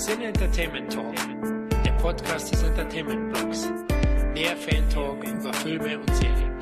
Sin Entertainment Talk, der Podcast des Entertainment Blogs. Der Fan Talk über Filme und Serien.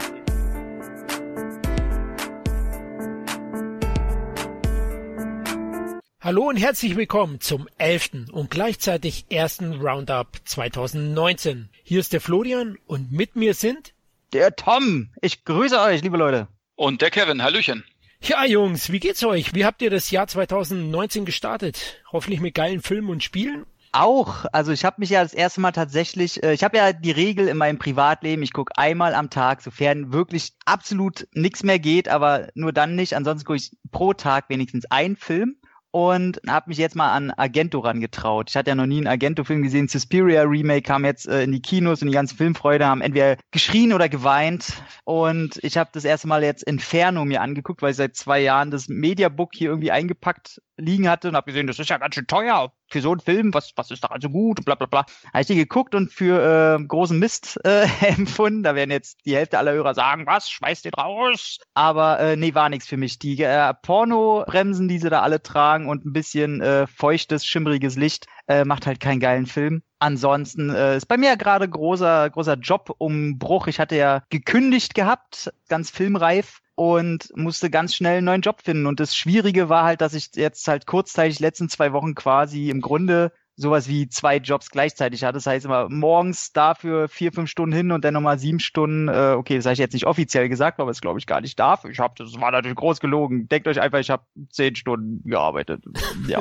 Hallo und herzlich willkommen zum elften und gleichzeitig ersten Roundup 2019. Hier ist der Florian und mit mir sind der Tom. Ich grüße euch, liebe Leute. Und der Kevin. Hallöchen. Ja, Jungs, wie geht's euch? Wie habt ihr das Jahr 2019 gestartet? Hoffentlich mit geilen Filmen und Spielen? Auch, also ich habe mich ja das erste Mal tatsächlich, äh, ich habe ja die Regel in meinem Privatleben, ich gucke einmal am Tag, sofern wirklich absolut nichts mehr geht, aber nur dann nicht. Ansonsten gucke ich pro Tag wenigstens einen Film und habe mich jetzt mal an Argento rangetraut. Ich hatte ja noch nie einen Argento-Film gesehen. Suspiria Remake kam jetzt äh, in die Kinos und die ganzen Filmfreude haben entweder geschrien oder geweint. Und ich habe das erste Mal jetzt Inferno mir angeguckt, weil ich seit zwei Jahren das Mediabook hier irgendwie eingepackt liegen hatte und habe gesehen, das ist ja ganz schön teuer für so einen Film, was, was ist da also gut, bla bla bla. Habe ich die geguckt und für äh, großen Mist äh, empfunden. Da werden jetzt die Hälfte aller Hörer sagen, was, schmeißt den raus. Aber äh, nee, war nichts für mich. Die äh, Porno-Bremsen, die sie da alle tragen und ein bisschen äh, feuchtes, schimmeriges Licht, äh, macht halt keinen geilen Film. Ansonsten äh, ist bei mir gerade großer, großer Jobumbruch. Ich hatte ja gekündigt gehabt, ganz filmreif und musste ganz schnell einen neuen Job finden. Und das Schwierige war halt, dass ich jetzt halt kurzzeitig letzten zwei Wochen quasi im Grunde sowas wie zwei Jobs gleichzeitig hat. Das heißt immer morgens dafür vier, fünf Stunden hin und dann nochmal sieben Stunden. Äh, okay, das habe ich jetzt nicht offiziell gesagt, aber das glaube ich gar nicht darf. Ich habe, das war natürlich groß gelogen. Denkt euch einfach, ich habe zehn Stunden gearbeitet. ja.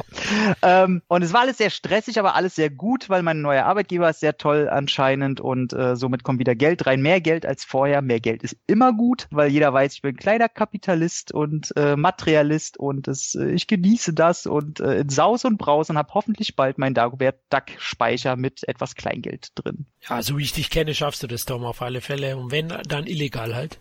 ähm, und es war alles sehr stressig, aber alles sehr gut, weil mein neuer Arbeitgeber ist sehr toll anscheinend und äh, somit kommt wieder Geld rein. Mehr Geld als vorher. Mehr Geld ist immer gut, weil jeder weiß, ich bin kleiner Kapitalist und äh, Materialist und das, äh, ich genieße das und äh, in Saus und Braus und habe hoffentlich bald mein Darm Dagobert Duck-Speicher mit etwas Kleingeld drin. Ja, so wie ich dich kenne, schaffst du das, Tom, auf alle Fälle. Und wenn, dann illegal halt.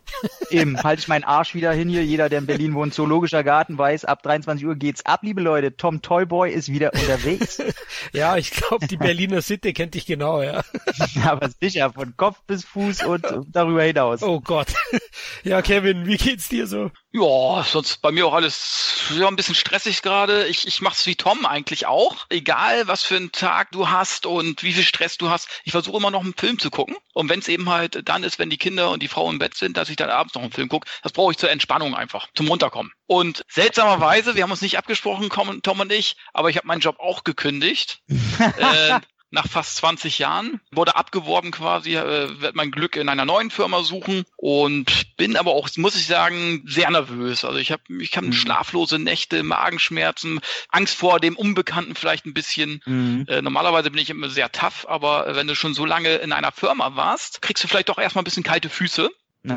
Eben, halte ich meinen Arsch wieder hin hier. Jeder, der in Berlin wohnt, Zoologischer Garten weiß, ab 23 Uhr geht's ab, liebe Leute. Tom Toyboy ist wieder unterwegs. ja, ich glaube, die Berliner Sitte kennt dich genau, ja. Aber sicher, von Kopf bis Fuß und darüber hinaus. Oh Gott. Ja, Kevin, wie geht's dir so? Ja, sonst bei mir auch alles ja, ein bisschen stressig gerade. Ich, ich mach's wie Tom eigentlich auch. Egal, was für einen Tag du hast und wie viel Stress du hast. Ich versuche immer noch einen Film zu gucken. Und wenn es eben halt dann ist, wenn die Kinder und die Frau im Bett sind, dass ich dann abends noch einen Film gucke, das brauche ich zur Entspannung einfach, zum Runterkommen. Und seltsamerweise, wir haben uns nicht abgesprochen, Tom und ich, aber ich habe meinen Job auch gekündigt. äh, nach fast 20 Jahren. Wurde abgeworben quasi, äh, werde mein Glück in einer neuen Firma suchen und bin aber auch, muss ich sagen, sehr nervös. Also ich habe ich hab mhm. schlaflose Nächte, Magenschmerzen, Angst vor dem Unbekannten vielleicht ein bisschen. Mhm. Äh, normalerweise bin ich immer sehr tough, aber wenn du schon so lange in einer Firma warst, kriegst du vielleicht doch erstmal ein bisschen kalte Füße.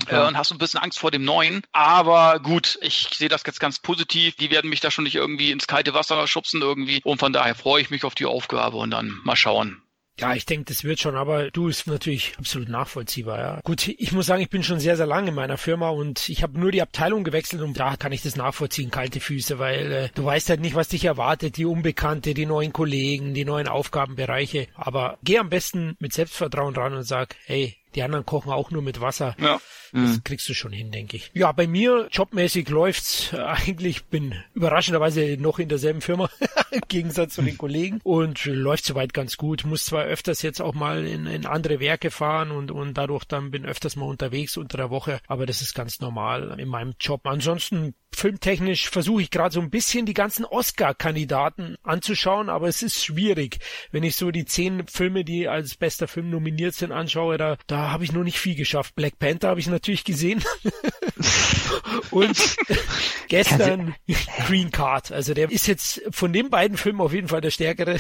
Äh, und hast ein bisschen Angst vor dem Neuen. Aber gut, ich sehe das jetzt ganz positiv. Die werden mich da schon nicht irgendwie ins kalte Wasser schubsen irgendwie. Und von daher freue ich mich auf die Aufgabe und dann mal schauen. Ja, ich denke, das wird schon, aber du ist natürlich absolut nachvollziehbar, ja. Gut, ich muss sagen, ich bin schon sehr, sehr lange in meiner Firma und ich habe nur die Abteilung gewechselt und da kann ich das nachvollziehen, kalte Füße, weil äh, du weißt halt nicht, was dich erwartet, die Unbekannte, die neuen Kollegen, die neuen Aufgabenbereiche. Aber geh am besten mit Selbstvertrauen ran und sag, hey, die anderen kochen auch nur mit Wasser. Ja. Das mhm. kriegst du schon hin, denke ich. Ja, bei mir jobmäßig läuft's eigentlich. Bin überraschenderweise noch in derselben Firma im Gegensatz zu den Kollegen und läuft soweit ganz gut. Muss zwar öfters jetzt auch mal in, in andere Werke fahren und und dadurch dann bin öfters mal unterwegs unter der Woche, aber das ist ganz normal in meinem Job. Ansonsten filmtechnisch versuche ich gerade so ein bisschen die ganzen Oscar-Kandidaten anzuschauen, aber es ist schwierig. Wenn ich so die zehn Filme, die als bester Film nominiert sind, anschaue, da, da habe ich noch nicht viel geschafft. Black Panther habe ich natürlich gesehen. Und gestern Green Card. Also der ist jetzt von den beiden Filmen auf jeden Fall der stärkere.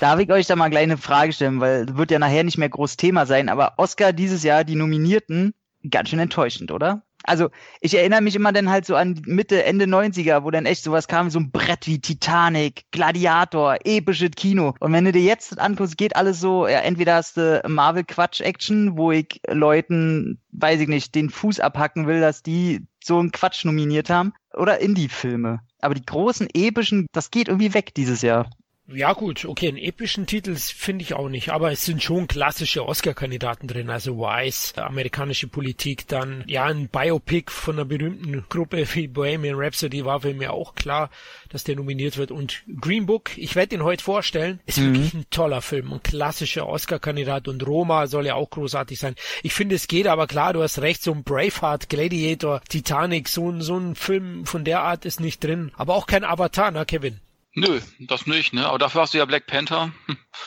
Darf ich euch da mal gleich eine Frage stellen, weil wird ja nachher nicht mehr groß Thema sein, aber Oscar dieses Jahr, die Nominierten, ganz schön enttäuschend, oder? Also ich erinnere mich immer dann halt so an Mitte, Ende 90er, wo dann echt sowas kam, so ein Brett wie Titanic, Gladiator, episches Kino. Und wenn du dir jetzt anguckst, geht alles so, ja, entweder hast du Marvel-Quatsch-Action, wo ich Leuten, weiß ich nicht, den Fuß abhacken will, dass die so einen Quatsch nominiert haben, oder Indie-Filme. Aber die großen, epischen, das geht irgendwie weg dieses Jahr. Ja gut, okay, einen epischen Titel finde ich auch nicht, aber es sind schon klassische Oscar-Kandidaten drin, also Wise, amerikanische Politik, dann ja ein Biopic von einer berühmten Gruppe wie Bohemian Rhapsody war für mich auch klar, dass der nominiert wird und Green Book, ich werde ihn heute vorstellen, ist mhm. wirklich ein toller Film, ein klassischer Oscar-Kandidat und Roma soll ja auch großartig sein. Ich finde, es geht aber klar, du hast recht, so ein Braveheart, Gladiator, Titanic, so ein, so ein Film von der Art ist nicht drin, aber auch kein Avatar, na Kevin? Nö, das nicht, ne? Aber dafür hast du ja Black Panther.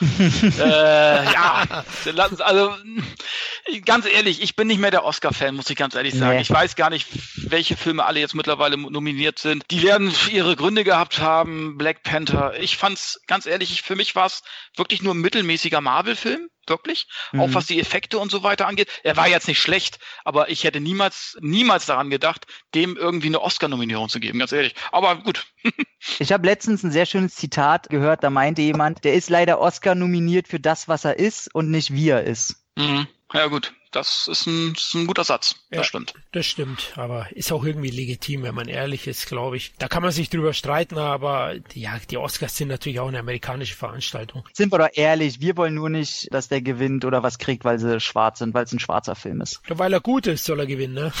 äh, ja, also ganz ehrlich, ich bin nicht mehr der Oscar-Fan, muss ich ganz ehrlich sagen. Nee. Ich weiß gar nicht, welche Filme alle jetzt mittlerweile nominiert sind. Die werden ihre Gründe gehabt haben. Black Panther. Ich fand's ganz ehrlich, für mich war es wirklich nur ein mittelmäßiger Marvel-Film wirklich, mhm. auch was die Effekte und so weiter angeht. Er war jetzt nicht schlecht, aber ich hätte niemals, niemals daran gedacht, dem irgendwie eine Oscar-Nominierung zu geben, ganz ehrlich. Aber gut. ich habe letztens ein sehr schönes Zitat gehört, da meinte jemand, der ist leider Oscar nominiert für das, was er ist und nicht wie er ist. Mhm. Ja gut, das ist ein, ist ein guter Satz. Das ja, stimmt. Das stimmt, aber ist auch irgendwie legitim, wenn man ehrlich ist, glaube ich. Da kann man sich drüber streiten, aber ja, die Oscars sind natürlich auch eine amerikanische Veranstaltung. Sind wir doch ehrlich, wir wollen nur nicht, dass der gewinnt oder was kriegt, weil sie schwarz sind, weil es ein schwarzer Film ist. Ja, weil er gut ist, soll er gewinnen, ne?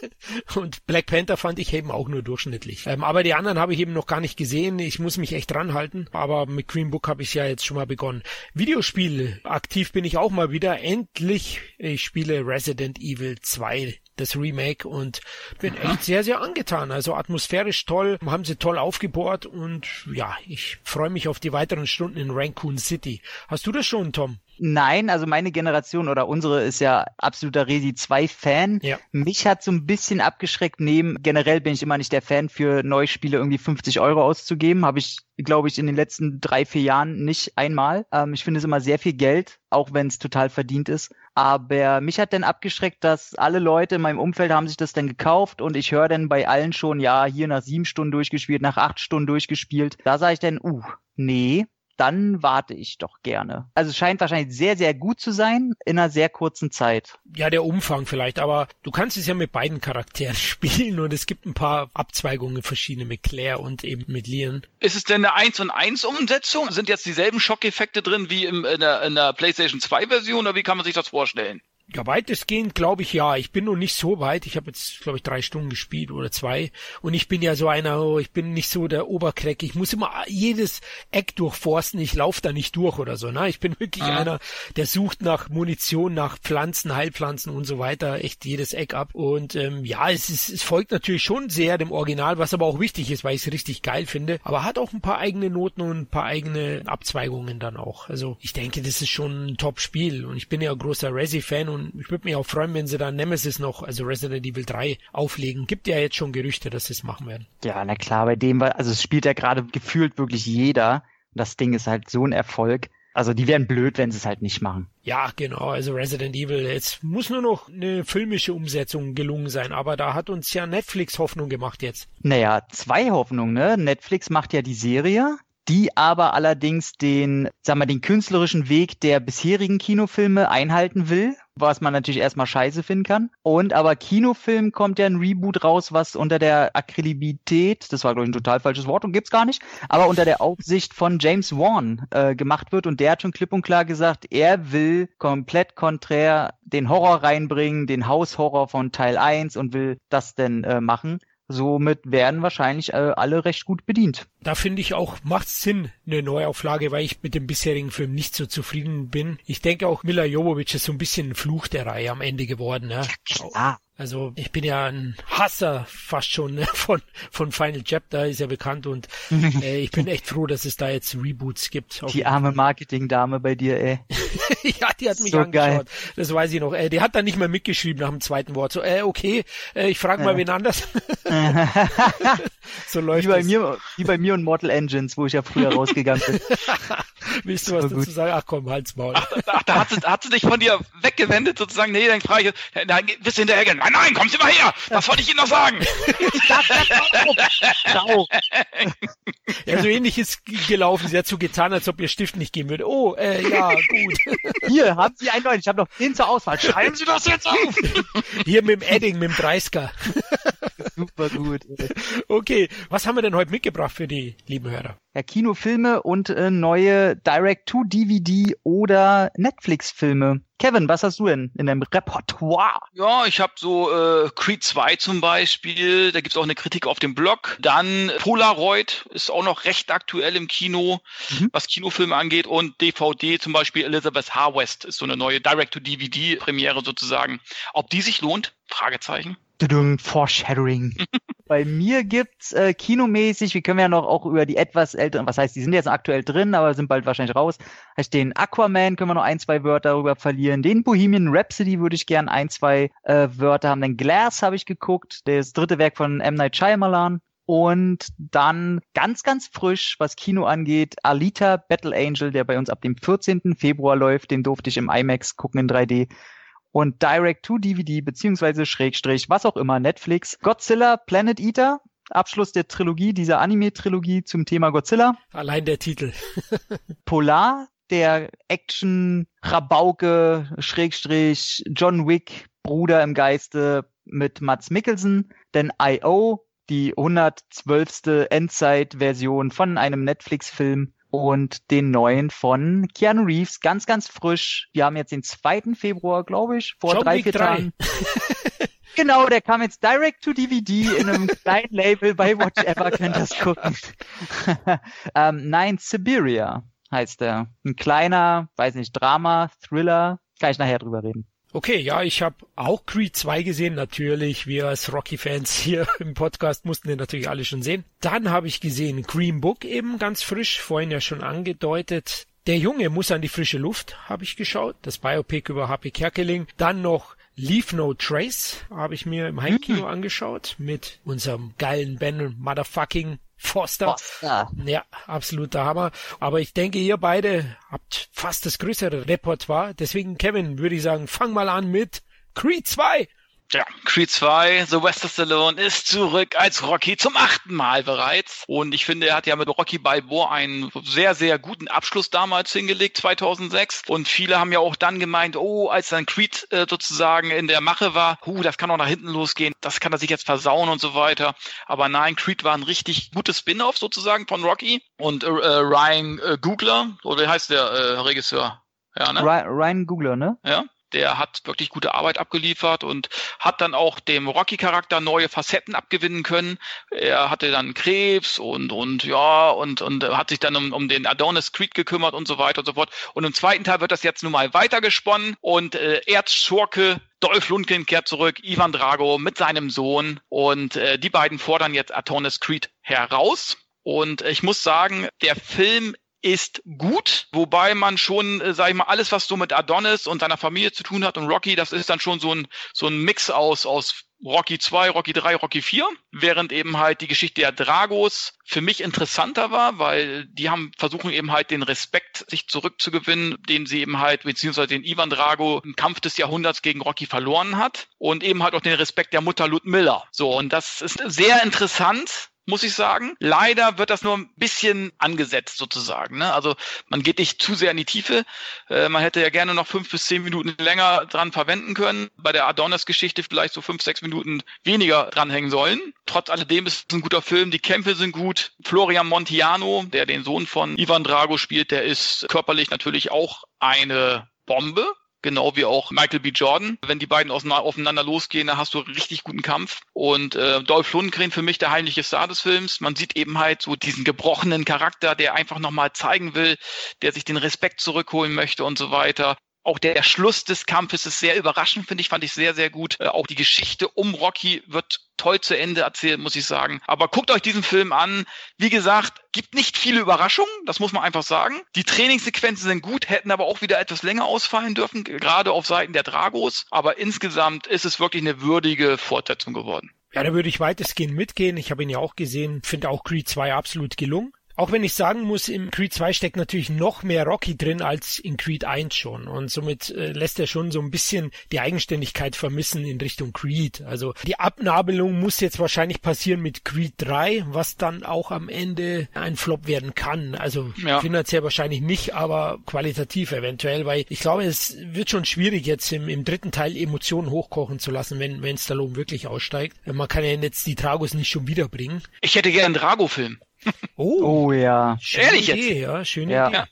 Und Black Panther fand ich eben auch nur durchschnittlich. Ähm, aber die anderen habe ich eben noch gar nicht gesehen. Ich muss mich echt dranhalten. Aber mit Green Book habe ich ja jetzt schon mal begonnen. Videospiele, aktiv bin ich auch mal wieder. Endlich, ich spiele Resident Evil 2 das Remake und bin echt sehr, sehr angetan. Also atmosphärisch toll, haben sie toll aufgebohrt und ja, ich freue mich auf die weiteren Stunden in Raccoon City. Hast du das schon, Tom? Nein, also meine Generation oder unsere ist ja absoluter Resi 2 Fan. Ja. Mich hat so ein bisschen abgeschreckt neben, generell bin ich immer nicht der Fan für neue Spiele irgendwie 50 Euro auszugeben. Habe ich, glaube ich, in den letzten drei, vier Jahren nicht einmal. Ähm, ich finde es immer sehr viel Geld, auch wenn es total verdient ist. Aber mich hat dann abgeschreckt, dass alle Leute in meinem Umfeld haben sich das dann gekauft und ich höre dann bei allen schon, ja, hier nach sieben Stunden durchgespielt, nach acht Stunden durchgespielt. Da sage ich dann, uh, nee, dann warte ich doch gerne. Also es scheint wahrscheinlich sehr, sehr gut zu sein in einer sehr kurzen Zeit. Ja, der Umfang vielleicht, aber du kannst es ja mit beiden Charakteren spielen und es gibt ein paar Abzweigungen verschiedene mit Claire und eben mit Leon. Ist es denn eine 1 und 1 Umsetzung? Sind jetzt dieselben Schockeffekte drin wie im, in, der, in der PlayStation 2 Version oder wie kann man sich das vorstellen? Ja, weitestgehend glaube ich ja. Ich bin noch nicht so weit. Ich habe jetzt, glaube ich, drei Stunden gespielt oder zwei. Und ich bin ja so einer, oh, ich bin nicht so der Oberkreck. Ich muss immer jedes Eck durchforsten. Ich laufe da nicht durch oder so. Ne? Ich bin wirklich ah. einer, der sucht nach Munition, nach Pflanzen, Heilpflanzen und so weiter. Echt jedes Eck ab. Und ähm, ja, es, ist, es folgt natürlich schon sehr dem Original, was aber auch wichtig ist, weil ich es richtig geil finde. Aber hat auch ein paar eigene Noten und ein paar eigene Abzweigungen dann auch. Also ich denke, das ist schon ein Top-Spiel. Und ich bin ja ein großer Resi-Fan und ich würde mich auch freuen, wenn sie dann Nemesis noch, also Resident Evil 3 auflegen. Gibt ja jetzt schon Gerüchte, dass sie es machen werden. Ja, na klar, bei dem, also es spielt ja gerade gefühlt wirklich jeder. Das Ding ist halt so ein Erfolg. Also die wären blöd, wenn sie es halt nicht machen. Ja, genau. Also Resident Evil, jetzt muss nur noch eine filmische Umsetzung gelungen sein, aber da hat uns ja Netflix Hoffnung gemacht jetzt. Naja, zwei Hoffnungen, ne? Netflix macht ja die Serie, die aber allerdings den, sagen wir, den künstlerischen Weg der bisherigen Kinofilme einhalten will was man natürlich erstmal scheiße finden kann. Und aber Kinofilm kommt ja ein Reboot raus, was unter der Akribität, das war glaube ich ein total falsches Wort und gibt's gar nicht, aber unter der Aufsicht von James Wan äh, gemacht wird und der hat schon klipp und klar gesagt, er will komplett konträr den Horror reinbringen, den Haushorror von Teil 1 und will das denn äh, machen. Somit werden wahrscheinlich äh, alle recht gut bedient. Da finde ich auch, macht Sinn, eine Neuauflage, weil ich mit dem bisherigen Film nicht so zufrieden bin. Ich denke auch, Mila Jovovich ist so ein bisschen ein Fluch der Reihe am Ende geworden. Ja, klar. Also ich bin ja ein Hasser fast schon ne, von, von Final Chapter, ist ja bekannt und äh, ich bin echt froh, dass es da jetzt Reboots gibt. Die arme Marketing-Dame bei dir, ey. ja, die hat mich so angeschaut. Geil. Das weiß ich noch. Äh, die hat dann nicht mehr mitgeschrieben nach dem zweiten Wort. So, äh, okay, äh, ich frage mal ja. wen anders. so läuft wie bei das. mir, wie bei mir und Mortal Engines, wo ich ja früher rausgegangen bin. Willst du was dazu sagen? Ach komm, halt's Maul. Ach, ach, da hat sie, hat sie dich von dir weggewendet sozusagen. Nee, dann frage ich, dann bist du hinterher Nein, nein, kommen Sie mal her! Was wollte ich Ihnen noch sagen? ja, so ähnlich ist gelaufen. Sie hat so getan, als ob ihr Stift nicht gehen würde. Oh, äh, ja, gut. Hier, haben Sie einen neuen. Ich habe noch den zur Auswahl. Schreiben Sie das jetzt auf! Hier mit dem Edding, mit dem 30 Super gut. Okay, was haben wir denn heute mitgebracht für die lieben Hörer? ja, Kinofilme und äh, neue Direct-to-DVD oder Netflix-Filme. Kevin, was hast du denn in deinem Repertoire? Ja, ich habe so äh, Creed 2 zum Beispiel, da gibt's auch eine Kritik auf dem Blog. Dann Polaroid ist auch noch recht aktuell im Kino, mhm. was Kinofilme angeht. Und DVD zum Beispiel Elizabeth Harwest ist so eine neue Direct-to-DVD-Premiere sozusagen. Ob die sich lohnt? Fragezeichen. Foreshadowing. Bei mir gibt's äh, kinomäßig, wir können ja noch auch über die etwas älteren, was heißt, die sind jetzt aktuell drin, aber sind bald wahrscheinlich raus. Heißt den Aquaman können wir noch ein, zwei Wörter darüber verlieren. Den Bohemian Rhapsody würde ich gern ein, zwei äh, Wörter haben. Den Glass habe ich geguckt, das dritte Werk von M. Night Shyamalan. Und dann ganz, ganz frisch, was Kino angeht, Alita Battle Angel, der bei uns ab dem 14. Februar läuft. Den durfte ich im IMAX gucken in 3D und Direct-to-DVD beziehungsweise Schrägstrich, was auch immer, Netflix. Godzilla Planet Eater, Abschluss der Trilogie, dieser Anime-Trilogie zum Thema Godzilla. Allein der Titel. Polar, der Action-Rabauke, Schrägstrich, John Wick, Bruder im Geiste mit Mats Mikkelsen. Denn I.O., die 112. Endzeit-Version von einem Netflix-Film und den neuen von Keanu Reeves, ganz, ganz frisch. Wir haben jetzt den 2. Februar, glaube ich, vor John drei, vier Tagen. genau, der kam jetzt direct to DVD in einem kleinen Label bei Watch Ever, könnt ihr das gucken. ähm, nein, Siberia heißt er. Ein kleiner, weiß nicht, Drama, Thriller, kann ich nachher drüber reden. Okay, ja, ich habe auch Creed 2 gesehen, natürlich. Wir als Rocky-Fans hier im Podcast mussten den natürlich alle schon sehen. Dann habe ich gesehen Green Book eben ganz frisch, vorhin ja schon angedeutet. Der Junge muss an die frische Luft, habe ich geschaut. Das Biopic über Happy Kerkeling. Dann noch Leave No Trace habe ich mir im Heimkino mhm. angeschaut mit unserem geilen Ben Motherfucking Foster. Foster. Ja, absoluter Hammer. Aber ich denke, ihr beide habt fast das größere Repertoire. Deswegen, Kevin, würde ich sagen, fang mal an mit Creed 2. Ja, Creed 2, Sylvester Stallone ist zurück als Rocky zum achten Mal bereits. Und ich finde, er hat ja mit Rocky Balboa einen sehr, sehr guten Abschluss damals hingelegt, 2006. Und viele haben ja auch dann gemeint, oh, als dann Creed äh, sozusagen in der Mache war, huh, das kann auch nach hinten losgehen, das kann er sich jetzt versauen und so weiter. Aber nein, Creed war ein richtig gutes Spin-off sozusagen von Rocky. Und äh, Ryan äh, Googler, oder wie heißt der äh, Regisseur? Ja, ne? Ryan Googler, ne? Ja, der hat wirklich gute Arbeit abgeliefert und hat dann auch dem Rocky-Charakter neue Facetten abgewinnen können. Er hatte dann Krebs und, und ja, und, und hat sich dann um, um den Adonis Creed gekümmert und so weiter und so fort. Und im zweiten Teil wird das jetzt nun mal weitergesponnen und äh, Erzschurke Dolph Lundgren kehrt zurück, Ivan Drago mit seinem Sohn und äh, die beiden fordern jetzt Adonis Creed heraus. Und ich muss sagen, der Film ist gut, wobei man schon, äh, sag ich mal, alles, was so mit Adonis und seiner Familie zu tun hat und Rocky, das ist dann schon so ein, so ein Mix aus, aus Rocky 2, Rocky 3, Rocky 4, während eben halt die Geschichte der Dragos für mich interessanter war, weil die haben versuchen eben halt den Respekt sich zurückzugewinnen, den sie eben halt, beziehungsweise den Ivan Drago im Kampf des Jahrhunderts gegen Rocky verloren hat und eben halt auch den Respekt der Mutter Ludmilla. So, und das ist sehr interessant, muss ich sagen. Leider wird das nur ein bisschen angesetzt sozusagen. Ne? Also man geht nicht zu sehr in die Tiefe. Äh, man hätte ja gerne noch fünf bis zehn Minuten länger dran verwenden können. Bei der Adonis-Geschichte vielleicht so fünf, sechs Minuten weniger dranhängen sollen. Trotz alledem ist es ein guter Film. Die Kämpfe sind gut. Florian Montiano, der den Sohn von Ivan Drago spielt, der ist körperlich natürlich auch eine Bombe genau wie auch Michael B. Jordan. Wenn die beiden aufeinander losgehen, dann hast du richtig guten Kampf. Und äh, Dolph Lundgren für mich der heimliche Star des Films. Man sieht eben halt so diesen gebrochenen Charakter, der einfach nochmal zeigen will, der sich den Respekt zurückholen möchte und so weiter. Auch der Schluss des Kampfes ist sehr überraschend, finde ich, fand ich sehr, sehr gut. Äh, auch die Geschichte um Rocky wird toll zu Ende erzählt, muss ich sagen. Aber guckt euch diesen Film an. Wie gesagt, gibt nicht viele Überraschungen, das muss man einfach sagen. Die Trainingssequenzen sind gut, hätten aber auch wieder etwas länger ausfallen dürfen, gerade auf Seiten der Dragos. Aber insgesamt ist es wirklich eine würdige Fortsetzung geworden. Ja, da würde ich weitestgehend mitgehen. Ich habe ihn ja auch gesehen, finde auch Creed 2 absolut gelungen. Auch wenn ich sagen muss, im Creed 2 steckt natürlich noch mehr Rocky drin als in Creed 1 schon. Und somit äh, lässt er schon so ein bisschen die Eigenständigkeit vermissen in Richtung Creed. Also die Abnabelung muss jetzt wahrscheinlich passieren mit Creed 3, was dann auch am Ende ein Flop werden kann. Also ja. finanziell wahrscheinlich nicht, aber qualitativ eventuell, weil ich glaube, es wird schon schwierig jetzt im, im dritten Teil Emotionen hochkochen zu lassen, wenn, wenn Stallone wirklich aussteigt. Man kann ja jetzt die Tragos nicht schon wiederbringen. Ich hätte gerne einen Drago-Film. Oh, oh ja. Schöne Ehrlich Idee, jetzt? ja, schöne ja. Idee.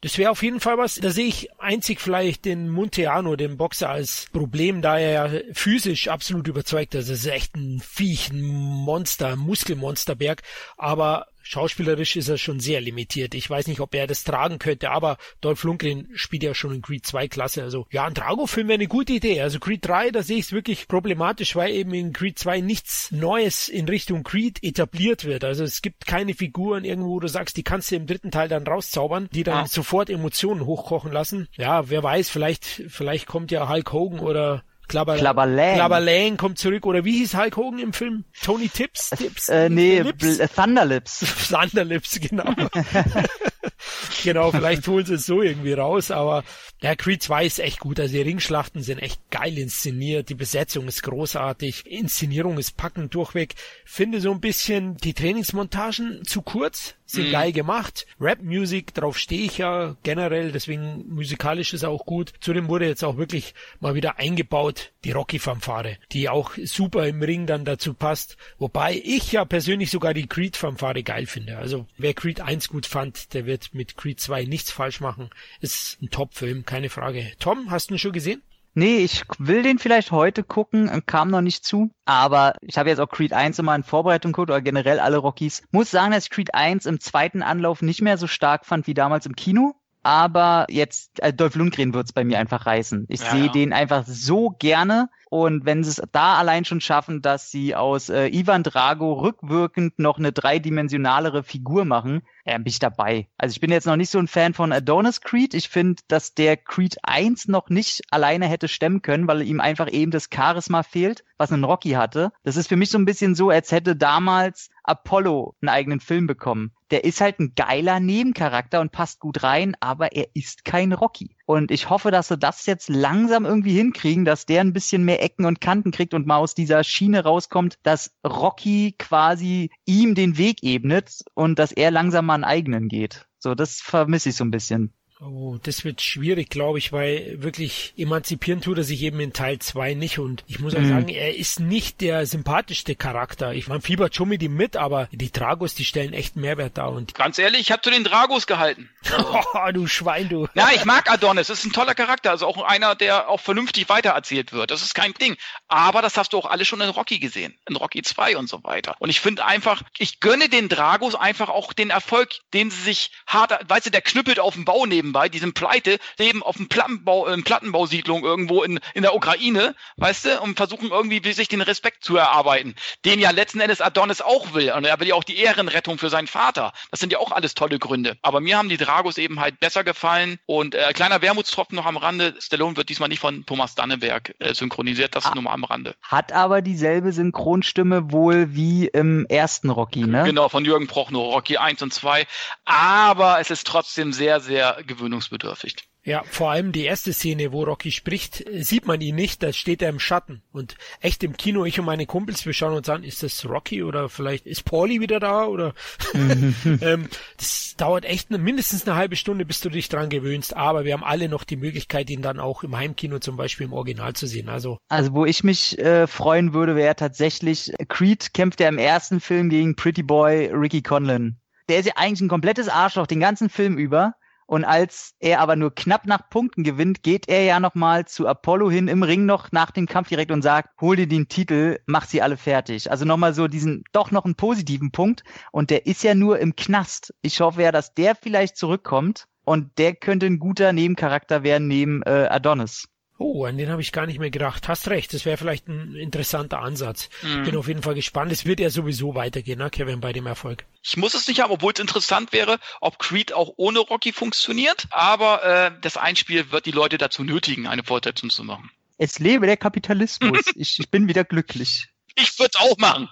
Das wäre auf jeden Fall was. Da sehe ich einzig vielleicht den Monteano, den Boxer, als Problem, da er ja physisch absolut überzeugt ist. Das ist echt ein Viech, ein Monster, ein Muskelmonsterberg. Aber Schauspielerisch ist er schon sehr limitiert. Ich weiß nicht, ob er das tragen könnte, aber Dolph Lundgren spielt ja schon in Creed 2 Klasse. Also ja, ein Drago-Film wäre eine gute Idee. Also Creed 3, da sehe ich es wirklich problematisch, weil eben in Creed 2 nichts Neues in Richtung Creed etabliert wird. Also es gibt keine Figuren irgendwo, wo du sagst, die kannst du im dritten Teil dann rauszaubern, die dann ah. sofort Emotionen hochkochen lassen. Ja, wer weiß, vielleicht, vielleicht kommt ja Hulk Hogan oder Klabber Klabberlang. Klabberlang kommt zurück. Oder wie hieß Hulk Hogan im Film? Tony Tips? Tips? Äh, nee, Lips? Thunderlips. Thunderlips, genau. genau, vielleicht holen sie es so irgendwie raus, aber ja, Creed 2 ist echt gut. Also die Ringschlachten sind echt geil inszeniert, die Besetzung ist großartig, Inszenierung ist packend durchweg. Finde so ein bisschen die Trainingsmontagen zu kurz, sind mhm. geil gemacht. Rap-Music, darauf stehe ich ja generell, deswegen musikalisch ist auch gut. Zudem wurde jetzt auch wirklich mal wieder eingebaut die Rocky-Fanfare, die auch super im Ring dann dazu passt. Wobei ich ja persönlich sogar die Creed-Fanfare geil finde. Also wer Creed 1 gut fand, der wird mit Creed 2 nichts falsch machen. Ist ein Top-Film, keine Frage. Tom, hast du ihn schon gesehen? Nee, ich will den vielleicht heute gucken, kam noch nicht zu. Aber ich habe jetzt auch Creed 1 immer in Vorbereitung geguckt oder generell alle Rockies. Muss sagen, dass ich Creed 1 im zweiten Anlauf nicht mehr so stark fand wie damals im Kino. Aber jetzt, äh, Dolph Lundgren wird's bei mir einfach reißen. Ich ja, sehe ja. den einfach so gerne. Und wenn sie es da allein schon schaffen, dass sie aus äh, Ivan Drago rückwirkend noch eine dreidimensionalere Figur machen, äh, bin ich dabei. Also ich bin jetzt noch nicht so ein Fan von Adonis Creed. Ich finde, dass der Creed 1 noch nicht alleine hätte stemmen können, weil ihm einfach eben das Charisma fehlt, was ein Rocky hatte. Das ist für mich so ein bisschen so, als hätte damals Apollo einen eigenen Film bekommen. Der ist halt ein geiler Nebencharakter und passt gut rein, aber er ist kein Rocky. Und ich hoffe, dass sie das jetzt langsam irgendwie hinkriegen, dass der ein bisschen mehr Ecken und Kanten kriegt und mal aus dieser Schiene rauskommt, dass Rocky quasi ihm den Weg ebnet und dass er langsam mal einen eigenen geht. So, das vermisse ich so ein bisschen. Oh, das wird schwierig, glaube ich, weil wirklich emanzipieren tut er sich eben in Teil 2 nicht und ich muss auch mhm. sagen, er ist nicht der sympathischste Charakter. Ich meine, fiebert schon mit ihm mit, aber die Dragos, die stellen echt Mehrwert dar und Ganz ehrlich, ich habe zu den Dragos gehalten. oh, du Schwein, du. Ja, ich mag Adonis, das ist ein toller Charakter, also auch einer, der auch vernünftig weitererzählt wird. Das ist kein Ding, aber das hast du auch alle schon in Rocky gesehen, in Rocky 2 und so weiter. Und ich finde einfach, ich gönne den Dragos einfach auch den Erfolg, den sie sich hart, weißt du, der knüppelt auf dem Bau neben nebenbei, die sind pleite, leben auf einem Plattenbau, äh, Plattenbausiedlung irgendwo in, in der Ukraine, weißt du, und versuchen irgendwie sich den Respekt zu erarbeiten, den ja letzten Endes Adonis auch will. Und er will ja auch die Ehrenrettung für seinen Vater. Das sind ja auch alles tolle Gründe. Aber mir haben die Dragos eben halt besser gefallen. Und äh, kleiner Wermutstropfen noch am Rande, Stallone wird diesmal nicht von Thomas Danneberg äh, synchronisiert, das ah, nur mal am Rande. Hat aber dieselbe Synchronstimme wohl wie im ersten Rocky, ne? Genau, von Jürgen Prochnow, Rocky 1 und 2. Aber es ist trotzdem sehr, sehr gewöhnlich gewöhnungsbedürftig. Ja, vor allem die erste Szene, wo Rocky spricht, sieht man ihn nicht, da steht er im Schatten. Und echt im Kino, ich und meine Kumpels, wir schauen uns an, ist das Rocky oder vielleicht ist Pauli wieder da oder ähm, das dauert echt mindestens eine halbe Stunde, bis du dich dran gewöhnst, aber wir haben alle noch die Möglichkeit, ihn dann auch im Heimkino zum Beispiel im Original zu sehen. Also, also wo ich mich äh, freuen würde, wäre tatsächlich, Creed kämpft ja im ersten Film gegen Pretty Boy Ricky Conlon. Der ist ja eigentlich ein komplettes Arschloch den ganzen Film über und als er aber nur knapp nach Punkten gewinnt, geht er ja nochmal zu Apollo hin im Ring noch nach dem Kampf direkt und sagt, hol dir den Titel, mach sie alle fertig. Also nochmal so diesen, doch noch einen positiven Punkt. Und der ist ja nur im Knast. Ich hoffe ja, dass der vielleicht zurückkommt. Und der könnte ein guter Nebencharakter werden neben äh, Adonis. Oh, an den habe ich gar nicht mehr gedacht. Hast recht, das wäre vielleicht ein interessanter Ansatz. Mhm. Bin auf jeden Fall gespannt. Es wird ja sowieso weitergehen, ne, Kevin, bei dem Erfolg. Ich muss es nicht haben, obwohl es interessant wäre, ob Creed auch ohne Rocky funktioniert. Aber äh, das Einspiel wird die Leute dazu nötigen, eine Fortsetzung zu machen. Es lebe der Kapitalismus. ich, ich bin wieder glücklich. Ich würde es auch machen.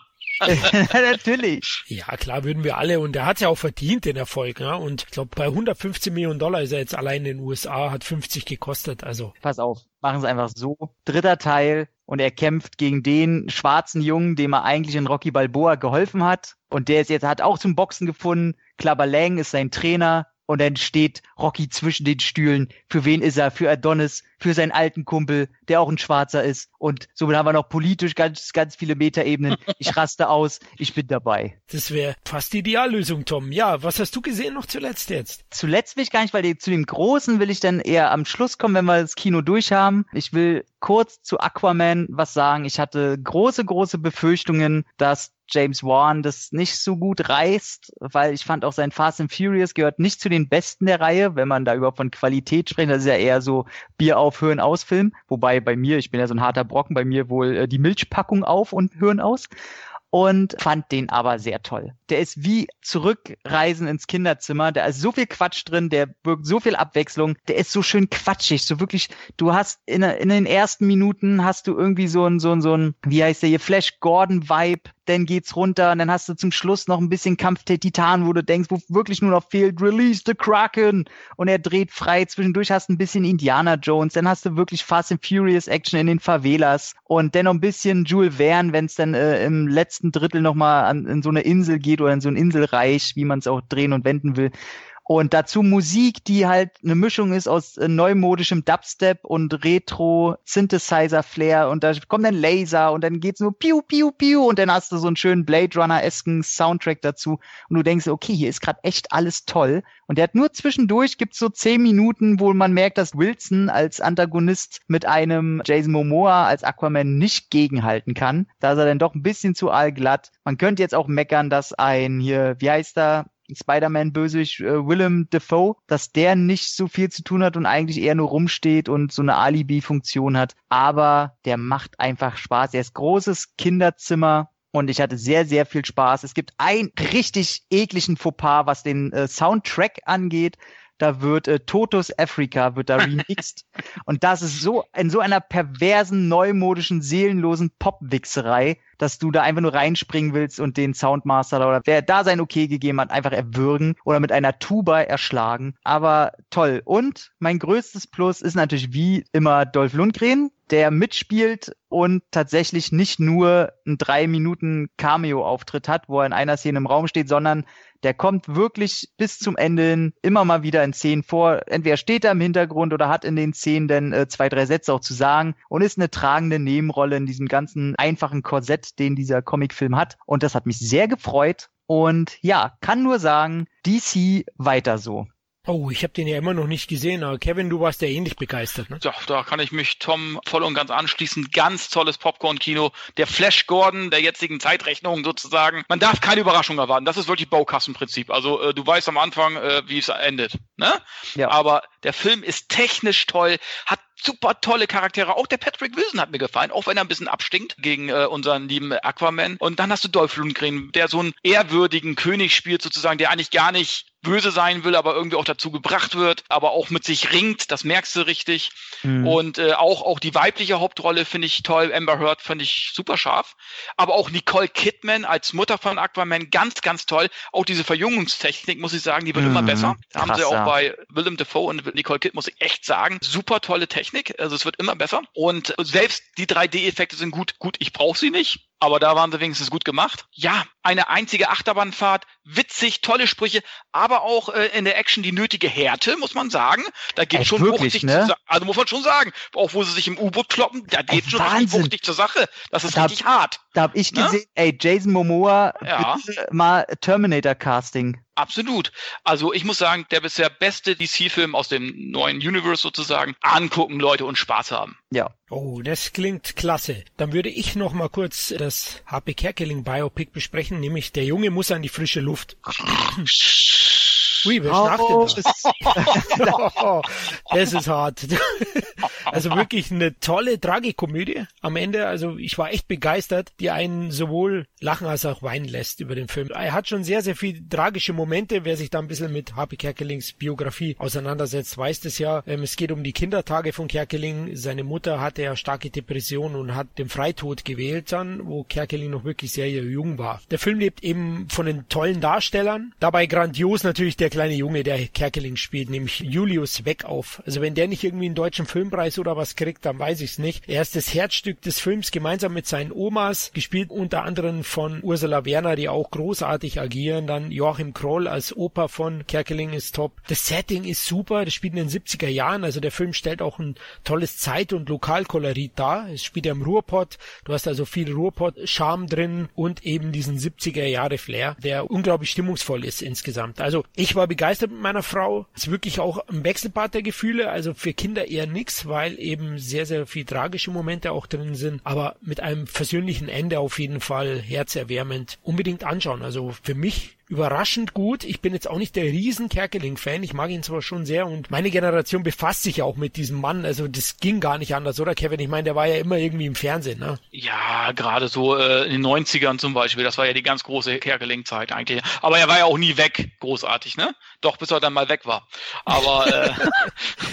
Natürlich. Ja, klar würden wir alle. Und er hat ja auch verdient, den Erfolg. Ne? Und ich glaube, bei 115 Millionen Dollar ist er jetzt allein in den USA, hat 50 gekostet. Also. Pass auf, machen es einfach so. Dritter Teil und er kämpft gegen den schwarzen Jungen, dem er eigentlich in Rocky Balboa geholfen hat. Und der ist jetzt, hat auch zum Boxen gefunden. Klabber Lang ist sein Trainer. Und dann steht Rocky zwischen den Stühlen. Für wen ist er? Für Adonis, für seinen alten Kumpel, der auch ein Schwarzer ist. Und somit haben wir noch politisch ganz, ganz viele Metaebenen. Ich raste aus, ich bin dabei. Das wäre fast die Ideallösung, Tom. Ja, was hast du gesehen noch zuletzt jetzt? Zuletzt will ich gar nicht, weil zu dem Großen will ich dann eher am Schluss kommen, wenn wir das Kino durch haben. Ich will kurz zu Aquaman was sagen. Ich hatte große, große Befürchtungen, dass James Wan das nicht so gut reißt, weil ich fand auch sein Fast and Furious gehört nicht zu den besten der Reihe, wenn man da überhaupt von Qualität spricht. Das ist ja eher so Bier auf, Hören aus Film. Wobei bei mir, ich bin ja so ein harter Brocken, bei mir wohl äh, die Milchpackung auf und Hören aus und fand den aber sehr toll. Der ist wie Zurückreisen ins Kinderzimmer. Da ist so viel Quatsch drin, der wirkt so viel Abwechslung. Der ist so schön quatschig, so wirklich. Du hast in, in den ersten Minuten hast du irgendwie so ein, so ein, so ein, wie heißt der hier, Flash Gordon Vibe dann geht's runter und dann hast du zum Schluss noch ein bisschen Kampf der Titan, wo du denkst, wo wirklich nur noch fehlt, release the Kraken! Und er dreht frei, zwischendurch hast du ein bisschen Indiana Jones, dann hast du wirklich Fast and Furious Action in den Favelas. Und dann noch ein bisschen Jules Verne, wenn es dann äh, im letzten Drittel nochmal an in so eine Insel geht oder in so ein Inselreich, wie man es auch drehen und wenden will. Und dazu Musik, die halt eine Mischung ist aus äh, neumodischem Dubstep und Retro Synthesizer Flair. Und da kommt dann Laser und dann geht's nur piu piu piu. Und dann hast du so einen schönen Blade Runner esken Soundtrack dazu. Und du denkst, okay, hier ist gerade echt alles toll. Und der hat nur zwischendurch gibt's so zehn Minuten, wo man merkt, dass Wilson als Antagonist mit einem Jason Momoa als Aquaman nicht gegenhalten kann. Da ist er dann doch ein bisschen zu allglatt. Man könnte jetzt auch meckern, dass ein hier, wie heißt er, Spider-Man-Bösewicht äh, Willem Dafoe, dass der nicht so viel zu tun hat und eigentlich eher nur rumsteht und so eine Alibi-Funktion hat. Aber der macht einfach Spaß. Er ist großes Kinderzimmer. Und ich hatte sehr, sehr viel Spaß. Es gibt einen richtig ekligen Fauxpas, was den äh, Soundtrack angeht da wird äh, Totos Africa wird da remixed und das ist so in so einer perversen neumodischen seelenlosen Popwichserei, dass du da einfach nur reinspringen willst und den Soundmaster oder wer da sein Okay gegeben hat, einfach erwürgen oder mit einer Tuba erschlagen. Aber toll. Und mein größtes Plus ist natürlich wie immer Dolph Lundgren, der mitspielt und tatsächlich nicht nur einen drei Minuten Cameo-Auftritt hat, wo er in einer Szene im Raum steht, sondern der kommt wirklich bis zum Ende hin immer mal wieder in Szenen vor. Entweder steht er im Hintergrund oder hat in den Szenen dann äh, zwei, drei Sätze auch zu sagen und ist eine tragende Nebenrolle in diesem ganzen einfachen Korsett, den dieser Comicfilm hat. Und das hat mich sehr gefreut. Und ja, kann nur sagen, DC weiter so. Oh, ich habe den ja immer noch nicht gesehen, aber Kevin, du warst ja ähnlich begeistert, ne? Ja, da kann ich mich Tom voll und ganz anschließen. Ganz tolles Popcorn-Kino. Der Flash Gordon der jetzigen Zeitrechnung sozusagen. Man darf keine Überraschung erwarten. Das ist wirklich Baukassenprinzip. Also äh, du weißt am Anfang, äh, wie es endet. Ne? Ja. Aber der Film ist technisch toll, hat super tolle Charaktere. Auch der Patrick Wilson hat mir gefallen, auch wenn er ein bisschen abstinkt gegen äh, unseren lieben Aquaman. Und dann hast du Dolph Lundgren, der so einen ehrwürdigen König spielt sozusagen, der eigentlich gar nicht böse sein will, aber irgendwie auch dazu gebracht wird, aber auch mit sich ringt, das merkst du richtig. Mhm. Und äh, auch, auch die weibliche Hauptrolle finde ich toll, Amber Heard finde ich super scharf. Aber auch Nicole Kidman als Mutter von Aquaman, ganz, ganz toll. Auch diese Verjüngungstechnik, muss ich sagen, die wird mhm. immer besser. Da haben sie auch bei Willem Dafoe und Nicole Kidman, muss ich echt sagen, super tolle Technik. Also es wird immer besser. Und selbst die 3D-Effekte sind gut. Gut, ich brauche sie nicht aber da waren sie wenigstens gut gemacht. Ja, eine einzige Achterbahnfahrt, witzig, tolle Sprüche, aber auch äh, in der Action die nötige Härte, muss man sagen. Da geht Echt, schon wirklich, wuchtig ne? zur Also muss man schon sagen, auch wo sie sich im U-Boot kloppen, da geht Ey, schon Wahnsinn. wuchtig zur Sache. Das ist da, richtig hart. Da hab ich ne? gesehen, ey, Jason Momoa, ja. mal Terminator-Casting. Absolut. Also ich muss sagen, der bisher beste DC-Film aus dem neuen Universe sozusagen. Angucken, Leute, und Spaß haben. Ja. Oh, das klingt klasse. Dann würde ich noch mal kurz das HP Kerkeling Biopic besprechen, nämlich der Junge muss an die frische Luft. Ui, wer oh. schnarcht denn das? das ist hart. also wirklich eine tolle Tragikomödie am Ende. Also ich war echt begeistert, die einen sowohl lachen als auch weinen lässt über den Film. Er hat schon sehr, sehr viele tragische Momente. Wer sich da ein bisschen mit Harpy Kerkelings Biografie auseinandersetzt, weiß das ja. Ähm, es geht um die Kindertage von Kerkeling. Seine Mutter hatte ja starke Depression und hat den Freitod gewählt dann, wo Kerkeling noch wirklich sehr jung war. Der Film lebt eben von den tollen Darstellern. Dabei grandios natürlich der kleine Junge, der Kerkeling spielt, nämlich Julius Weg auf. Also wenn der nicht irgendwie einen deutschen Filmpreis oder was kriegt, dann weiß ich's nicht. Er ist das Herzstück des Films gemeinsam mit seinen Omas, gespielt unter anderem von Ursula Werner, die auch großartig agieren. Dann Joachim Kroll als Opa von Kerkeling ist top. Das Setting ist super, das spielt in den 70er Jahren, also der Film stellt auch ein tolles Zeit- und Lokalkolorit dar. Es spielt ja im Ruhrpott, du hast also viel Ruhrpott-Charme drin und eben diesen 70er Jahre Flair, der unglaublich stimmungsvoll ist insgesamt. Also ich war begeistert mit meiner Frau. Es ist wirklich auch ein Wechselbad der Gefühle, also für Kinder eher nix, weil eben sehr, sehr viel tragische Momente auch drin sind, aber mit einem versöhnlichen Ende auf jeden Fall herzerwärmend unbedingt anschauen. Also für mich überraschend gut. Ich bin jetzt auch nicht der riesen Kerkeling-Fan. Ich mag ihn zwar schon sehr und meine Generation befasst sich ja auch mit diesem Mann. Also das ging gar nicht anders, oder Kevin? Ich meine, der war ja immer irgendwie im Fernsehen, ne? Ja, gerade so äh, in den 90ern zum Beispiel. Das war ja die ganz große Kerkeling-Zeit eigentlich. Aber er war ja auch nie weg, großartig, ne? Doch, bis er dann mal weg war. Aber äh,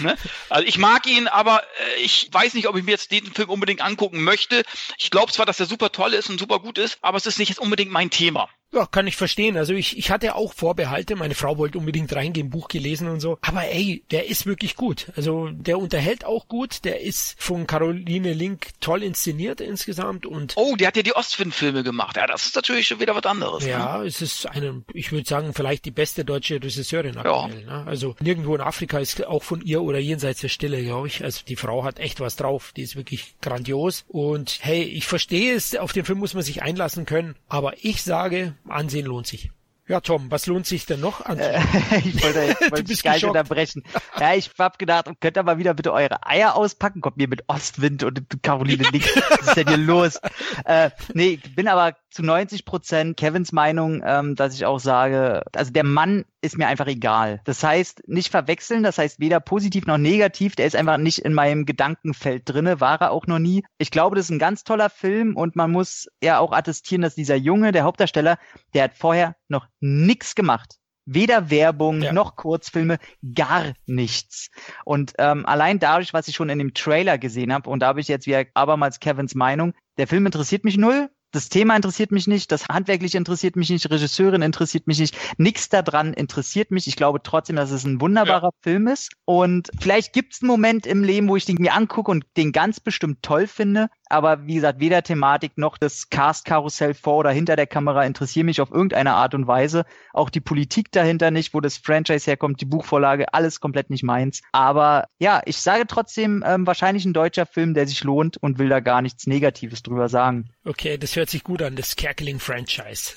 ne? also ich mag ihn, aber äh, ich weiß nicht, ob ich mir jetzt diesen Film unbedingt angucken möchte. Ich glaube zwar, dass er super toll ist und super gut ist, aber es ist nicht jetzt unbedingt mein Thema. Ja, kann ich verstehen. Also ich, ich hatte auch Vorbehalte. Meine Frau wollte unbedingt reingehen, Buch gelesen und so. Aber ey, der ist wirklich gut. Also der unterhält auch gut. Der ist von Caroline Link toll inszeniert insgesamt und. Oh, der hat ja die Ostwind-Filme gemacht. Ja, das ist natürlich schon wieder was anderes. Ja, ne? es ist eine, ich würde sagen, vielleicht die beste deutsche Regisseurin aktuell. Ja. Ne? Also nirgendwo in Afrika ist auch von ihr oder jenseits der Stille, glaube ich. Also die Frau hat echt was drauf. Die ist wirklich grandios. Und hey, ich verstehe es, auf den Film muss man sich einlassen können. Aber ich sage, Ansehen lohnt sich. Ja, Tom, was lohnt sich denn noch an? Äh, ich wollte, ich wollte dich gar nicht unterbrechen. Ja, ich hab gedacht, könnt ihr mal wieder bitte eure Eier auspacken? Kommt mir mit Ostwind und Caroline Nick. Was ist denn hier los? Äh, nee, bin aber zu 90 Prozent Kevins Meinung, ähm, dass ich auch sage, also der Mann ist mir einfach egal. Das heißt, nicht verwechseln, das heißt weder positiv noch negativ, der ist einfach nicht in meinem Gedankenfeld drinne, war er auch noch nie. Ich glaube, das ist ein ganz toller Film und man muss ja auch attestieren, dass dieser Junge, der Hauptdarsteller, der hat vorher noch nichts gemacht. Weder Werbung ja. noch Kurzfilme, gar nichts. Und ähm, allein dadurch, was ich schon in dem Trailer gesehen habe, und da habe ich jetzt wieder abermals Kevins Meinung, der Film interessiert mich null, das Thema interessiert mich nicht, das Handwerkliche interessiert mich nicht, Regisseurin interessiert mich nicht, nichts daran interessiert mich. Ich glaube trotzdem, dass es ein wunderbarer ja. Film ist. Und vielleicht gibt es einen Moment im Leben, wo ich den mir angucke und den ganz bestimmt toll finde aber wie gesagt, weder Thematik noch das Cast-Karussell vor oder hinter der Kamera interessieren mich auf irgendeine Art und Weise. Auch die Politik dahinter nicht, wo das Franchise herkommt, die Buchvorlage, alles komplett nicht meins. Aber ja, ich sage trotzdem, ähm, wahrscheinlich ein deutscher Film, der sich lohnt und will da gar nichts Negatives drüber sagen. Okay, das hört sich gut an, das Kerkeling-Franchise.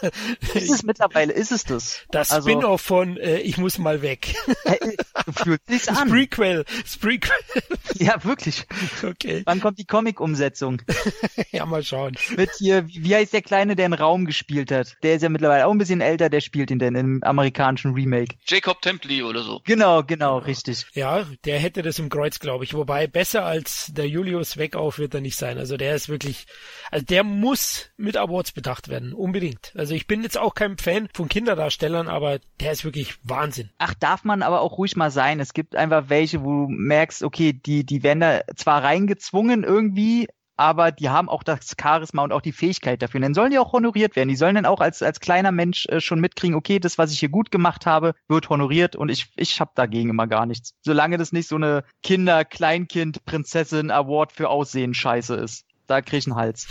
ist es mittlerweile, ist es das? Das also, Spin-off von äh, Ich muss mal weg. du fühlst dich an. Sprequel, Sprequel. ja, wirklich. Okay. Wann kommt die Comic- Umsetzung. ja, mal schauen. Mit hier, wie heißt der Kleine, der einen Raum gespielt hat? Der ist ja mittlerweile auch ein bisschen älter, der spielt ihn denn im amerikanischen Remake. Jacob Templey oder so. Genau, genau, richtig. Ja, der hätte das im Kreuz, glaube ich. Wobei besser als der Julius Weckauf wird er nicht sein. Also der ist wirklich, also der muss mit Awards bedacht werden. Unbedingt. Also ich bin jetzt auch kein Fan von Kinderdarstellern, aber der ist wirklich Wahnsinn. Ach, darf man aber auch ruhig mal sein. Es gibt einfach welche, wo du merkst, okay, die, die werden da zwar reingezwungen irgendwie, aber die haben auch das Charisma und auch die Fähigkeit dafür. Und dann sollen die auch honoriert werden. Die sollen dann auch als, als kleiner Mensch äh, schon mitkriegen, okay, das, was ich hier gut gemacht habe, wird honoriert und ich, ich habe dagegen immer gar nichts. Solange das nicht so eine Kinder-, Kleinkind-, Prinzessin-Award für Aussehen scheiße ist da krieg ich einen Hals.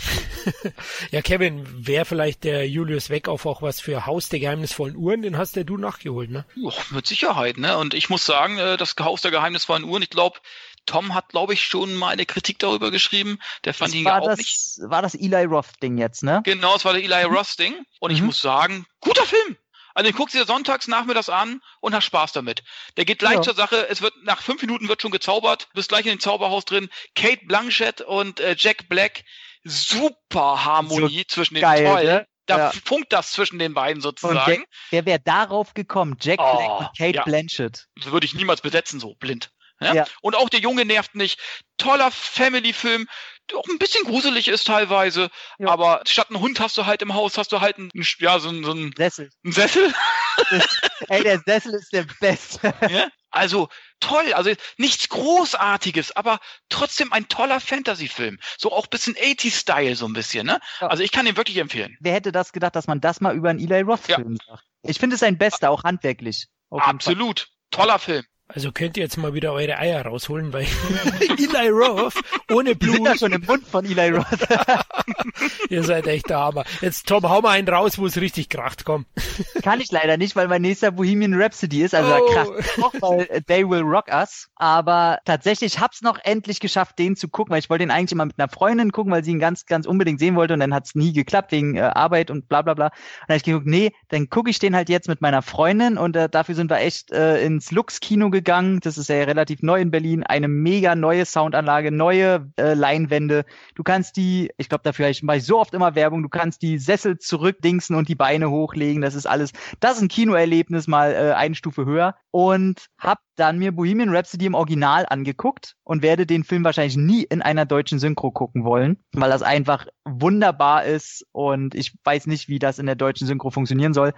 ja, Kevin, wäre vielleicht der Julius Weckauf auch was für Haus der geheimnisvollen Uhren? Den hast ja du nachgeholt, ne? Ja, mit Sicherheit, ne? Und ich muss sagen, äh, das Haus der geheimnisvollen Uhren, ich glaube, Tom hat, glaube ich, schon mal eine Kritik darüber geschrieben. Der fand das ihn ja auch das, nicht. War das Eli Roth-Ding jetzt, ne? Genau, es war der Eli mhm. Roth-Ding. Und mhm. ich muss sagen, guter Film. Also den guckst du dir sonntags nachmittags an und hast Spaß damit. Der geht gleich ja. zur Sache. Es wird nach fünf Minuten wird schon gezaubert. Du bist gleich in dem Zauberhaus drin. Kate Blanchett und äh, Jack Black. Super Harmonie so zwischen den geil, toll. Ne? Da ja. funkt das zwischen den beiden sozusagen. wer wäre darauf gekommen? Jack oh, Black und Kate ja. Blanchett. Das würde ich niemals besetzen, so blind. Ja? ja? Und auch der Junge nervt nicht. Toller Family-Film, der auch ein bisschen gruselig ist teilweise. Ja. Aber statt einen Hund hast du halt im Haus, hast du halt einen, ja, so, so einen Sessel. Einen Sessel. ey, der Sessel ist der Beste. Ja? Also toll, also nichts Großartiges, aber trotzdem ein toller Fantasy-Film. So auch bisschen 80s-Style so ein bisschen, ne? Ja. Also ich kann den wirklich empfehlen. Wer hätte das gedacht, dass man das mal über einen Eli Roth-Film sagt? Ich finde es ein bester, auch handwerklich. Absolut. Toller Film. Also könnt ihr jetzt mal wieder eure Eier rausholen, weil Eli Roth ohne Blut. Die sind ja schon im Mund von Eli Roth. ihr seid echt der Hammer. Jetzt Tom, hau mal einen raus, wo es richtig kracht, komm. Kann ich leider nicht, weil mein nächster Bohemian Rhapsody ist, also oh. kracht auch, weil They Will Rock Us. Aber tatsächlich hab's noch endlich geschafft, den zu gucken, weil ich wollte den eigentlich immer mit einer Freundin gucken, weil sie ihn ganz, ganz unbedingt sehen wollte und dann hat's nie geklappt wegen äh, Arbeit und bla bla bla. Und dann hab ich geguckt, nee, dann gucke ich den halt jetzt mit meiner Freundin und äh, dafür sind wir echt äh, ins Lux-Kino gegangen gegangen. Das ist ja relativ neu in Berlin. Eine mega neue Soundanlage, neue äh, Leinwände. Du kannst die, ich glaube, dafür mache ich so oft immer Werbung, du kannst die Sessel zurückdingsen und die Beine hochlegen. Das ist alles, das ist ein Kinoerlebnis mal äh, eine Stufe höher. Und hab dann mir Bohemian Rhapsody im Original angeguckt und werde den Film wahrscheinlich nie in einer deutschen Synchro gucken wollen, weil das einfach wunderbar ist und ich weiß nicht, wie das in der deutschen Synchro funktionieren soll.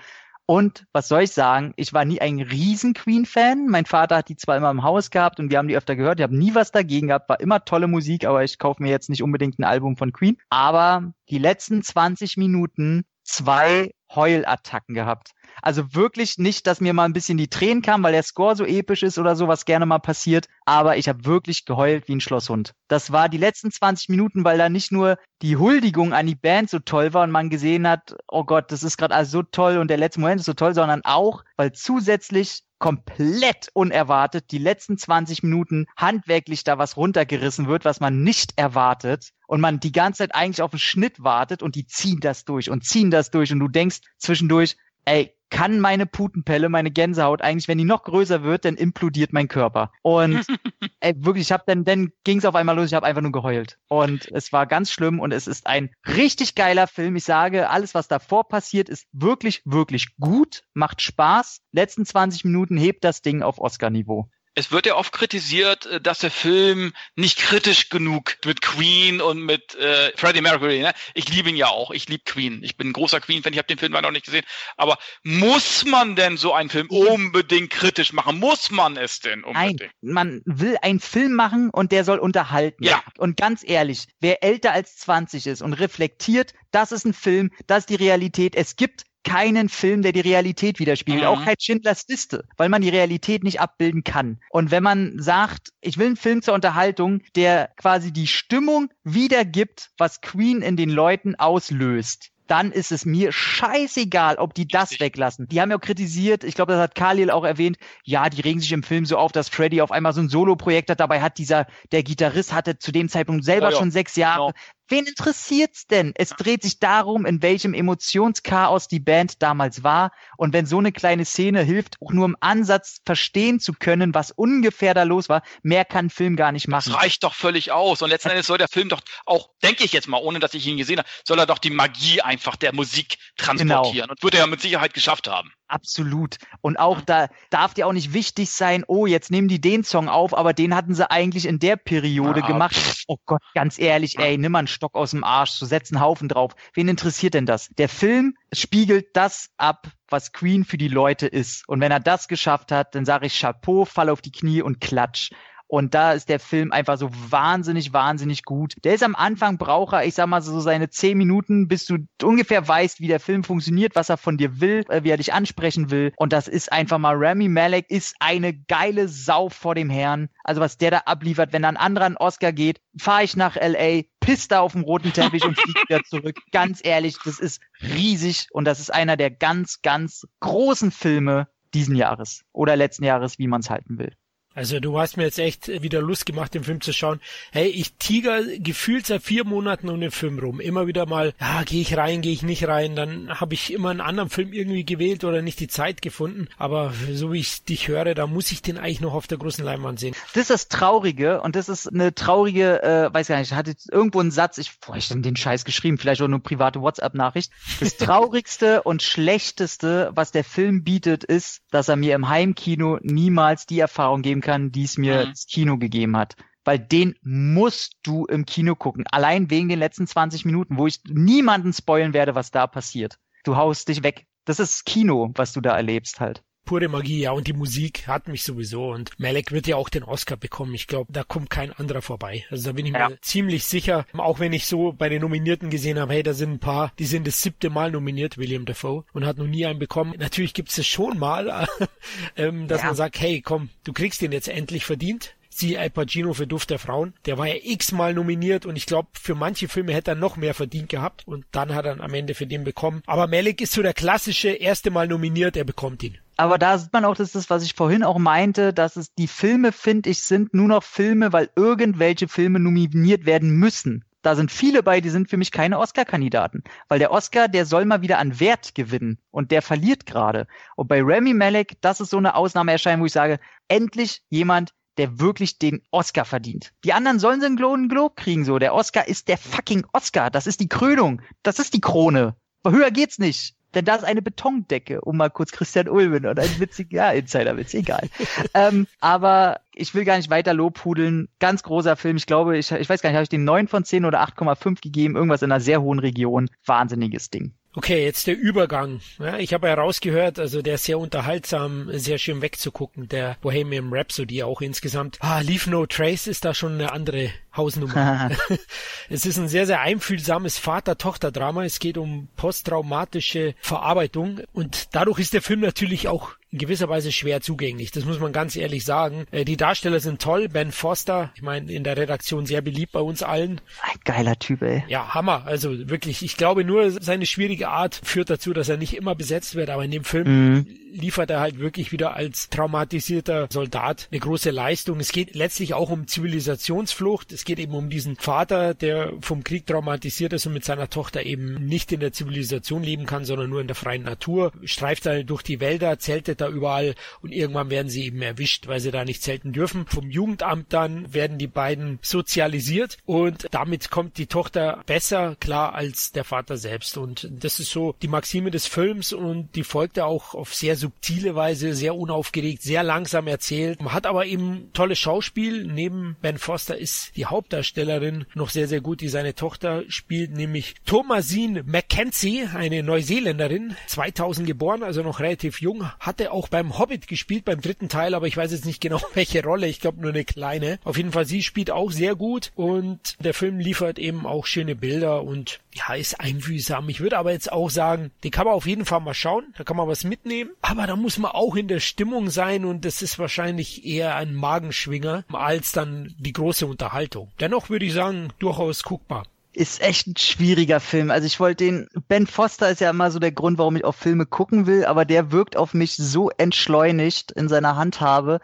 Und was soll ich sagen? Ich war nie ein riesen Queen-Fan. Mein Vater hat die zwar immer im Haus gehabt und wir haben die öfter gehört. Ich habe nie was dagegen gehabt. War immer tolle Musik, aber ich kaufe mir jetzt nicht unbedingt ein Album von Queen. Aber die letzten 20 Minuten zwei Heulattacken gehabt. Also wirklich nicht, dass mir mal ein bisschen die Tränen kamen, weil der Score so episch ist oder so, was gerne mal passiert. Aber ich habe wirklich geheult wie ein Schlosshund. Das war die letzten 20 Minuten, weil da nicht nur die Huldigung an die Band so toll war und man gesehen hat, oh Gott, das ist gerade alles so toll und der letzte Moment ist so toll, sondern auch, weil zusätzlich komplett unerwartet die letzten 20 Minuten handwerklich da was runtergerissen wird, was man nicht erwartet und man die ganze Zeit eigentlich auf einen Schnitt wartet und die ziehen das durch und ziehen das durch und du denkst zwischendurch, ey, kann meine Putenpelle, meine Gänsehaut eigentlich, wenn die noch größer wird, dann implodiert mein Körper. Und ey, wirklich, ich habe dann, dann ging es auf einmal los, ich habe einfach nur geheult. Und es war ganz schlimm und es ist ein richtig geiler Film. Ich sage, alles, was davor passiert, ist wirklich, wirklich gut, macht Spaß. Letzten 20 Minuten hebt das Ding auf Oscar-Niveau es wird ja oft kritisiert, äh, dass der Film nicht kritisch genug mit Queen und mit äh, Freddie Mercury. Ne? Ich liebe ihn ja auch. Ich liebe Queen. Ich bin ein großer Queen-Fan. Ich habe den Film noch nicht gesehen. Aber muss man denn so einen Film unbedingt kritisch machen? Muss man es denn unbedingt? Nein, man will einen Film machen und der soll unterhalten. Ja. Und ganz ehrlich, wer älter als 20 ist und reflektiert, das ist ein Film, das ist die Realität. Es gibt keinen Film, der die Realität widerspiegelt, mhm. auch kein Schindlers Liste, weil man die Realität nicht abbilden kann. Und wenn man sagt, ich will einen Film zur Unterhaltung, der quasi die Stimmung wiedergibt, was Queen in den Leuten auslöst, dann ist es mir scheißegal, ob die das weglassen. Die haben ja auch kritisiert, ich glaube, das hat Khalil auch erwähnt, ja, die regen sich im Film so auf, dass Freddy auf einmal so ein Solo-Projekt hat. Dabei hat dieser, der Gitarrist hatte zu dem Zeitpunkt selber oh ja. schon sechs Jahre. Genau. Wen interessiert's denn? Es dreht sich darum, in welchem Emotionschaos die Band damals war. Und wenn so eine kleine Szene hilft, auch nur im Ansatz verstehen zu können, was ungefähr da los war, mehr kann ein Film gar nicht machen. Das reicht doch völlig aus. Und letzten Endes soll der Film doch auch, denke ich jetzt mal, ohne dass ich ihn gesehen habe, soll er doch die Magie einfach der Musik transportieren. Genau. Und würde er mit Sicherheit geschafft haben. Absolut. Und auch da darf dir auch nicht wichtig sein, oh, jetzt nehmen die den Song auf, aber den hatten sie eigentlich in der Periode ah, gemacht. Oh Gott, ganz ehrlich, ey, nimm mal einen Stock aus dem Arsch, so setz einen Haufen drauf. Wen interessiert denn das? Der Film spiegelt das ab, was Queen für die Leute ist. Und wenn er das geschafft hat, dann sage ich Chapeau, fall auf die Knie und klatsch. Und da ist der Film einfach so wahnsinnig, wahnsinnig gut. Der ist am Anfang, braucht er, ich sag mal so seine zehn Minuten, bis du ungefähr weißt, wie der Film funktioniert, was er von dir will, äh, wie er dich ansprechen will. Und das ist einfach mal, Rami Malek ist eine geile Sau vor dem Herrn. Also was der da abliefert, wenn da ein anderer einen Oscar geht, fahre ich nach L.A., piss da auf dem roten Teppich und fliege wieder zurück. Ganz ehrlich, das ist riesig und das ist einer der ganz, ganz großen Filme diesen Jahres oder letzten Jahres, wie man es halten will. Also du hast mir jetzt echt wieder Lust gemacht, den Film zu schauen. Hey, ich tiger gefühlt seit vier Monaten um den Film rum. Immer wieder mal, ja, gehe ich rein, gehe ich nicht rein. Dann habe ich immer einen anderen Film irgendwie gewählt oder nicht die Zeit gefunden. Aber so wie ich dich höre, da muss ich den eigentlich noch auf der großen Leinwand sehen. Das ist das Traurige und das ist eine traurige, äh, weiß gar nicht, ich hatte irgendwo einen Satz, ich, boah, ich den Scheiß geschrieben, vielleicht auch eine private WhatsApp-Nachricht. Das traurigste und schlechteste, was der Film bietet, ist, dass er mir im Heimkino niemals die Erfahrung geben kann, die es mir mhm. ins Kino gegeben hat. Weil den musst du im Kino gucken. Allein wegen den letzten 20 Minuten, wo ich niemanden spoilen werde, was da passiert. Du haust dich weg. Das ist Kino, was du da erlebst halt. Pure Magie, ja, und die Musik hat mich sowieso. Und Malek wird ja auch den Oscar bekommen. Ich glaube, da kommt kein anderer vorbei. Also da bin ich ja. mir ziemlich sicher, auch wenn ich so bei den Nominierten gesehen habe, hey, da sind ein paar, die sind das siebte Mal nominiert, William Dafoe, und hat noch nie einen bekommen. Natürlich gibt es das schon mal, ähm, dass ja. man sagt, hey, komm, du kriegst den jetzt endlich verdient. Sie Al Pacino für Duft der Frauen. Der war ja x-mal nominiert und ich glaube, für manche Filme hätte er noch mehr verdient gehabt und dann hat er am Ende für den bekommen. Aber Malik ist so der klassische erste Mal nominiert, er bekommt ihn. Aber da sieht man auch, dass das, was ich vorhin auch meinte, dass es die Filme, finde ich, sind nur noch Filme, weil irgendwelche Filme nominiert werden müssen. Da sind viele bei, die sind für mich keine Oscar-Kandidaten. Weil der Oscar, der soll mal wieder an Wert gewinnen. Und der verliert gerade. Und bei Remy Malek, das ist so eine Ausnahmeerscheinung, wo ich sage, endlich jemand, der wirklich den Oscar verdient. Die anderen sollen sie einen Golden Globe kriegen, so. Der Oscar ist der fucking Oscar. Das ist die Krönung. Das ist die Krone. Höher geht's nicht. Denn da ist eine Betondecke, um mal kurz Christian Ulmen und ein witziger ja, Insiderwitz, egal. ähm, aber ich will gar nicht weiter lobhudeln. Ganz großer Film. Ich glaube, ich, ich weiß gar nicht, habe ich den 9 von 10 oder 8,5 gegeben? Irgendwas in einer sehr hohen Region. Wahnsinniges Ding. Okay, jetzt der Übergang. Ja, ich habe ja rausgehört, also der ist sehr unterhaltsam, sehr schön wegzugucken, der Bohemian Rhapsody auch insgesamt. Ah, Leave No Trace ist da schon eine andere Hausnummer. es ist ein sehr, sehr einfühlsames Vater-Tochter-Drama. Es geht um posttraumatische Verarbeitung und dadurch ist der Film natürlich auch in gewisser Weise schwer zugänglich. Das muss man ganz ehrlich sagen. Äh, die Darsteller sind toll. Ben Foster, ich meine, in der Redaktion sehr beliebt bei uns allen. Ein geiler Typ, ey. Ja, Hammer. Also wirklich, ich glaube nur, seine schwierige Art führt dazu, dass er nicht immer besetzt wird, aber in dem Film mhm. liefert er halt wirklich wieder als traumatisierter Soldat eine große Leistung. Es geht letztlich auch um Zivilisationsflucht. Es geht eben um diesen Vater, der vom Krieg traumatisiert ist und mit seiner Tochter eben nicht in der Zivilisation leben kann, sondern nur in der freien Natur. Streift halt durch die Wälder, zeltet da überall und irgendwann werden sie eben erwischt, weil sie da nicht zelten dürfen. Vom Jugendamt dann werden die beiden sozialisiert und damit kommt die Tochter besser klar als der Vater selbst. Und das ist so die Maxime des Films und die folgt er auch auf sehr subtile Weise, sehr unaufgeregt, sehr langsam erzählt. Hat aber eben tolles Schauspiel. Neben Ben Foster ist die Hauptdarstellerin noch sehr, sehr gut, die seine Tochter spielt, nämlich Thomasine Mackenzie, eine Neuseeländerin, 2000 geboren, also noch relativ jung, hatte auch beim Hobbit gespielt, beim dritten Teil, aber ich weiß jetzt nicht genau welche Rolle, ich glaube nur eine kleine. Auf jeden Fall, sie spielt auch sehr gut und der Film liefert eben auch schöne Bilder und ja, ist einfühlsam. Ich würde aber jetzt auch sagen, den kann man auf jeden Fall mal schauen, da kann man was mitnehmen, aber da muss man auch in der Stimmung sein und das ist wahrscheinlich eher ein Magenschwinger als dann die große Unterhaltung. Dennoch würde ich sagen, durchaus guckbar ist echt ein schwieriger Film. Also ich wollte den, Ben Foster ist ja immer so der Grund, warum ich auf Filme gucken will, aber der wirkt auf mich so entschleunigt in seiner Handhabe.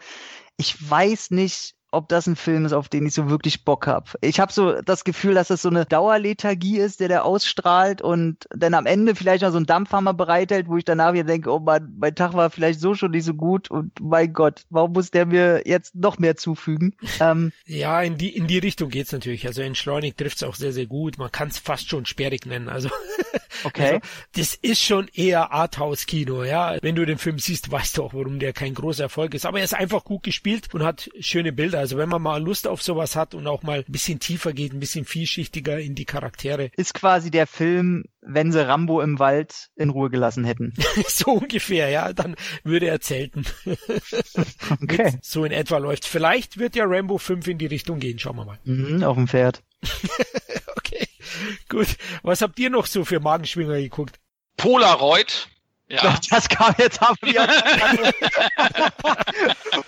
Ich weiß nicht, ob das ein Film ist, auf den ich so wirklich Bock habe. Ich habe so das Gefühl, dass das so eine Dauerlethargie ist, der der ausstrahlt und dann am Ende vielleicht noch so ein Dampfhammer bereithält, wo ich danach wieder denke, oh mein, mein Tag war vielleicht so schon nicht so gut und mein Gott, warum muss der mir jetzt noch mehr zufügen? Ähm, ja, in die in die Richtung geht's natürlich. Also entschleunigt trifft's auch sehr sehr gut. Man kann es fast schon sperrig nennen. Also okay, also, das ist schon eher Arthouse-Kino. Ja, wenn du den Film siehst, weißt du auch, warum der kein großer Erfolg ist. Aber er ist einfach gut gespielt und hat schöne Bilder. Also wenn man mal Lust auf sowas hat und auch mal ein bisschen tiefer geht, ein bisschen vielschichtiger in die Charaktere. Ist quasi der Film, wenn sie Rambo im Wald in Ruhe gelassen hätten. so ungefähr, ja, dann würde er zelten. okay. so in etwa läuft. Vielleicht wird ja Rambo 5 in die Richtung gehen, schauen wir mal. Mhm, auf dem Pferd. okay, gut. Was habt ihr noch so für Magenschwinger geguckt? Polaroid ja. Das kam jetzt ab.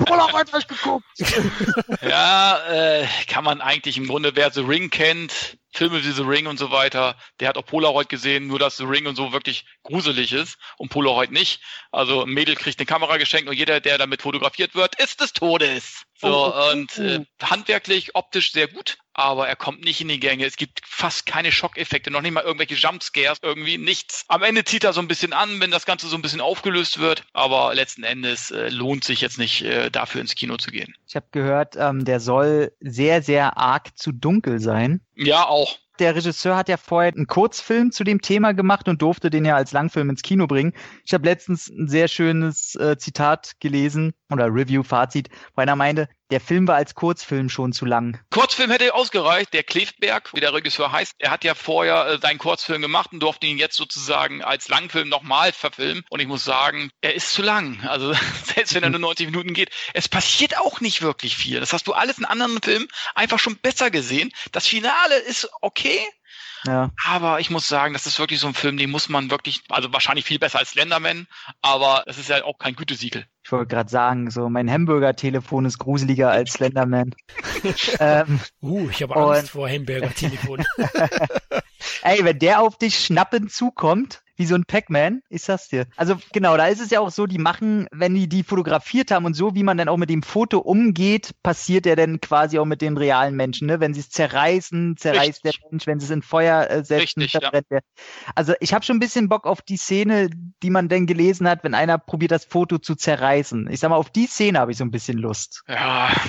Polaroid habe ich geguckt. Ja, äh, kann man eigentlich im Grunde, wer The Ring kennt, Filme wie The Ring und so weiter, der hat auch Polaroid gesehen, nur dass The Ring und so wirklich gruselig ist und Polaroid nicht. Also ein Mädel kriegt eine Kamera geschenkt und jeder, der damit fotografiert wird, ist des Todes. So, oh, oh, oh. und äh, handwerklich, optisch sehr gut, aber er kommt nicht in die Gänge. Es gibt fast keine Schockeffekte, noch nicht mal irgendwelche Jumpscares, irgendwie nichts. Am Ende zieht er so ein bisschen an, wenn das Ganze so ein bisschen aufgelöst wird, aber letzten Endes äh, lohnt sich jetzt nicht, äh, dafür ins Kino zu gehen. Ich habe gehört, ähm, der soll sehr, sehr arg zu dunkel sein. Ja, auch der Regisseur hat ja vorher einen Kurzfilm zu dem Thema gemacht und durfte den ja als Langfilm ins Kino bringen. Ich habe letztens ein sehr schönes äh, Zitat gelesen, oder Review, Fazit, wo einer meinte, der Film war als Kurzfilm schon zu lang. Kurzfilm hätte ausgereicht. Der Klefberg, wie der Regisseur heißt, er hat ja vorher äh, seinen Kurzfilm gemacht und durfte ihn jetzt sozusagen als Langfilm nochmal verfilmen. Und ich muss sagen, er ist zu lang. Also selbst wenn er nur 90 Minuten geht, es passiert auch nicht wirklich viel. Das hast du alles in anderen Filmen einfach schon besser gesehen. Das Finale ist okay, ja. Aber ich muss sagen, das ist wirklich so ein Film, den muss man wirklich, also wahrscheinlich viel besser als Slenderman, aber es ist ja auch kein Gütesiegel. Ich wollte gerade sagen, so mein Hamburger-Telefon ist gruseliger als Slenderman. ähm, uh, ich habe Angst vor Hamburger-Telefon. Ey, wenn der auf dich schnappend zukommt, wie so ein Pac-Man, ist das dir. Also genau, da ist es ja auch so, die machen, wenn die die fotografiert haben und so, wie man dann auch mit dem Foto umgeht, passiert ja dann quasi auch mit den realen Menschen. Ne? Wenn sie es zerreißen, zerreißt Richtig. der Mensch, wenn sie es in Feuer äh, setzen, Richtig, verbrennt ja. der. Also ich habe schon ein bisschen Bock auf die Szene, die man denn gelesen hat, wenn einer probiert, das Foto zu zerreißen. Ich sag mal, auf die Szene habe ich so ein bisschen Lust. Ja.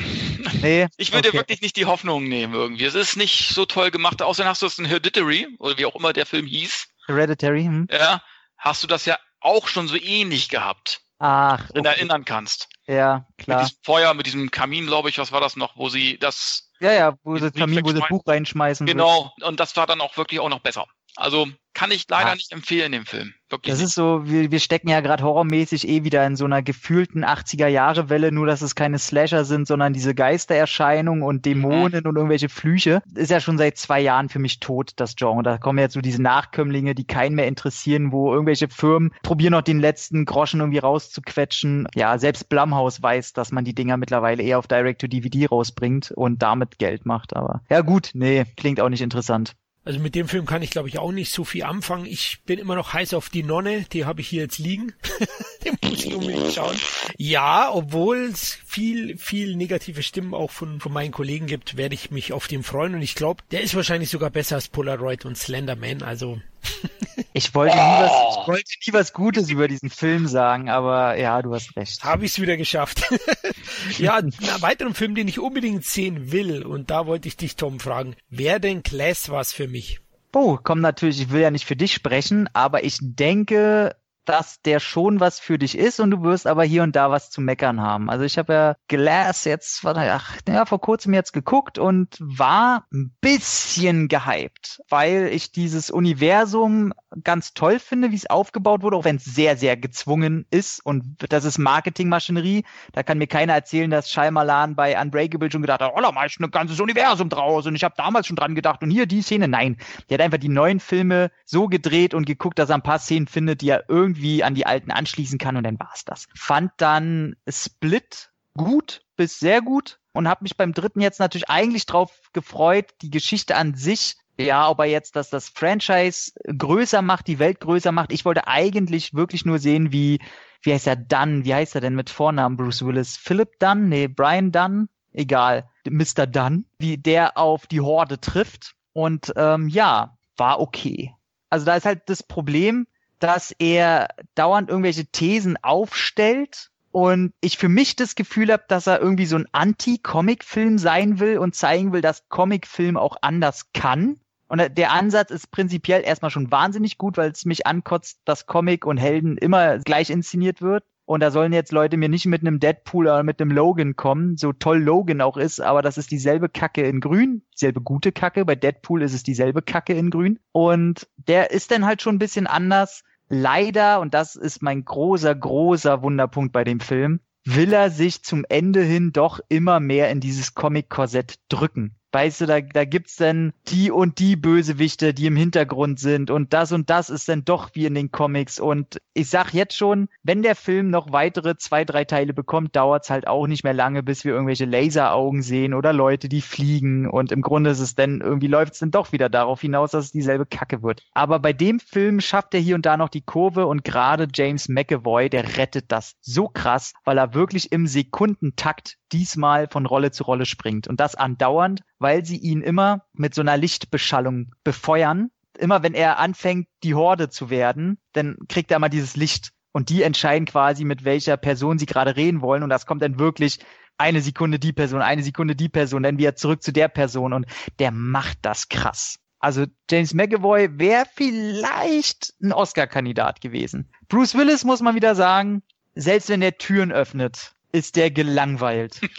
Nee. Ich würde okay. wirklich nicht die Hoffnung nehmen irgendwie. Es ist nicht so toll gemacht. Außerdem hast du es in Hereditary, oder wie auch immer der Film hieß. Hereditary, hm? Ja, hast du das ja auch schon so ähnlich gehabt. Ach. Wenn okay. du erinnern kannst. Ja, klar. Mit diesem Feuer, mit diesem Kamin, glaube ich, was war das noch, wo sie das. Ja, ja, wo sie Kamin, wo sie das Buch reinschmeißen. Genau, wird. und das war dann auch wirklich auch noch besser. Also kann ich leider ja. nicht empfehlen, den Film. Wirklich das nicht. ist so, wir, wir stecken ja gerade horrormäßig eh wieder in so einer gefühlten 80er-Jahre-Welle, nur dass es keine Slasher sind, sondern diese Geistererscheinungen und Dämonen mhm. und irgendwelche Flüche. Ist ja schon seit zwei Jahren für mich tot, das Genre. Da kommen jetzt so diese Nachkömmlinge, die keinen mehr interessieren, wo irgendwelche Firmen probieren noch den letzten Groschen irgendwie rauszuquetschen. Ja, selbst Blumhouse weiß, dass man die Dinger mittlerweile eher auf Direct-to-DVD rausbringt und damit Geld macht. Aber ja gut, nee, klingt auch nicht interessant. Also mit dem Film kann ich glaube ich auch nicht so viel anfangen. Ich bin immer noch heiß auf die Nonne, die habe ich hier jetzt liegen. den muss ich unbedingt schauen. Ja, obwohl es viel, viel negative Stimmen auch von, von meinen Kollegen gibt, werde ich mich auf den freuen und ich glaube, der ist wahrscheinlich sogar besser als Polaroid und Slenderman. Also ich wollte, nie was, ich wollte nie was Gutes über diesen Film sagen, aber ja, du hast recht. Habe ich es wieder geschafft. ja, einen weiteren Film, den ich unbedingt sehen will, und da wollte ich dich, Tom, fragen, wer denn Class was für mich? Oh, komm natürlich, ich will ja nicht für dich sprechen, aber ich denke, dass der schon was für dich ist und du wirst aber hier und da was zu meckern haben. Also ich habe ja Glass jetzt, ach, ja, vor kurzem jetzt geguckt und war ein bisschen gehypt, weil ich dieses Universum ganz toll finde, wie es aufgebaut wurde, auch wenn es sehr, sehr gezwungen ist und das ist Marketingmaschinerie. Da kann mir keiner erzählen, dass Shyamalan bei Unbreakable schon gedacht hat, oh, da mach ich ein ganzes Universum draus und ich habe damals schon dran gedacht und hier die Szene. Nein, der hat einfach die neuen Filme so gedreht und geguckt, dass er ein paar Szenen findet, die er irgendwie an die alten anschließen kann und dann war's das. Fand dann Split gut bis sehr gut und habe mich beim dritten jetzt natürlich eigentlich drauf gefreut, die Geschichte an sich ja, ob er jetzt dass das Franchise größer macht, die Welt größer macht. Ich wollte eigentlich wirklich nur sehen, wie, wie heißt er Dunn? Wie heißt er denn mit Vornamen Bruce Willis? Philip Dunn? Nee, Brian Dunn? Egal. Mr. Dunn. Wie der auf die Horde trifft. Und ähm, ja, war okay. Also da ist halt das Problem, dass er dauernd irgendwelche Thesen aufstellt und ich für mich das Gefühl habe, dass er irgendwie so ein Anti-Comic-Film sein will und zeigen will, dass Comic-Film auch anders kann. Und der Ansatz ist prinzipiell erstmal schon wahnsinnig gut, weil es mich ankotzt, dass Comic und Helden immer gleich inszeniert wird. Und da sollen jetzt Leute mir nicht mit einem Deadpool oder mit einem Logan kommen, so toll Logan auch ist, aber das ist dieselbe Kacke in grün, dieselbe gute Kacke. Bei Deadpool ist es dieselbe Kacke in grün. Und der ist dann halt schon ein bisschen anders. Leider, und das ist mein großer, großer Wunderpunkt bei dem Film, will er sich zum Ende hin doch immer mehr in dieses Comic-Korsett drücken weißt du, da, da gibt's dann die und die Bösewichte, die im Hintergrund sind und das und das ist dann doch wie in den Comics. Und ich sag jetzt schon, wenn der Film noch weitere zwei, drei Teile bekommt, dauert's halt auch nicht mehr lange, bis wir irgendwelche Laseraugen sehen oder Leute, die fliegen. Und im Grunde ist es dann, irgendwie läuft's dann doch wieder darauf hinaus, dass es dieselbe Kacke wird. Aber bei dem Film schafft er hier und da noch die Kurve und gerade James McAvoy, der rettet das so krass, weil er wirklich im Sekundentakt diesmal von Rolle zu Rolle springt. Und das andauernd, weil sie ihn immer mit so einer Lichtbeschallung befeuern. Immer wenn er anfängt, die Horde zu werden, dann kriegt er mal dieses Licht und die entscheiden quasi, mit welcher Person sie gerade reden wollen und das kommt dann wirklich eine Sekunde die Person, eine Sekunde die Person, dann wieder zurück zu der Person und der macht das krass. Also James McAvoy wäre vielleicht ein Oscar-Kandidat gewesen. Bruce Willis muss man wieder sagen, selbst wenn er Türen öffnet, ist der gelangweilt.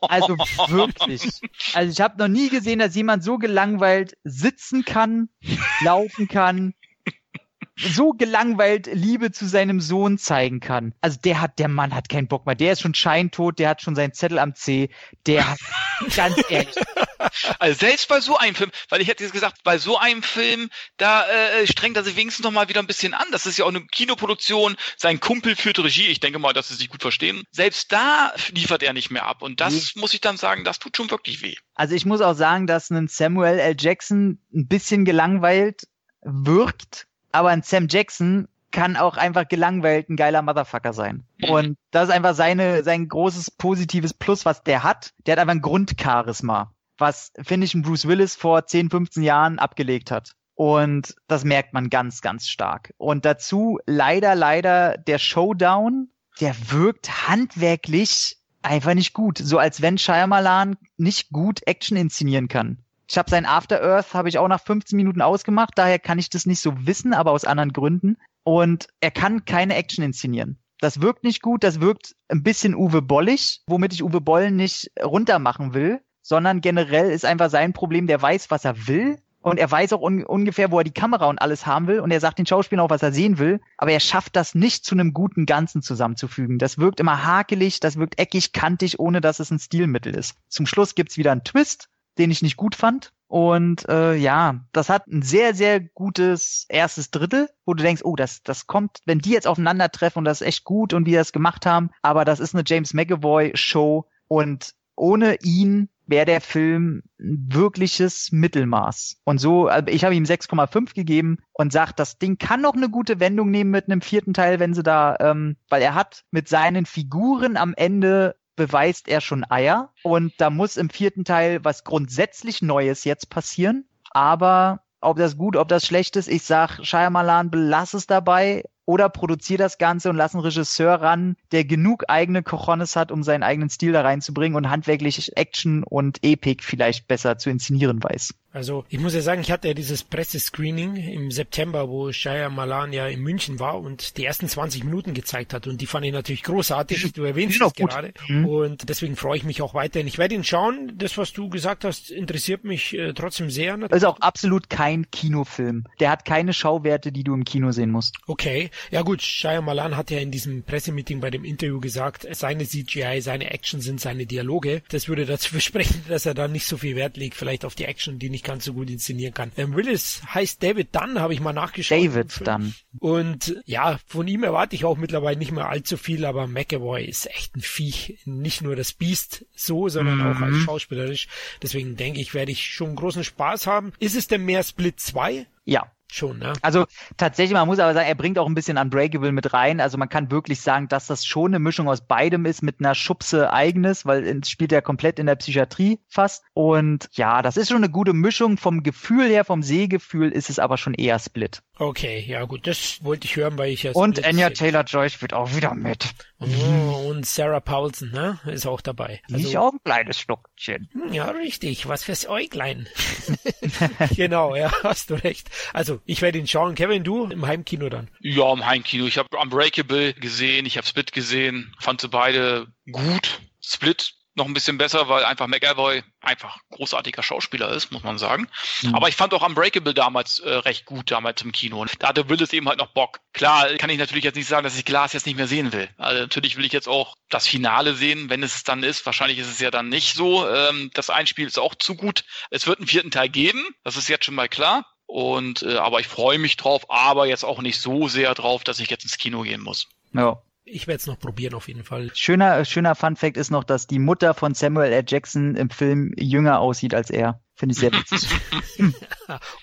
Also wirklich. Also ich habe noch nie gesehen, dass jemand so gelangweilt sitzen kann, laufen kann, so gelangweilt Liebe zu seinem Sohn zeigen kann. Also der hat, der Mann hat keinen Bock mehr. Der ist schon scheintot, der hat schon seinen Zettel am C. Der hat, ganz ehrlich. Also selbst bei so einem Film, weil ich hätte jetzt gesagt, bei so einem Film, da äh, strengt er sich wenigstens noch mal wieder ein bisschen an. Das ist ja auch eine Kinoproduktion. Sein Kumpel führt Regie. Ich denke mal, dass sie sich gut verstehen. Selbst da liefert er nicht mehr ab. Und das nee. muss ich dann sagen, das tut schon wirklich weh. Also ich muss auch sagen, dass ein Samuel L. Jackson ein bisschen gelangweilt wirkt aber ein Sam Jackson kann auch einfach gelangweilt ein geiler Motherfucker sein. Und das ist einfach seine, sein großes positives Plus, was der hat. Der hat einfach ein Grundcharisma, was, finde ich, ein Bruce Willis vor 10, 15 Jahren abgelegt hat. Und das merkt man ganz, ganz stark. Und dazu leider, leider der Showdown, der wirkt handwerklich einfach nicht gut. So als wenn Shyamalan nicht gut Action inszenieren kann. Ich habe sein After Earth habe ich auch nach 15 Minuten ausgemacht, daher kann ich das nicht so wissen, aber aus anderen Gründen. Und er kann keine Action inszenieren. Das wirkt nicht gut, das wirkt ein bisschen Uwe Bollig, womit ich Uwe Boll nicht runtermachen will, sondern generell ist einfach sein Problem, der weiß, was er will und er weiß auch un ungefähr, wo er die Kamera und alles haben will und er sagt den Schauspielern auch, was er sehen will, aber er schafft das nicht zu einem guten Ganzen zusammenzufügen. Das wirkt immer hakelig, das wirkt eckig, kantig, ohne dass es ein Stilmittel ist. Zum Schluss gibt's wieder einen Twist, den ich nicht gut fand. Und äh, ja, das hat ein sehr, sehr gutes erstes Drittel, wo du denkst, oh, das, das kommt, wenn die jetzt aufeinandertreffen und das ist echt gut und wie das gemacht haben. Aber das ist eine James McAvoy-Show und ohne ihn wäre der Film ein wirkliches Mittelmaß. Und so, also ich habe ihm 6,5 gegeben und sagt, das Ding kann noch eine gute Wendung nehmen mit einem vierten Teil, wenn sie da, ähm, weil er hat mit seinen Figuren am Ende beweist er schon Eier. Und da muss im vierten Teil was grundsätzlich Neues jetzt passieren. Aber ob das gut, ob das schlecht ist, ich sag, Shyamalan, belass es dabei oder produzier das Ganze und lass einen Regisseur ran, der genug eigene Cojones hat, um seinen eigenen Stil da reinzubringen und handwerklich Action und Epic vielleicht besser zu inszenieren weiß. Also ich muss ja sagen, ich hatte ja dieses Pressescreening im September, wo Shia Malan ja in München war und die ersten 20 Minuten gezeigt hat und die fand ich natürlich großartig. Du erwähnst es gerade mhm. und deswegen freue ich mich auch weiterhin. Ich werde ihn schauen. Das, was du gesagt hast, interessiert mich äh, trotzdem sehr. Das ist auch absolut kein Kinofilm. Der hat keine Schauwerte, die du im Kino sehen musst. Okay. Ja gut, Shia Malan hat ja in diesem Pressemeeting bei dem Interview gesagt, seine CGI, seine Action sind seine Dialoge. Das würde dazu versprechen, dass er dann nicht so viel Wert legt, vielleicht auf die Action, die nicht nicht ganz so gut inszenieren kann. Ähm, Willis heißt David Dunn, habe ich mal nachgeschaut. David Dunn. Und ja, von ihm erwarte ich auch mittlerweile nicht mehr allzu viel, aber McAvoy ist echt ein Viech. Nicht nur das Biest so, sondern mhm. auch als schauspielerisch. Deswegen denke ich, werde ich schon großen Spaß haben. Ist es denn mehr Split 2? Ja, Schon, ne? Also tatsächlich, man muss aber sagen, er bringt auch ein bisschen Unbreakable mit rein. Also man kann wirklich sagen, dass das schon eine Mischung aus beidem ist mit einer Schubse eigenes, weil es spielt ja komplett in der Psychiatrie fast. Und ja, das ist schon eine gute Mischung. Vom Gefühl her, vom Sehgefühl ist es aber schon eher Split. Okay, ja gut, das wollte ich hören, weil ich ja. Und Anya Taylor-Joy spielt auch wieder mit. Oh, und Sarah Paulson, ne, ist auch dabei. Also, ich auch ein kleines Schluckchen. Hm, ja, richtig, was fürs Äuglein. genau, ja, hast du recht. Also, ich werde ihn schauen. Kevin, du im Heimkino dann? Ja, im Heimkino. Ich habe Unbreakable gesehen, ich habe Split gesehen, fand sie beide gut. Split noch ein bisschen besser, weil einfach McAvoy einfach großartiger Schauspieler ist, muss man sagen. Mhm. Aber ich fand auch Unbreakable damals äh, recht gut, damals im Kino. Und da hatte Willis eben halt noch Bock. Klar, kann ich natürlich jetzt nicht sagen, dass ich Glas jetzt nicht mehr sehen will. Also natürlich will ich jetzt auch das Finale sehen, wenn es dann ist. Wahrscheinlich ist es ja dann nicht so. Ähm, das Einspiel ist auch zu gut. Es wird einen vierten Teil geben, das ist jetzt schon mal klar. Und äh, aber ich freue mich drauf, aber jetzt auch nicht so sehr drauf, dass ich jetzt ins Kino gehen muss. Ja. Ich werde es noch probieren auf jeden Fall. Schöner, schöner Fun Fact ist noch, dass die Mutter von Samuel L. Jackson im Film jünger aussieht als er. Finde ich sehr witzig.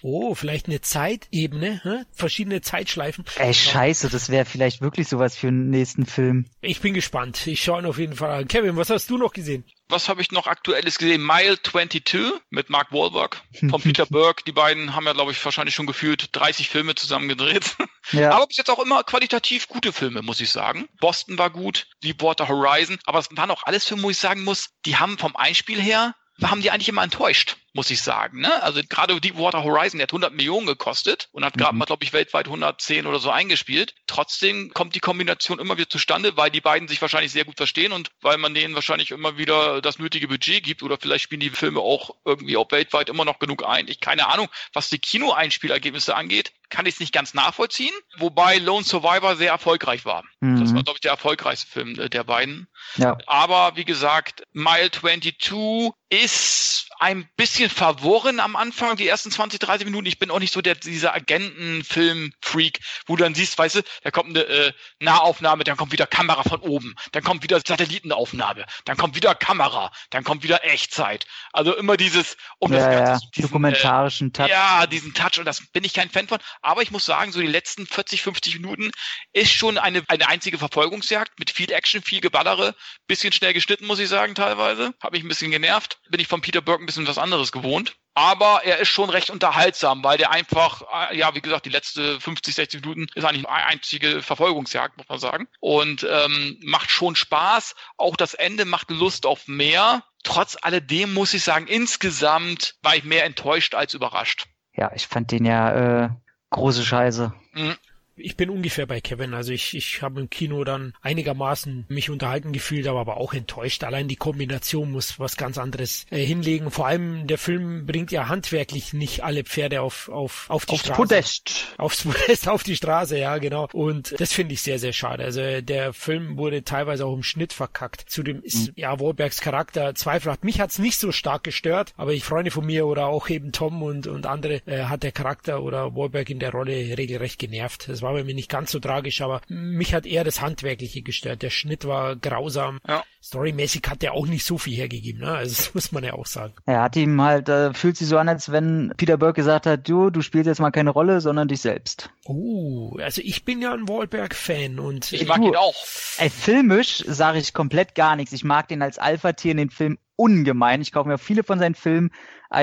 oh, vielleicht eine Zeitebene, hä? verschiedene Zeitschleifen. Ey, scheiße, das wäre vielleicht wirklich sowas für einen nächsten Film. Ich bin gespannt. Ich schaue ihn auf jeden Fall an. Kevin, was hast du noch gesehen? Was habe ich noch aktuelles gesehen? Mile 22 mit Mark Wahlberg von Peter Burke. Die beiden haben ja, glaube ich, wahrscheinlich schon gefühlt 30 Filme zusammen gedreht. Ja. Aber bis jetzt auch immer qualitativ gute Filme, muss ich sagen. Boston war gut, Deepwater Horizon. Aber es waren auch alles Filme, wo ich sagen muss, die haben vom Einspiel her haben die eigentlich immer enttäuscht, muss ich sagen. Ne? Also gerade Deepwater Horizon, der hat 100 Millionen gekostet und hat gerade mhm. mal, glaube ich, weltweit 110 oder so eingespielt. Trotzdem kommt die Kombination immer wieder zustande, weil die beiden sich wahrscheinlich sehr gut verstehen und weil man denen wahrscheinlich immer wieder das nötige Budget gibt oder vielleicht spielen die Filme auch irgendwie auch weltweit immer noch genug ein. Ich keine Ahnung, was die Kinoeinspielergebnisse angeht kann ich es nicht ganz nachvollziehen, wobei Lone Survivor sehr erfolgreich war. Mhm. Das war, glaube ich, der erfolgreichste Film äh, der beiden. Ja. Aber wie gesagt, Mile 22 ist ein bisschen verworren am Anfang, die ersten 20, 30 Minuten. Ich bin auch nicht so der, dieser Agentenfilm-Freak, wo du dann siehst, weißt du, da kommt eine äh, Nahaufnahme, dann kommt wieder Kamera von oben, dann kommt wieder Satellitenaufnahme, dann kommt wieder Kamera, dann kommt wieder Echtzeit. Also immer dieses, um ja, das Ganze, ja. Diesen, dokumentarischen äh, Touch. Ja, diesen Touch und das bin ich kein Fan von. Aber ich muss sagen, so die letzten 40, 50 Minuten ist schon eine, eine einzige Verfolgungsjagd mit viel Action, viel Geballere, bisschen schnell geschnitten, muss ich sagen, teilweise. Habe ich ein bisschen genervt. Bin ich von Peter Burke ein bisschen was anderes gewohnt. Aber er ist schon recht unterhaltsam, weil der einfach, äh, ja, wie gesagt, die letzte 50, 60 Minuten ist eigentlich eine einzige Verfolgungsjagd, muss man sagen. Und ähm, macht schon Spaß. Auch das Ende macht Lust auf mehr. Trotz alledem muss ich sagen, insgesamt war ich mehr enttäuscht als überrascht. Ja, ich fand den ja äh, große Scheiße. Mhm ich bin ungefähr bei Kevin. Also ich, ich habe im Kino dann einigermaßen mich unterhalten gefühlt, aber, aber auch enttäuscht. Allein die Kombination muss was ganz anderes äh, hinlegen. Vor allem der Film bringt ja handwerklich nicht alle Pferde auf, auf, auf die Aufs Straße. Podest. Aufs Podest, auf die Straße, ja, genau. Und das finde ich sehr, sehr schade. Also der Film wurde teilweise auch im Schnitt verkackt. Zudem ist, mhm. ja, Wahlbergs Charakter zweifelhaft. Mich hat's nicht so stark gestört, aber ich Freunde von mir oder auch eben Tom und, und andere äh, hat der Charakter oder Wahlberg in der Rolle regelrecht genervt. Das war bei mir nicht ganz so tragisch, aber mich hat eher das Handwerkliche gestört. Der Schnitt war grausam. Ja. Storymäßig hat er auch nicht so viel hergegeben, ne? Also das muss man ja auch sagen. Er hat ihm halt, äh, fühlt sich so an, als wenn Peter Burke gesagt hat, du, du spielst jetzt mal keine Rolle, sondern dich selbst. Oh, also ich bin ja ein Wahlberg-Fan und ich mag du, ihn auch. Ey, filmisch sage ich komplett gar nichts. Ich mag den als Alpha-Tier in den Film ungemein. Ich kaufe mir viele von seinen Filmen.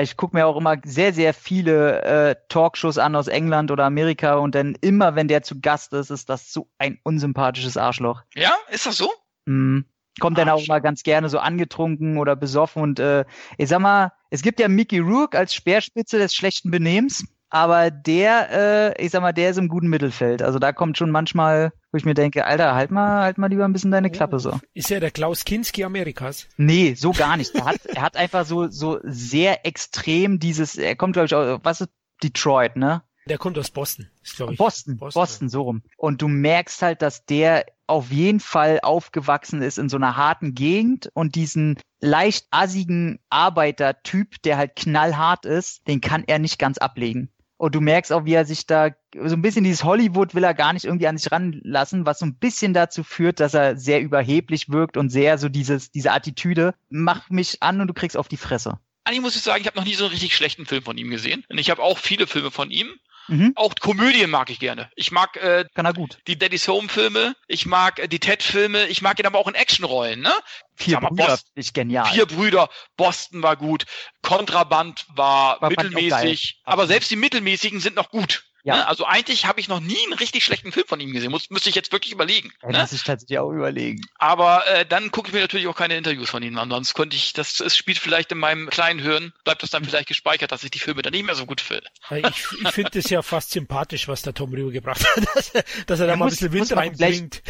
Ich gucke mir auch immer sehr, sehr viele äh, Talkshows an aus England oder Amerika und dann immer, wenn der zu Gast ist, ist das so ein unsympathisches Arschloch. Ja, ist das so? Mm. Kommt dann auch immer ganz gerne so angetrunken oder besoffen und äh, ich sag mal, es gibt ja Mickey Rourke als Speerspitze des schlechten Benehmens aber der, äh, ich sag mal, der ist im guten Mittelfeld. Also da kommt schon manchmal, wo ich mir denke, Alter, halt mal, halt mal lieber ein bisschen deine Klappe so. Ist er der Klaus Kinski Amerikas? Nee, so gar nicht. Er hat, er hat einfach so, so sehr extrem dieses, er kommt, glaube ich, aus, was ist Detroit, ne? Der kommt aus Boston, glaube ich. Boston, Boston, Boston, so rum. Und du merkst halt, dass der auf jeden Fall aufgewachsen ist in so einer harten Gegend und diesen leicht assigen Arbeitertyp, der halt knallhart ist, den kann er nicht ganz ablegen. Und du merkst auch, wie er sich da, so ein bisschen dieses Hollywood will er gar nicht irgendwie an sich ranlassen, was so ein bisschen dazu führt, dass er sehr überheblich wirkt und sehr so dieses, diese Attitüde, mach mich an und du kriegst auf die Fresse. Eigentlich muss ich sagen, ich habe noch nie so einen richtig schlechten Film von ihm gesehen. Und ich habe auch viele Filme von ihm. Mhm. Auch Komödien mag ich gerne. Ich mag äh, Kann er gut. die Daddy's Home Filme, ich mag äh, die Ted Filme, ich mag ihn aber auch in Actionrollen, ne? Vier mal, Brüder ist genial. Vier Brüder, Boston war gut, Kontraband war, war mittelmäßig, aber selbst die mittelmäßigen sind noch gut. Ja. Ne? Also eigentlich habe ich noch nie einen richtig schlechten Film von ihm gesehen. Muss, müsste ich jetzt wirklich überlegen. Ja, ne? Muss ich tatsächlich auch überlegen. Aber äh, dann gucke ich mir natürlich auch keine Interviews von ihm an. Sonst könnte ich, das es spielt vielleicht in meinem kleinen Hirn, bleibt das dann vielleicht gespeichert, dass ich die Filme dann nicht mehr so gut finde. Ich, ich finde es ja fast sympathisch, was der Tom Rüber gebracht hat, dass, er, dass er da mal muss, ein bisschen Wind reinbringt.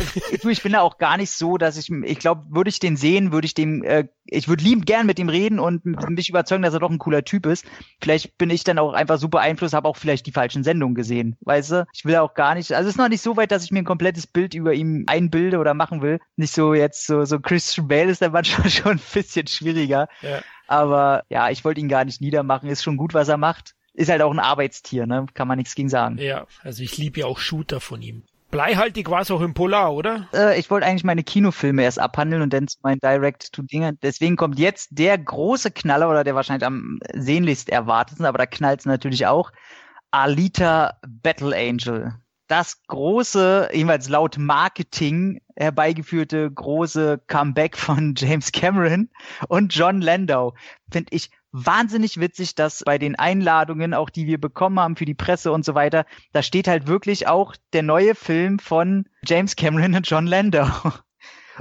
Ich bin da auch gar nicht so, dass ich, ich glaube, würde ich den sehen, würde ich dem äh, ich würde liebend gern mit ihm reden und mich überzeugen, dass er doch ein cooler Typ ist. Vielleicht bin ich dann auch einfach super Einfluss, habe auch vielleicht die falschen Sendungen gesehen, weißt du? Ich will auch gar nicht, also es ist noch nicht so weit, dass ich mir ein komplettes Bild über ihn einbilde oder machen will. Nicht so jetzt so, so Christian Bale ist dann manchmal schon ein bisschen schwieriger. Ja. Aber ja, ich wollte ihn gar nicht niedermachen. Ist schon gut, was er macht. Ist halt auch ein Arbeitstier, ne? Kann man nichts gegen sagen. Ja, also ich liebe ja auch Shooter von ihm. Bleihaltig war es auch im Polar, oder? Äh, ich wollte eigentlich meine Kinofilme erst abhandeln und dann zu meinen Direct-to-Dinger. Deswegen kommt jetzt der große Knaller, oder der wahrscheinlich am sehnlichst erwartetsten, aber da knallt es natürlich auch. Alita Battle Angel. Das große, jeweils laut Marketing herbeigeführte große Comeback von James Cameron und John Landau. Finde ich wahnsinnig witzig, dass bei den Einladungen, auch die wir bekommen haben für die Presse und so weiter, da steht halt wirklich auch der neue Film von James Cameron und John Landau.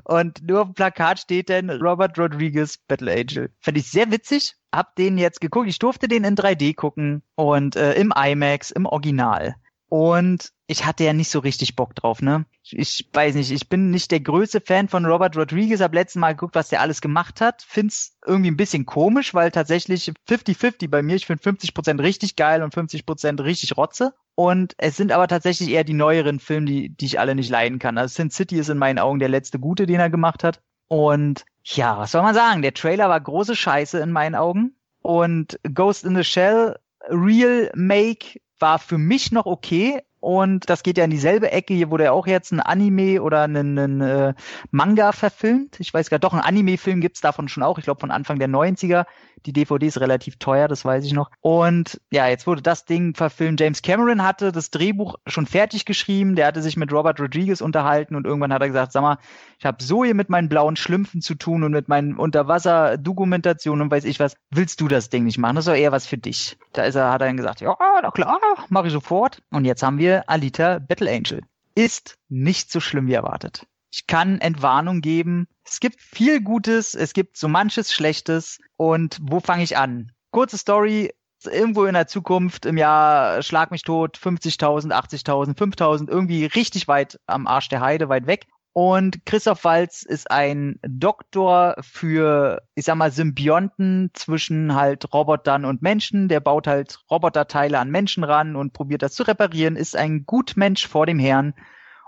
Und nur auf dem Plakat steht dann Robert Rodriguez Battle Angel. Fand ich sehr witzig. Hab den jetzt geguckt. Ich durfte den in 3D gucken und äh, im IMAX, im Original. Und ich hatte ja nicht so richtig Bock drauf, ne? Ich, weiß nicht, ich bin nicht der größte Fan von Robert Rodriguez, hab letzten Mal geguckt, was der alles gemacht hat. Find's irgendwie ein bisschen komisch, weil tatsächlich 50-50 bei mir. Ich finde 50% richtig geil und 50% richtig Rotze. Und es sind aber tatsächlich eher die neueren Filme, die, die ich alle nicht leiden kann. Also Sin City ist in meinen Augen der letzte gute, den er gemacht hat. Und ja, was soll man sagen? Der Trailer war große Scheiße in meinen Augen. Und Ghost in the Shell Real Make war für mich noch okay, und das geht ja in dieselbe Ecke. Hier wurde ja auch jetzt ein Anime oder ein, ein äh, Manga verfilmt. Ich weiß gar doch, ein Anime-Film gibt's davon schon auch. Ich glaube von Anfang der 90er. Die DVD ist relativ teuer, das weiß ich noch. Und ja, jetzt wurde das Ding verfilmt. James Cameron hatte das Drehbuch schon fertig geschrieben. Der hatte sich mit Robert Rodriguez unterhalten und irgendwann hat er gesagt, sag mal, ich habe so hier mit meinen blauen Schlümpfen zu tun und mit meinen Unterwasser-Dokumentationen und weiß ich was. Willst du das Ding nicht machen? Das ist doch eher was für dich. Da ist er, hat er dann gesagt, ja, na klar, mache ich sofort. Und jetzt haben wir wir Alita Battle Angel. Ist nicht so schlimm wie erwartet. Ich kann Entwarnung geben. Es gibt viel Gutes, es gibt so manches Schlechtes. Und wo fange ich an? Kurze Story. Irgendwo in der Zukunft im Jahr Schlag mich tot, 50.000, 80.000, 5.000, irgendwie richtig weit am Arsch der Heide, weit weg. Und Christoph Walz ist ein Doktor für, ich sag mal, Symbionten zwischen halt Robotern und Menschen. Der baut halt Roboterteile an Menschen ran und probiert das zu reparieren, ist ein Gutmensch vor dem Herrn.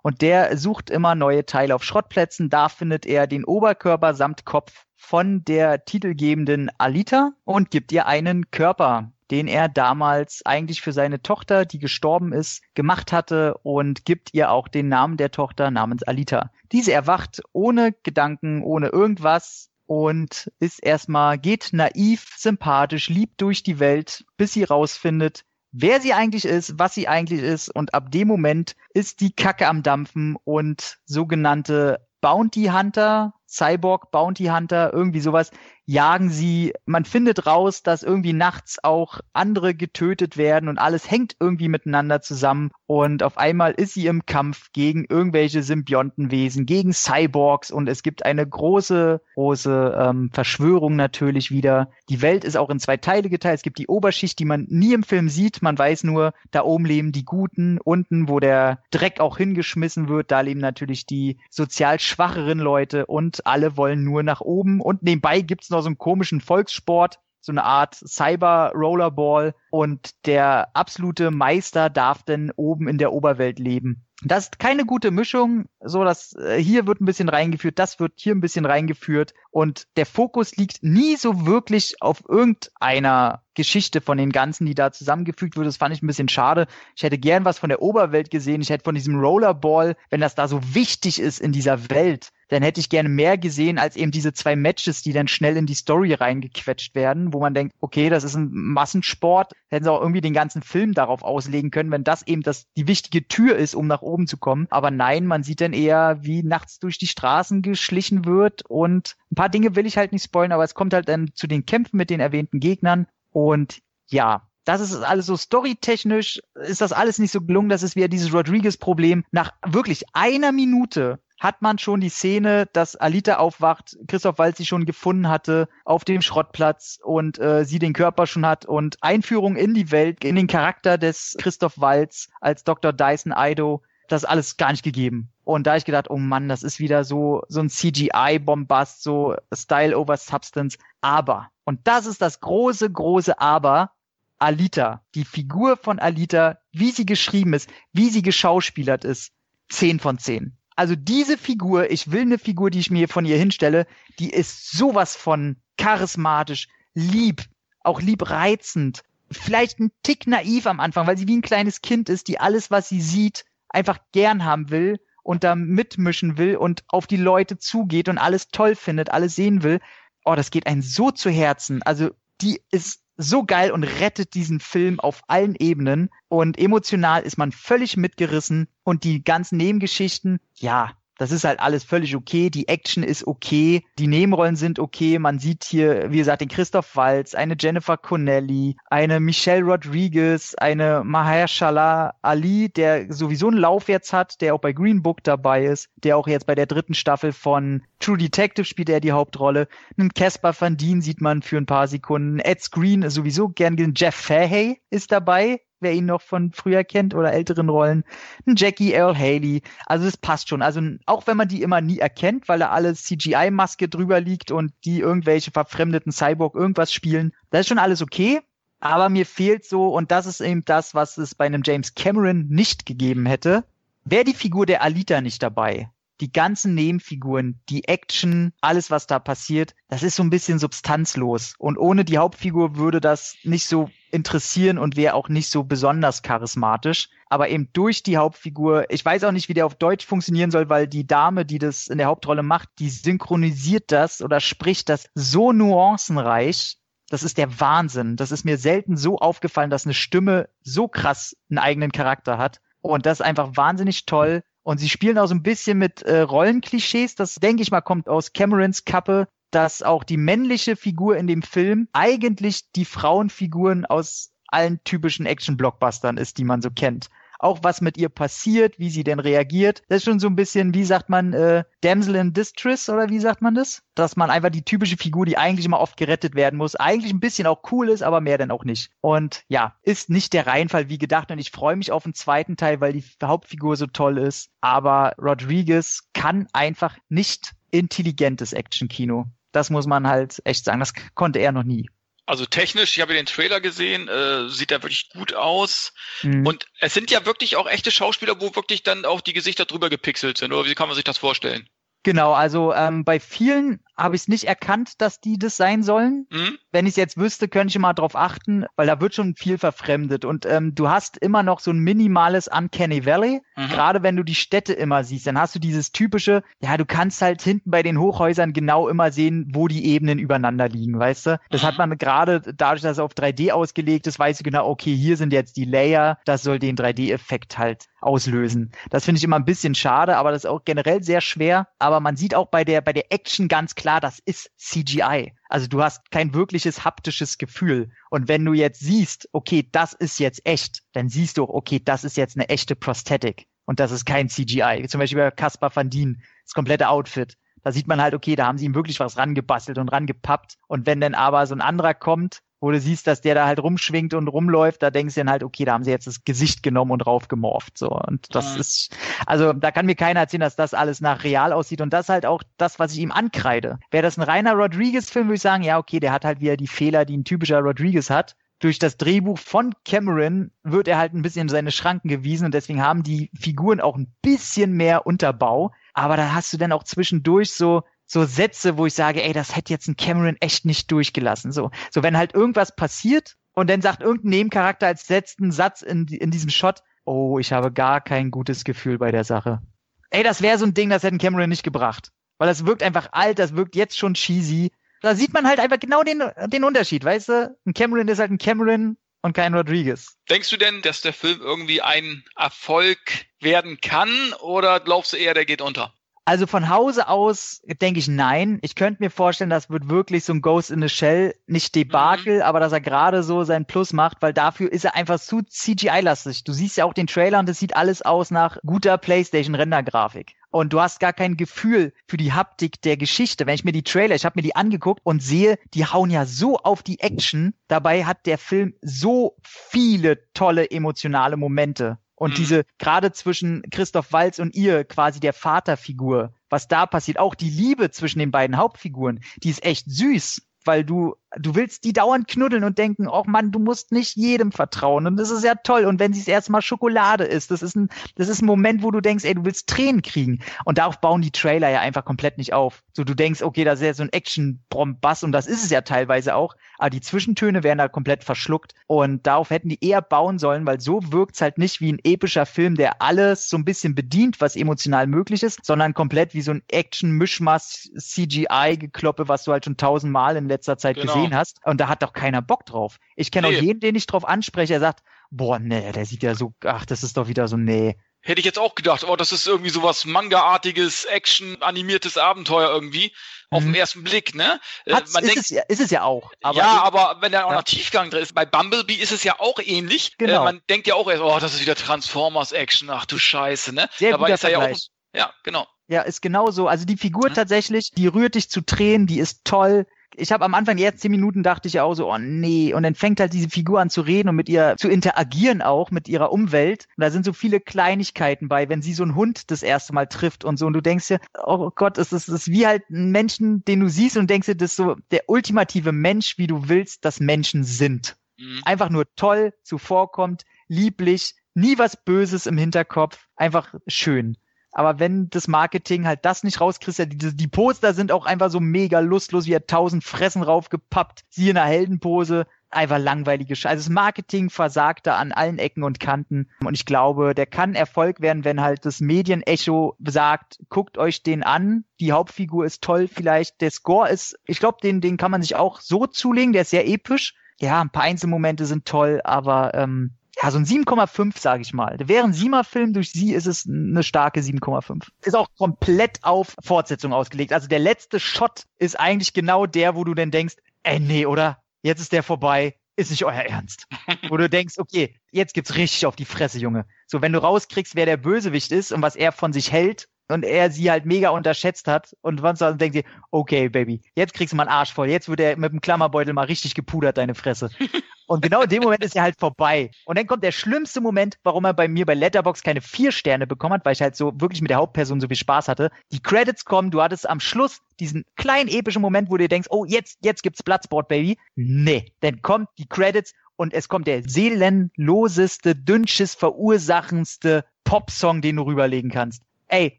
Und der sucht immer neue Teile auf Schrottplätzen. Da findet er den Oberkörper samt Kopf von der titelgebenden Alita und gibt ihr einen Körper den er damals eigentlich für seine Tochter, die gestorben ist, gemacht hatte und gibt ihr auch den Namen der Tochter namens Alita. Diese erwacht ohne Gedanken, ohne irgendwas und ist erstmal, geht naiv, sympathisch, lieb durch die Welt, bis sie rausfindet, wer sie eigentlich ist, was sie eigentlich ist und ab dem Moment ist die Kacke am Dampfen und sogenannte Bounty Hunter, Cyborg Bounty Hunter, irgendwie sowas, jagen sie, man findet raus, dass irgendwie nachts auch andere getötet werden und alles hängt irgendwie miteinander zusammen und auf einmal ist sie im Kampf gegen irgendwelche Symbiontenwesen, gegen Cyborgs und es gibt eine große, große ähm, Verschwörung natürlich wieder. Die Welt ist auch in zwei Teile geteilt. Es gibt die Oberschicht, die man nie im Film sieht. Man weiß nur, da oben leben die Guten, unten, wo der Dreck auch hingeschmissen wird, da leben natürlich die sozial schwacheren Leute und alle wollen nur nach oben und nebenbei gibt's noch so einen komischen Volkssport, so eine Art Cyber-Rollerball und der absolute Meister darf denn oben in der Oberwelt leben. Das ist keine gute Mischung, so dass äh, hier wird ein bisschen reingeführt, das wird hier ein bisschen reingeführt und der Fokus liegt nie so wirklich auf irgendeiner Geschichte von den ganzen, die da zusammengefügt wird. Das fand ich ein bisschen schade. Ich hätte gern was von der Oberwelt gesehen. Ich hätte von diesem Rollerball, wenn das da so wichtig ist in dieser Welt, dann hätte ich gerne mehr gesehen als eben diese zwei Matches, die dann schnell in die Story reingequetscht werden, wo man denkt, okay, das ist ein Massensport, hätten sie auch irgendwie den ganzen Film darauf auslegen können, wenn das eben das die wichtige Tür ist, um nach oben zu kommen. Aber nein, man sieht dann eher, wie nachts durch die Straßen geschlichen wird und ein paar Dinge will ich halt nicht spoilen, aber es kommt halt dann zu den Kämpfen mit den erwähnten Gegnern und ja, das ist alles so storytechnisch, ist das alles nicht so gelungen. Das ist wieder dieses Rodriguez-Problem. Nach wirklich einer Minute hat man schon die Szene, dass Alita aufwacht, Christoph Waltz sie schon gefunden hatte auf dem Schrottplatz und äh, sie den Körper schon hat und Einführung in die Welt, in den Charakter des Christoph Waltz als Dr. Dyson Ido, das alles gar nicht gegeben. Und da ich gedacht, oh Mann, das ist wieder so, so ein CGI-Bombast, so Style over Substance. Aber, und das ist das große, große Aber, Alita, die Figur von Alita, wie sie geschrieben ist, wie sie geschauspielert ist, 10 von 10 also diese Figur, ich will eine Figur, die ich mir von ihr hinstelle, die ist sowas von charismatisch, lieb, auch liebreizend, vielleicht ein Tick naiv am Anfang, weil sie wie ein kleines Kind ist, die alles, was sie sieht, einfach gern haben will und da mitmischen will und auf die Leute zugeht und alles toll findet, alles sehen will. Oh, das geht einen so zu Herzen. Also die ist so geil und rettet diesen Film auf allen Ebenen. Und emotional ist man völlig mitgerissen. Und die ganzen Nebengeschichten, ja, Das ist halt alles völlig okay. Die Action ist okay. Die Nebenrollen sind okay. Man sieht hier, wie gesagt, den Christoph Waltz, eine Jennifer Connelly, eine Michelle Rodriguez, eine Mahershala Ali, der sowieso einen Lauf jetzt hat, der auch bei Green Book dabei ist, der auch jetzt bei der dritten Staffel von True Detective spielt er die Hauptrolle. Einen Casper Van Dien sieht man für ein paar Sekunden. Ed Screen ist sowieso gern gesehen. Jeff Fahey ist dabei, wer ihn noch von früher kennt oder älteren Rollen. Ein Jackie Earl Haley. Also das passt schon. Also auch wenn man die immer nie erkennt, weil da alles CGI-Maske drüber liegt und die irgendwelche verfremdeten Cyborg irgendwas spielen, das ist schon alles okay. Aber mir fehlt so, und das ist eben das, was es bei einem James Cameron nicht gegeben hätte, wäre die Figur der Alita nicht dabei die ganzen Nebenfiguren, die Action, alles, was da passiert, das ist so ein bisschen substanzlos. Und ohne die Hauptfigur würde das nicht so interessieren und wäre auch nicht so besonders charismatisch. Aber eben durch die Hauptfigur, ich weiß auch nicht, wie der auf Deutsch funktionieren soll, weil die Dame, die das in der Hauptrolle macht, die synchronisiert das oder spricht das so nuancenreich. Das ist der Wahnsinn. Das ist mir selten so aufgefallen, dass eine Stimme so krass einen eigenen Charakter hat. Und das ist einfach wahnsinnig toll. Und sie spielen auch so ein bisschen mit äh, Rollenklischees. Das, denke ich mal, kommt aus Camerons Kappe, dass auch die männliche Figur in dem Film eigentlich die Frauenfiguren aus allen typischen Action-Blockbustern ist, die man so kennt auch was mit ihr passiert, wie sie denn reagiert. Das ist schon so ein bisschen, wie sagt man, äh, Damsel in Distress oder wie sagt man das? Dass man einfach die typische Figur, die eigentlich immer oft gerettet werden muss, eigentlich ein bisschen auch cool ist, aber mehr denn auch nicht. Und ja, ist nicht der Reihenfall wie gedacht und ich freue mich auf den zweiten Teil, weil die Hauptfigur so toll ist. Aber Rodriguez kann einfach nicht intelligentes Actionkino. Das muss man halt echt sagen. Das konnte er noch nie. Also technisch, ich habe den Trailer gesehen, äh, sieht er wirklich gut aus. Mhm. Und es sind ja wirklich auch echte Schauspieler, wo wirklich dann auch die Gesichter drüber gepixelt sind. Oder wie kann man sich das vorstellen? Genau, also ähm, bei vielen habe ich es nicht erkannt, dass die das sein sollen. Mhm. Wenn ich es jetzt wüsste, könnte ich mal drauf achten, weil da wird schon viel verfremdet. Und ähm, du hast immer noch so ein minimales Uncanny Valley. Mhm. Gerade wenn du die Städte immer siehst, dann hast du dieses typische, ja, du kannst halt hinten bei den Hochhäusern genau immer sehen, wo die Ebenen übereinander liegen, weißt du? Das mhm. hat man gerade dadurch, dass es auf 3D ausgelegt ist, weißt du genau, okay, hier sind jetzt die Layer, das soll den 3D-Effekt halt auslösen. Das finde ich immer ein bisschen schade, aber das ist auch generell sehr schwer. Aber man sieht auch bei der, bei der Action ganz klar, klar, das ist CGI. Also du hast kein wirkliches haptisches Gefühl. Und wenn du jetzt siehst, okay, das ist jetzt echt, dann siehst du, okay, das ist jetzt eine echte Prosthetic. Und das ist kein CGI. Zum Beispiel bei Caspar Van Dien, das komplette Outfit. Da sieht man halt, okay, da haben sie ihm wirklich was rangebastelt und rangepappt. Und wenn dann aber so ein anderer kommt wo du siehst, dass der da halt rumschwingt und rumläuft, da denkst du dann halt, okay, da haben sie jetzt das Gesicht genommen und raufgemorft, so. Und das mhm. ist, also da kann mir keiner erzählen, dass das alles nach real aussieht und das halt auch das, was ich ihm ankreide. Wäre das ein reiner Rodriguez-Film, würde ich sagen, ja, okay, der hat halt wieder die Fehler, die ein typischer Rodriguez hat. Durch das Drehbuch von Cameron wird er halt ein bisschen seine Schranken gewiesen und deswegen haben die Figuren auch ein bisschen mehr Unterbau. Aber da hast du dann auch zwischendurch so, so Sätze, wo ich sage, ey, das hätte jetzt ein Cameron echt nicht durchgelassen. So, so wenn halt irgendwas passiert und dann sagt irgendein Nebencharakter als letzten Satz in, in diesem Shot, oh, ich habe gar kein gutes Gefühl bei der Sache. Ey, das wäre so ein Ding, das hätte ein Cameron nicht gebracht. Weil das wirkt einfach alt, das wirkt jetzt schon cheesy. Da sieht man halt einfach genau den, den Unterschied, weißt du? Ein Cameron ist halt ein Cameron und kein Rodriguez. Denkst du denn, dass der Film irgendwie ein Erfolg werden kann oder glaubst du eher, der geht unter? Also von Hause aus denke ich nein. Ich könnte mir vorstellen, das wird wirklich so ein Ghost in the Shell, nicht Debakel, mhm. aber dass er gerade so sein Plus macht, weil dafür ist er einfach zu CGI-lastig. Du siehst ja auch den Trailer und es sieht alles aus nach guter PlayStation-Rendergrafik. Und du hast gar kein Gefühl für die Haptik der Geschichte. Wenn ich mir die Trailer, ich habe mir die angeguckt und sehe, die hauen ja so auf die Action. Dabei hat der Film so viele tolle emotionale Momente. Und mhm. diese, gerade zwischen Christoph Walz und ihr, quasi der Vaterfigur, was da passiert, auch die Liebe zwischen den beiden Hauptfiguren, die ist echt süß, weil du du willst die dauernd knuddeln und denken, oh Mann, du musst nicht jedem vertrauen. Und das ist ja toll. Und wenn sie es erstmal Schokolade ist, das ist ein, das ist ein Moment, wo du denkst, ey, du willst Tränen kriegen. Und darauf bauen die Trailer ja einfach komplett nicht auf. So, du denkst, okay, das ist ja so ein Action-Bombass und das ist es ja teilweise auch. Aber die Zwischentöne werden da komplett verschluckt. Und darauf hätten die eher bauen sollen, weil so wirkt's halt nicht wie ein epischer Film, der alles so ein bisschen bedient, was emotional möglich ist, sondern komplett wie so ein Action-Mischmaß CGI-Gekloppe, was du halt schon tausendmal in letzter Zeit genau. gesehen gesehen genau. hast. Und da hat doch keiner Bock drauf. Ich kenne nee. auch jeden, den ich drauf anspreche, der sagt, boah, nee, der sieht ja so, ach, das ist doch wieder so, nee. Hätte ich jetzt auch gedacht, oh, das ist irgendwie sowas Manga-artiges, Action-animiertes Abenteuer irgendwie. Auf den mhm. ersten Blick, ne? Äh, Hat's, man ist, denkt, es ja, ist es ja auch. Aber ja, aber wenn er auch ja. noch Tiefgang drin ist, bei Bumblebee ist es ja auch ähnlich. Äh, genau. Äh, man denkt ja auch erst, oh, das ist wieder Transformers-Action, ach du Scheiße, ne? Sehr Dabei ist er ja auch. Ja, genau. Ja, ist genau so. Also die Figur mhm. tatsächlich, die rührt dich zu Tränen, die ist toll ich habe am Anfang die ersten zehn Minuten dachte ich auch so, oh nee. Und dann fängt halt diese Figur an zu reden und mit ihr zu interagieren auch, mit ihrer Umwelt. Und da sind so viele Kleinigkeiten bei, wenn sie so einen Hund das erste Mal trifft und so. Und du denkst dir, oh Gott, es ist, es ist wie halt ein Menschen, den du siehst und denkst dir, das ist so der ultimative Mensch, wie du willst, dass Menschen sind. Mhm. Einfach nur toll, zuvorkommt, lieblich, nie was Böses im Hinterkopf, einfach schön. Aber wenn das Marketing halt das nicht rauskristallisiert, die, die Poster sind auch einfach so mega lustlos, wie er tausend Fressen raufgepappt, sie in einer Heldenpose, einfach langweilige Scheiße. Also das Marketing versagt da an allen Ecken und Kanten. Und ich glaube, der kann Erfolg werden, wenn halt das Medienecho sagt, guckt euch den an. Die Hauptfigur ist toll vielleicht. Der Score ist, ich glaube, den, den kann man sich auch so zulegen. Der ist sehr episch. Ja, ein paar Einzelmomente sind toll, aber ähm, ja, so ein 7,5, sage ich mal. Wäre ein Siemer-Film, durch sie ist es eine starke 7,5. Ist auch komplett auf Fortsetzung ausgelegt. Also der letzte Shot ist eigentlich genau der, wo du dann denkst, ey, nee, oder? Jetzt ist der vorbei. Ist nicht euer Ernst. wo du denkst, okay, jetzt gibt's richtig auf die Fresse, Junge. So, wenn du rauskriegst, wer der Bösewicht ist und was er von sich hält und er sie halt mega unterschätzt hat und was dann denkt sie, okay, Baby, jetzt kriegst du mal einen Arsch voll. Jetzt wird er mit dem Klammerbeutel mal richtig gepudert, deine Fresse. Und genau in dem Moment ist er halt vorbei. Und dann kommt der schlimmste Moment, warum er bei mir bei Letterbox keine vier Sterne bekommen hat, weil ich halt so wirklich mit der Hauptperson so viel Spaß hatte. Die Credits kommen, du hattest am Schluss diesen kleinen epischen Moment, wo du denkst, oh, jetzt, jetzt gibt's Bloodsport, Baby. Nee, dann kommt die Credits und es kommt der seelenloseste, dünnsches, verursachendste Popsong, den du rüberlegen kannst. Ey,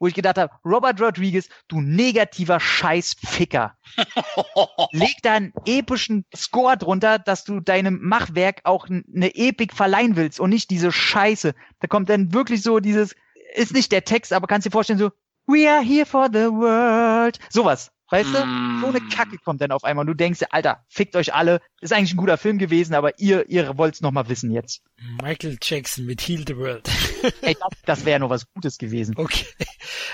wo ich gedacht habe, Robert Rodriguez, du negativer Scheißficker. Leg da einen epischen Score drunter, dass du deinem Machwerk auch eine Epik verleihen willst und nicht diese Scheiße. Da kommt dann wirklich so dieses, ist nicht der Text, aber kannst dir vorstellen, so, We are here for the world. Sowas. Weißt du? Mm. So eine Kacke kommt dann auf einmal und du denkst, Alter, fickt euch alle. Ist eigentlich ein guter Film gewesen, aber ihr, ihr wollt's noch mal wissen jetzt. Michael Jackson mit Heal the World. Ey, das, das wäre noch was Gutes gewesen. Okay.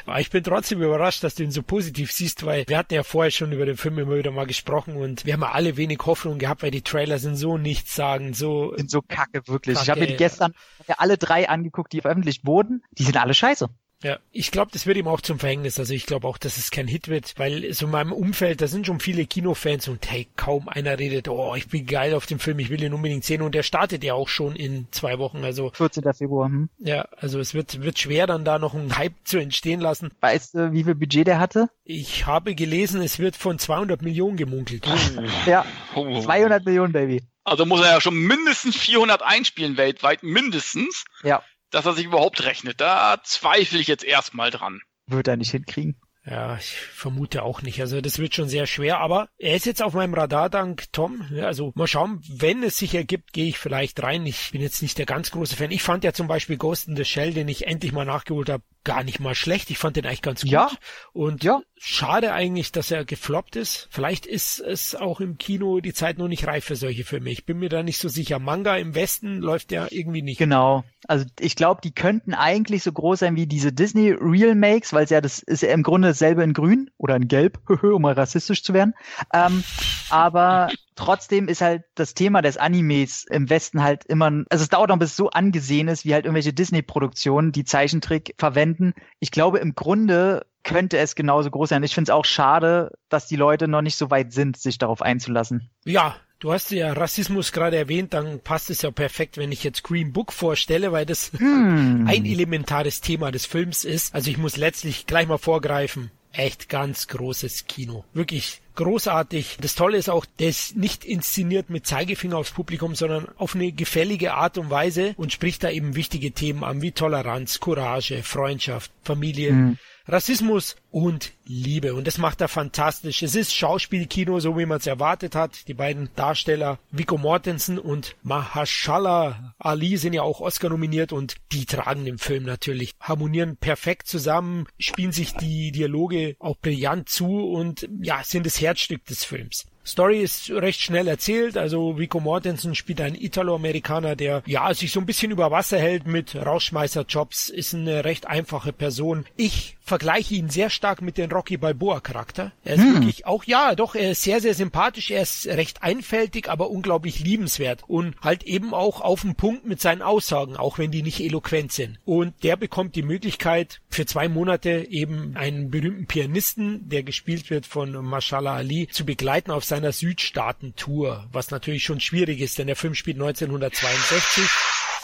Aber ich bin trotzdem überrascht, dass du ihn so positiv siehst, weil wir hatten ja vorher schon über den Film immer wieder mal gesprochen und wir haben ja alle wenig Hoffnung gehabt, weil die Trailer sind so nichts sagen, so. Sind so kacke, wirklich. Kacke. Ich habe mir die gestern alle drei angeguckt, die veröffentlicht wurden. Die sind alle scheiße. Ja, ich glaube, das wird ihm auch zum Verhängnis. Also ich glaube auch, dass es kein Hit wird, weil so in meinem Umfeld, da sind schon viele Kinofans und hey, kaum einer redet, oh, ich bin geil auf dem Film, ich will ihn unbedingt sehen und der startet ja auch schon in zwei Wochen. Also 14. Februar. Hm. Ja, also es wird wird schwer, dann da noch einen Hype zu entstehen lassen. Weißt du, wie viel Budget der hatte? Ich habe gelesen, es wird von 200 Millionen gemunkelt. ja, 200 Millionen, Baby. Also muss er ja schon mindestens 400 einspielen weltweit, mindestens. Ja dass er sich überhaupt rechnet. Da zweifle ich jetzt erstmal dran. Wird er nicht hinkriegen. Ja, ich vermute auch nicht. Also das wird schon sehr schwer, aber er ist jetzt auf meinem Radar dank Tom. Also mal schauen, wenn es sich ergibt, gehe ich vielleicht rein. Ich bin jetzt nicht der ganz große Fan. Ich fand ja zum Beispiel Ghost in the Shell, den ich endlich mal nachgeholt habe, gar nicht mal schlecht. Ich fand den eigentlich ganz gut. Ja. Und ja. schade eigentlich, dass er gefloppt ist. Vielleicht ist es auch im Kino die Zeit noch nicht reif für solche Filme. Ich bin mir da nicht so sicher. Manga im Westen läuft ja irgendwie nicht. Genau. Also ich glaube, die könnten eigentlich so groß sein wie diese Disney Real Makes, weil es ja das ist ja im Grunde dasselbe in Grün oder in Gelb, um mal rassistisch zu werden. Ähm, aber trotzdem ist halt das Thema des Animes im Westen halt immer, also es dauert noch bis es so angesehen ist, wie halt irgendwelche Disney-Produktionen, die Zeichentrick verwenden. Ich glaube, im Grunde könnte es genauso groß sein. Ich finde es auch schade, dass die Leute noch nicht so weit sind, sich darauf einzulassen. Ja, Du hast ja Rassismus gerade erwähnt, dann passt es ja perfekt, wenn ich jetzt Green Book vorstelle, weil das hm. ein elementares Thema des Films ist. Also ich muss letztlich gleich mal vorgreifen echt ganz großes Kino. Wirklich großartig. Das Tolle ist auch, der ist nicht inszeniert mit Zeigefinger aufs Publikum, sondern auf eine gefällige Art und Weise und spricht da eben wichtige Themen an, wie Toleranz, Courage, Freundschaft, Familie. Mhm. Rassismus und Liebe. Und das macht er fantastisch. Es ist Schauspielkino, so wie man es erwartet hat. Die beiden Darsteller Vico Mortensen und Mahashala Ali sind ja auch Oscar nominiert und die tragen den Film natürlich, harmonieren perfekt zusammen, spielen sich die Dialoge auch brillant zu und ja, sind das Herzstück des Films. Story ist recht schnell erzählt. Also Vico Mortensen spielt einen Italo-Amerikaner, der ja sich so ein bisschen über Wasser hält mit Rausschmeißerjobs, ist eine recht einfache Person. Ich vergleiche ihn sehr stark mit dem Rocky Balboa Charakter. Er ist hm. wirklich auch, ja, doch, er ist sehr, sehr sympathisch, er ist recht einfältig, aber unglaublich liebenswert und halt eben auch auf den Punkt mit seinen Aussagen, auch wenn die nicht eloquent sind. Und der bekommt die Möglichkeit, für zwei Monate eben einen berühmten Pianisten, der gespielt wird von Mashallah Ali, zu begleiten auf seiner Südstaaten-Tour, was natürlich schon schwierig ist, denn der Film spielt 1962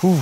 Puh.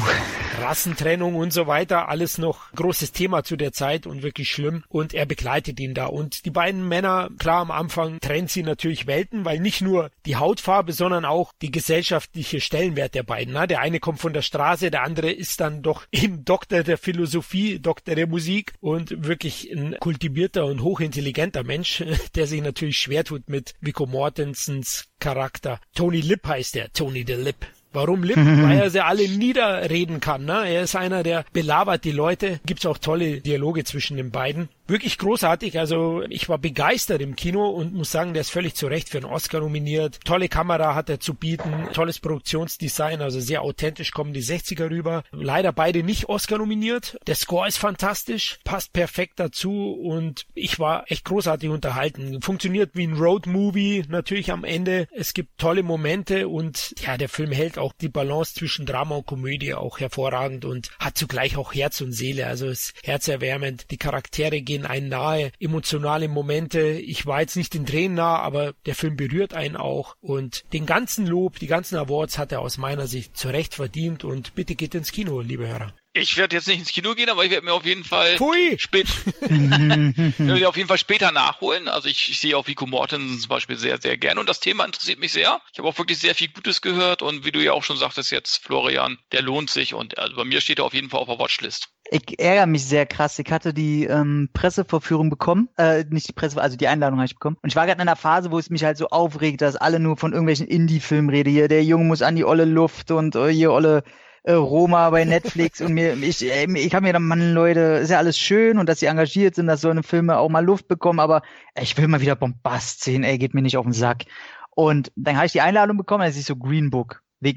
Rassentrennung und so weiter, alles noch großes Thema zu der Zeit und wirklich schlimm. Und er begleitet ihn da. Und die beiden Männer, klar am Anfang trennt sie natürlich Welten, weil nicht nur die Hautfarbe, sondern auch die gesellschaftliche Stellenwert der beiden. Na, der eine kommt von der Straße, der andere ist dann doch eben Doktor der Philosophie, Doktor der Musik und wirklich ein kultivierter und hochintelligenter Mensch, der sich natürlich schwer tut mit Vico Mortensens Charakter. Tony Lip heißt er, Tony the Lip. Warum Lip? Weil er sie alle niederreden kann. Ne? Er ist einer, der belabert die Leute. Gibt's auch tolle Dialoge zwischen den beiden wirklich großartig. Also ich war begeistert im Kino und muss sagen, der ist völlig zu Recht für einen Oscar nominiert. Tolle Kamera hat er zu bieten, tolles Produktionsdesign, also sehr authentisch kommen die 60er rüber. Leider beide nicht Oscar nominiert. Der Score ist fantastisch, passt perfekt dazu und ich war echt großartig unterhalten. Funktioniert wie ein Road-Movie natürlich am Ende. Es gibt tolle Momente und ja, der Film hält auch die Balance zwischen Drama und Komödie auch hervorragend und hat zugleich auch Herz und Seele. Also ist herzerwärmend. Die Charaktere gehen gehen einen nahe, emotionale Momente. Ich war jetzt nicht den Tränen nah, aber der Film berührt einen auch und den ganzen Lob, die ganzen Awards hat er aus meiner Sicht zu Recht verdient und bitte geht ins Kino, liebe Hörer. Ich werde jetzt nicht ins Kino gehen, aber ich werde mir auf jeden Fall spät, auf jeden Fall später nachholen. Also ich, ich sehe auch Vico Mortensen zum Beispiel sehr, sehr gerne und das Thema interessiert mich sehr. Ich habe auch wirklich sehr viel Gutes gehört und wie du ja auch schon sagtest jetzt, Florian, der lohnt sich und also bei mir steht er auf jeden Fall auf der Watchlist. Ich ärgere mich sehr krass. Ich hatte die ähm, Pressevorführung bekommen, äh, nicht die Presse, also die Einladung habe ich bekommen. Und ich war gerade in einer Phase, wo es mich halt so aufregt, dass alle nur von irgendwelchen Indie-Filmen reden. Hier, der Junge muss an die olle Luft und äh, hier olle äh, Roma bei Netflix und mir, ich, äh, ich habe mir dann, Mann, Leute, ist ja alles schön und dass sie engagiert sind, dass so eine Filme auch mal Luft bekommen, aber ey, ich will mal wieder Bombast sehen, ey, geht mir nicht auf den Sack. Und dann habe ich die Einladung bekommen, als ich so Green Book. Wir,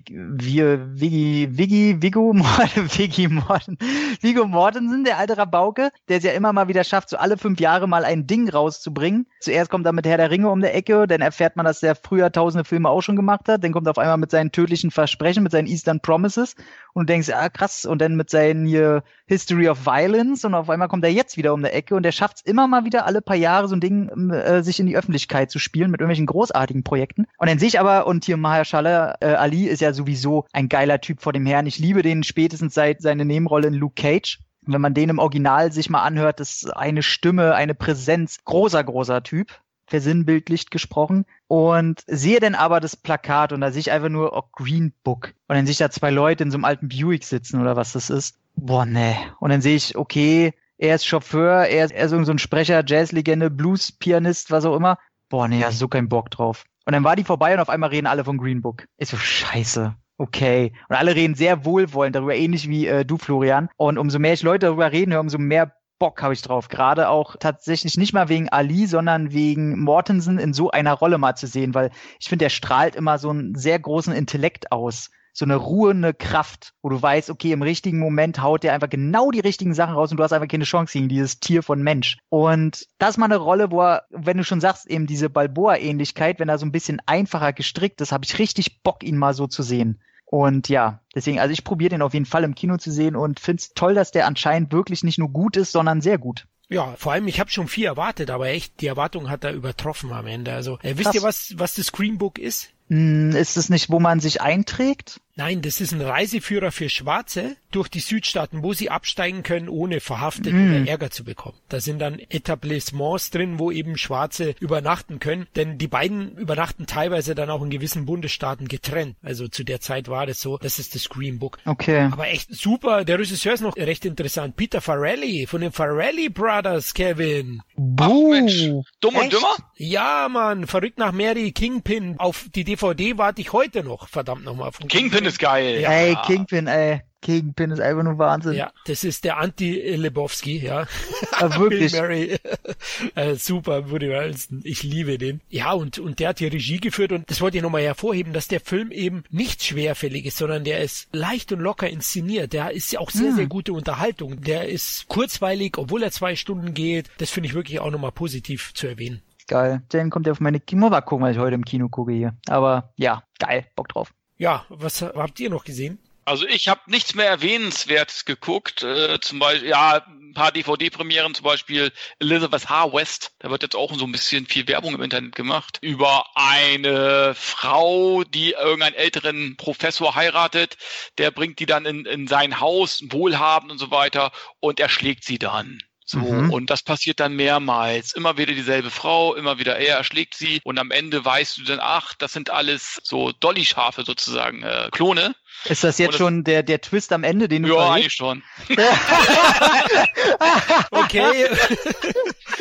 Viggy, Viggy, Vigo, Viggy Morten, Vigo Mortensen, der alte Rabauke, der es ja immer mal wieder schafft, so alle fünf Jahre mal ein Ding rauszubringen. Zuerst kommt er mit Herr der Ringe um der Ecke, dann erfährt man, dass er früher tausende Filme auch schon gemacht hat, dann kommt er auf einmal mit seinen tödlichen Versprechen, mit seinen Eastern Promises und du denkst, ah krass, und dann mit seinen hier History of Violence und auf einmal kommt er jetzt wieder um der Ecke und der schafft es immer mal wieder alle paar Jahre so ein Ding, äh, sich in die Öffentlichkeit zu spielen mit irgendwelchen großartigen Projekten. Und dann sehe ich aber, und hier Mahershala äh, Ali ist ja sowieso ein geiler Typ vor dem Herrn. Ich liebe den spätestens seit seine Nebenrolle in Luke Cage. Wenn man den im Original sich mal anhört, ist eine Stimme, eine Präsenz, großer, großer Typ versinnbildlicht gesprochen und sehe dann aber das Plakat und da sehe ich einfach nur oh, Green Book und dann sehe ich da zwei Leute in so einem alten Buick sitzen oder was das ist. Boah, ne. Und dann sehe ich, okay, er ist Chauffeur, er ist, er ist so ein Sprecher, Jazzlegende, Blues-Pianist, was auch immer. Boah, ne, ja, so kein Bock drauf. Und dann war die vorbei und auf einmal reden alle von Green Book. Ich so, scheiße. Okay. Und alle reden sehr wohlwollend darüber, ähnlich wie äh, du, Florian. Und umso mehr ich Leute darüber reden höre, umso mehr Bock habe ich drauf. Gerade auch tatsächlich nicht mal wegen Ali, sondern wegen Mortensen in so einer Rolle mal zu sehen, weil ich finde, der strahlt immer so einen sehr großen Intellekt aus. So eine ruhende Kraft, wo du weißt, okay, im richtigen Moment haut der einfach genau die richtigen Sachen raus und du hast einfach keine Chance gegen dieses Tier von Mensch. Und das ist mal eine Rolle, wo er, wenn du schon sagst, eben diese Balboa-Ähnlichkeit, wenn er so ein bisschen einfacher gestrickt ist, habe ich richtig Bock, ihn mal so zu sehen. Und ja, deswegen, also ich probiere den auf jeden Fall im Kino zu sehen und finde es toll, dass der anscheinend wirklich nicht nur gut ist, sondern sehr gut. Ja, vor allem, ich habe schon viel erwartet, aber echt, die Erwartung hat er übertroffen am Ende. Also, äh, wisst ihr, was, was das Screenbook ist? Hm, ist es nicht, wo man sich einträgt? Nein, das ist ein Reiseführer für Schwarze durch die Südstaaten, wo sie absteigen können, ohne verhaftet mm. oder Ärger zu bekommen. Da sind dann Etablissements drin, wo eben Schwarze übernachten können, denn die beiden übernachten teilweise dann auch in gewissen Bundesstaaten getrennt. Also zu der Zeit war das so. Das ist das Green Book. Okay. Aber echt super. Der Regisseur ist noch recht interessant. Peter Farrelly von den Farrelly Brothers, Kevin. Ach Mensch, dumm echt? und dümmer? Ja, Mann, verrückt nach Mary, Kingpin. Auf die DVD warte ich heute noch, verdammt nochmal. Kingpin ist geil. Ja. Ey, Kingpin, ey. Kingpin ist einfach nur Wahnsinn. Ja, das ist der Anti-Lebowski, ja. ja wirklich. Bill Murray. äh, super, Woody Harrelson. Ich liebe den. Ja, und, und der hat die Regie geführt und das wollte ich nochmal hervorheben, dass der Film eben nicht schwerfällig ist, sondern der ist leicht und locker inszeniert. Der ist ja auch sehr, hm. sehr gute Unterhaltung. Der ist kurzweilig, obwohl er zwei Stunden geht. Das finde ich wirklich auch nochmal positiv zu erwähnen. Geil. Dann kommt er auf meine Kino. Mal gucken, was ich heute im Kino gucke hier. Aber ja, geil. Bock drauf. Ja, was habt ihr noch gesehen? Also ich habe nichts mehr erwähnenswertes geguckt. Äh, zum Beispiel, ja, ein paar DVD-Premieren, zum Beispiel Elizabeth H. West. Da wird jetzt auch so ein bisschen viel Werbung im Internet gemacht. Über eine Frau, die irgendeinen älteren Professor heiratet. Der bringt die dann in, in sein Haus, wohlhabend und so weiter. Und er schlägt sie dann. So, mhm. und das passiert dann mehrmals. Immer wieder dieselbe Frau, immer wieder er erschlägt sie und am Ende weißt du dann, ach, das sind alles so Dolly-Schafe sozusagen, äh, Klone. Ist das jetzt das, schon der, der Twist am Ende, den du Ja, eigentlich schon. okay.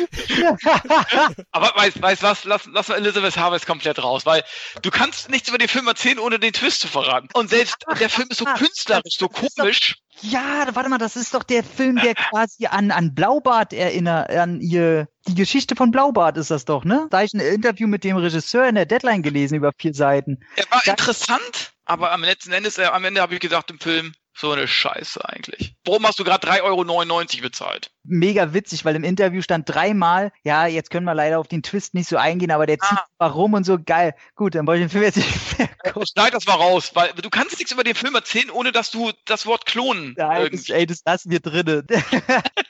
Aber weißt, weißt was, lass, lass mal Elizabeth Harvest komplett raus, weil du kannst nichts über den Film erzählen, ohne den Twist zu verraten. Und selbst der Film ist so künstlerisch, so komisch. Ja, warte mal, das ist doch der Film, der quasi an, an Blaubart erinnert, an ihr, die Geschichte von Blaubart ist das doch, ne? Da habe ich ein Interview mit dem Regisseur in der Deadline gelesen über vier Seiten. Er war da, interessant, aber am letzten Endes, äh, am Ende habe ich gesagt im Film, so eine Scheiße eigentlich. Warum hast du gerade 3,99 Euro bezahlt? Mega witzig, weil im Interview stand dreimal, ja, jetzt können wir leider auf den Twist nicht so eingehen, aber der zieht ah. warum und so geil. Gut, dann wollte ich den Film jetzt nicht mehr gucken. Schneid das mal raus, weil du kannst nichts über den Film erzählen, ohne dass du das Wort klonen. Nein, das, ey, das lassen wir drinnen.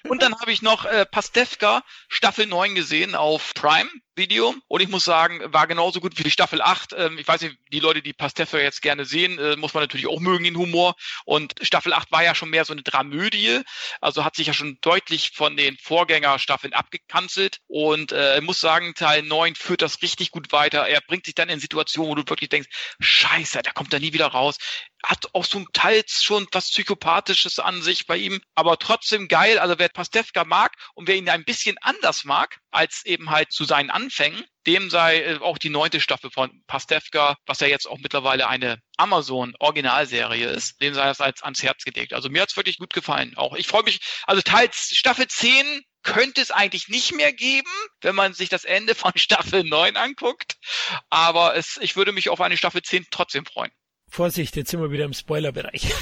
und dann habe ich noch äh, Pastewka Staffel 9 gesehen auf Prime. Video und ich muss sagen, war genauso gut wie die Staffel 8. Ähm, ich weiß nicht, die Leute, die Pastewka jetzt gerne sehen, äh, muss man natürlich auch mögen, den Humor. Und Staffel 8 war ja schon mehr so eine Dramödie, also hat sich ja schon deutlich von den Vorgängerstaffeln abgekanzelt und äh, muss sagen, Teil 9 führt das richtig gut weiter. Er bringt sich dann in Situationen, wo du wirklich denkst, scheiße, der kommt da nie wieder raus hat auch so teils schon was Psychopathisches an sich bei ihm, aber trotzdem geil. Also wer Pastewka mag und wer ihn ein bisschen anders mag, als eben halt zu seinen Anfängen, dem sei äh, auch die neunte Staffel von Pastewka, was ja jetzt auch mittlerweile eine Amazon-Originalserie ist, dem sei das als ans Herz gelegt. Also mir hat's wirklich gut gefallen. Auch ich freue mich, also teils Staffel 10 könnte es eigentlich nicht mehr geben, wenn man sich das Ende von Staffel 9 anguckt. Aber es, ich würde mich auf eine Staffel 10 trotzdem freuen. Vorsicht, jetzt sind wir wieder im Spoilerbereich.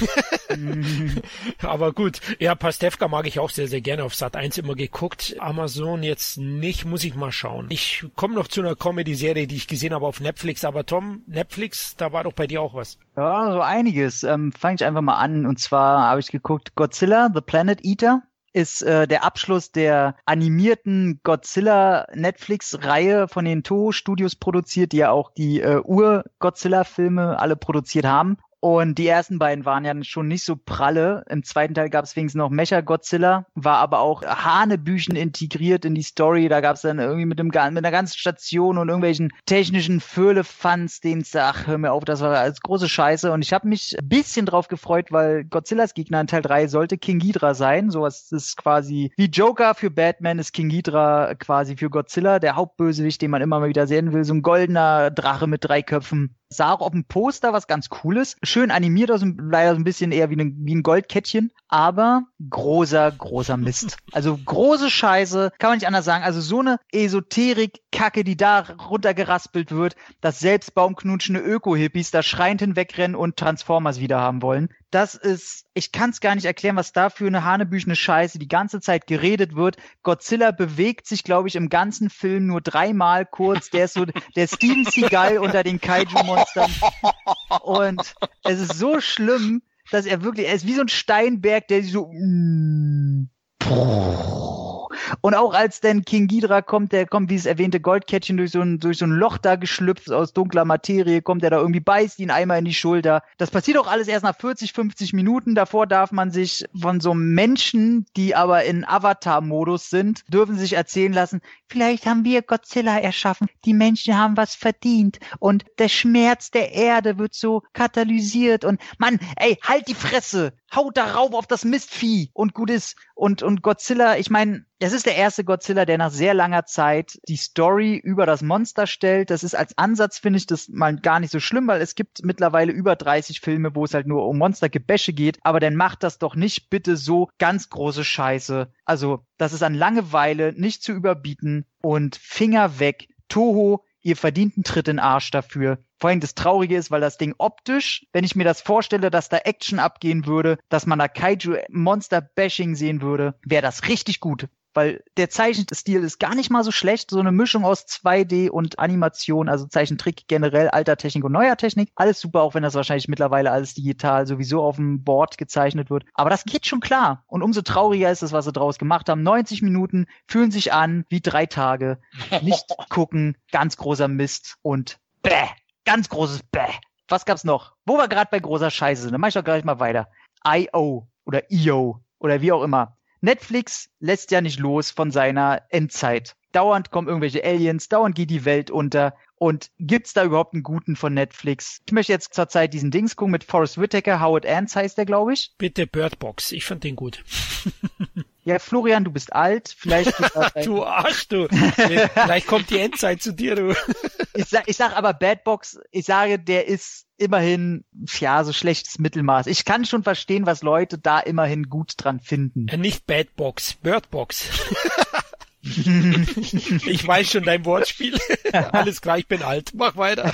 Aber gut, ja, Pastewka mag ich auch sehr, sehr gerne auf Sat 1 immer geguckt. Amazon jetzt nicht, muss ich mal schauen. Ich komme noch zu einer Comedy-Serie, die ich gesehen habe auf Netflix. Aber Tom, Netflix, da war doch bei dir auch was. Ja, so einiges. Ähm, Fange ich einfach mal an. Und zwar habe ich geguckt Godzilla, The Planet Eater ist äh, der Abschluss der animierten Godzilla Netflix-Reihe von den Toho Studios produziert, die ja auch die äh, Ur-Godzilla-Filme alle produziert haben. Und die ersten beiden waren ja schon nicht so pralle. Im zweiten Teil gab es wenigstens noch Mecha Godzilla, war aber auch Hanebüchen integriert in die Story. Da gab es dann irgendwie mit, dem, mit einer ganzen Station und irgendwelchen technischen Föhle-Fans, denen es, ach, hör mir auf, das war alles große Scheiße. Und ich habe mich ein bisschen drauf gefreut, weil Godzillas Gegner in Teil 3 sollte King Ghidra sein. Sowas ist quasi wie Joker für Batman ist King Ghidra quasi für Godzilla, der Hauptbösewicht, den man immer mal wieder sehen will. So ein goldener Drache mit drei Köpfen sah auch auf dem Poster was ganz Cooles. Schön animiert aus, leider so ein bisschen eher wie, ne, wie ein Goldkettchen, aber großer, großer Mist. Also große Scheiße, kann man nicht anders sagen. Also so eine Esoterik-Kacke, die da runtergeraspelt wird, dass selbst baumknutschende Öko-Hippies da schreiend hinwegrennen und Transformers wieder haben wollen. Das ist, ich kann es gar nicht erklären, was da für eine hanebüchene Scheiße die ganze Zeit geredet wird. Godzilla bewegt sich, glaube ich, im ganzen Film nur dreimal kurz. Der ist so der Steven Seagal unter den Kaiju-Monstern. Und es ist so schlimm, dass er wirklich, er ist wie so ein Steinberg, der so. Und auch als dann King Ghidra kommt, der kommt, wie es erwähnte Goldkettchen durch so ein, durch so ein Loch da geschlüpft aus dunkler Materie, kommt er da irgendwie, beißt ihn einmal in die Schulter. Das passiert auch alles erst nach 40, 50 Minuten. Davor darf man sich von so Menschen, die aber in Avatar-Modus sind, dürfen sich erzählen lassen, vielleicht haben wir Godzilla erschaffen. Die Menschen haben was verdient. Und der Schmerz der Erde wird so katalysiert. Und Mann, ey, halt die Fresse! Haut darauf auf das Mistvieh und gut ist. Und, und Godzilla, ich meine, es ist der erste Godzilla, der nach sehr langer Zeit die Story über das Monster stellt. Das ist als Ansatz, finde ich, das mal gar nicht so schlimm, weil es gibt mittlerweile über 30 Filme, wo es halt nur um Monstergebäsche geht. Aber dann macht das doch nicht bitte so ganz große Scheiße. Also, das ist an Langeweile nicht zu überbieten und Finger weg. Toho, ihr verdient einen Tritt in Arsch dafür. Vor allem das Traurige ist, weil das Ding optisch, wenn ich mir das vorstelle, dass da Action abgehen würde, dass man da Kaiju-Monster-Bashing sehen würde, wäre das richtig gut weil der Zeichenstil ist gar nicht mal so schlecht. So eine Mischung aus 2D und Animation, also Zeichentrick generell, alter Technik und neuer Technik. Alles super, auch wenn das wahrscheinlich mittlerweile alles digital sowieso auf dem Board gezeichnet wird. Aber das geht schon klar. Und umso trauriger ist es, was sie draus gemacht haben. 90 Minuten fühlen sich an wie drei Tage. Nicht gucken, ganz großer Mist und bäh, ganz großes bäh. Was gab's noch? Wo wir gerade bei großer Scheiße sind, dann mach ich doch gleich mal weiter. I.O. oder I.O. oder wie auch immer. Netflix lässt ja nicht los von seiner Endzeit. Dauernd kommen irgendwelche Aliens, dauernd geht die Welt unter. Und gibt's da überhaupt einen guten von Netflix? Ich möchte jetzt zur Zeit diesen Dings gucken mit Forrest Whitaker, Howard Ants heißt der, glaube ich. Bitte Birdbox, ich fand den gut. ja, Florian, du bist alt, vielleicht. du Arsch, du. vielleicht kommt die Endzeit zu dir, du. ich, sag, ich sag aber Bad Box, ich sage, der ist immerhin, ja, so schlechtes Mittelmaß. Ich kann schon verstehen, was Leute da immerhin gut dran finden. Äh, nicht Bad Box, Bird Box. ich weiß schon dein Wortspiel. Alles klar, ich bin alt. Mach weiter.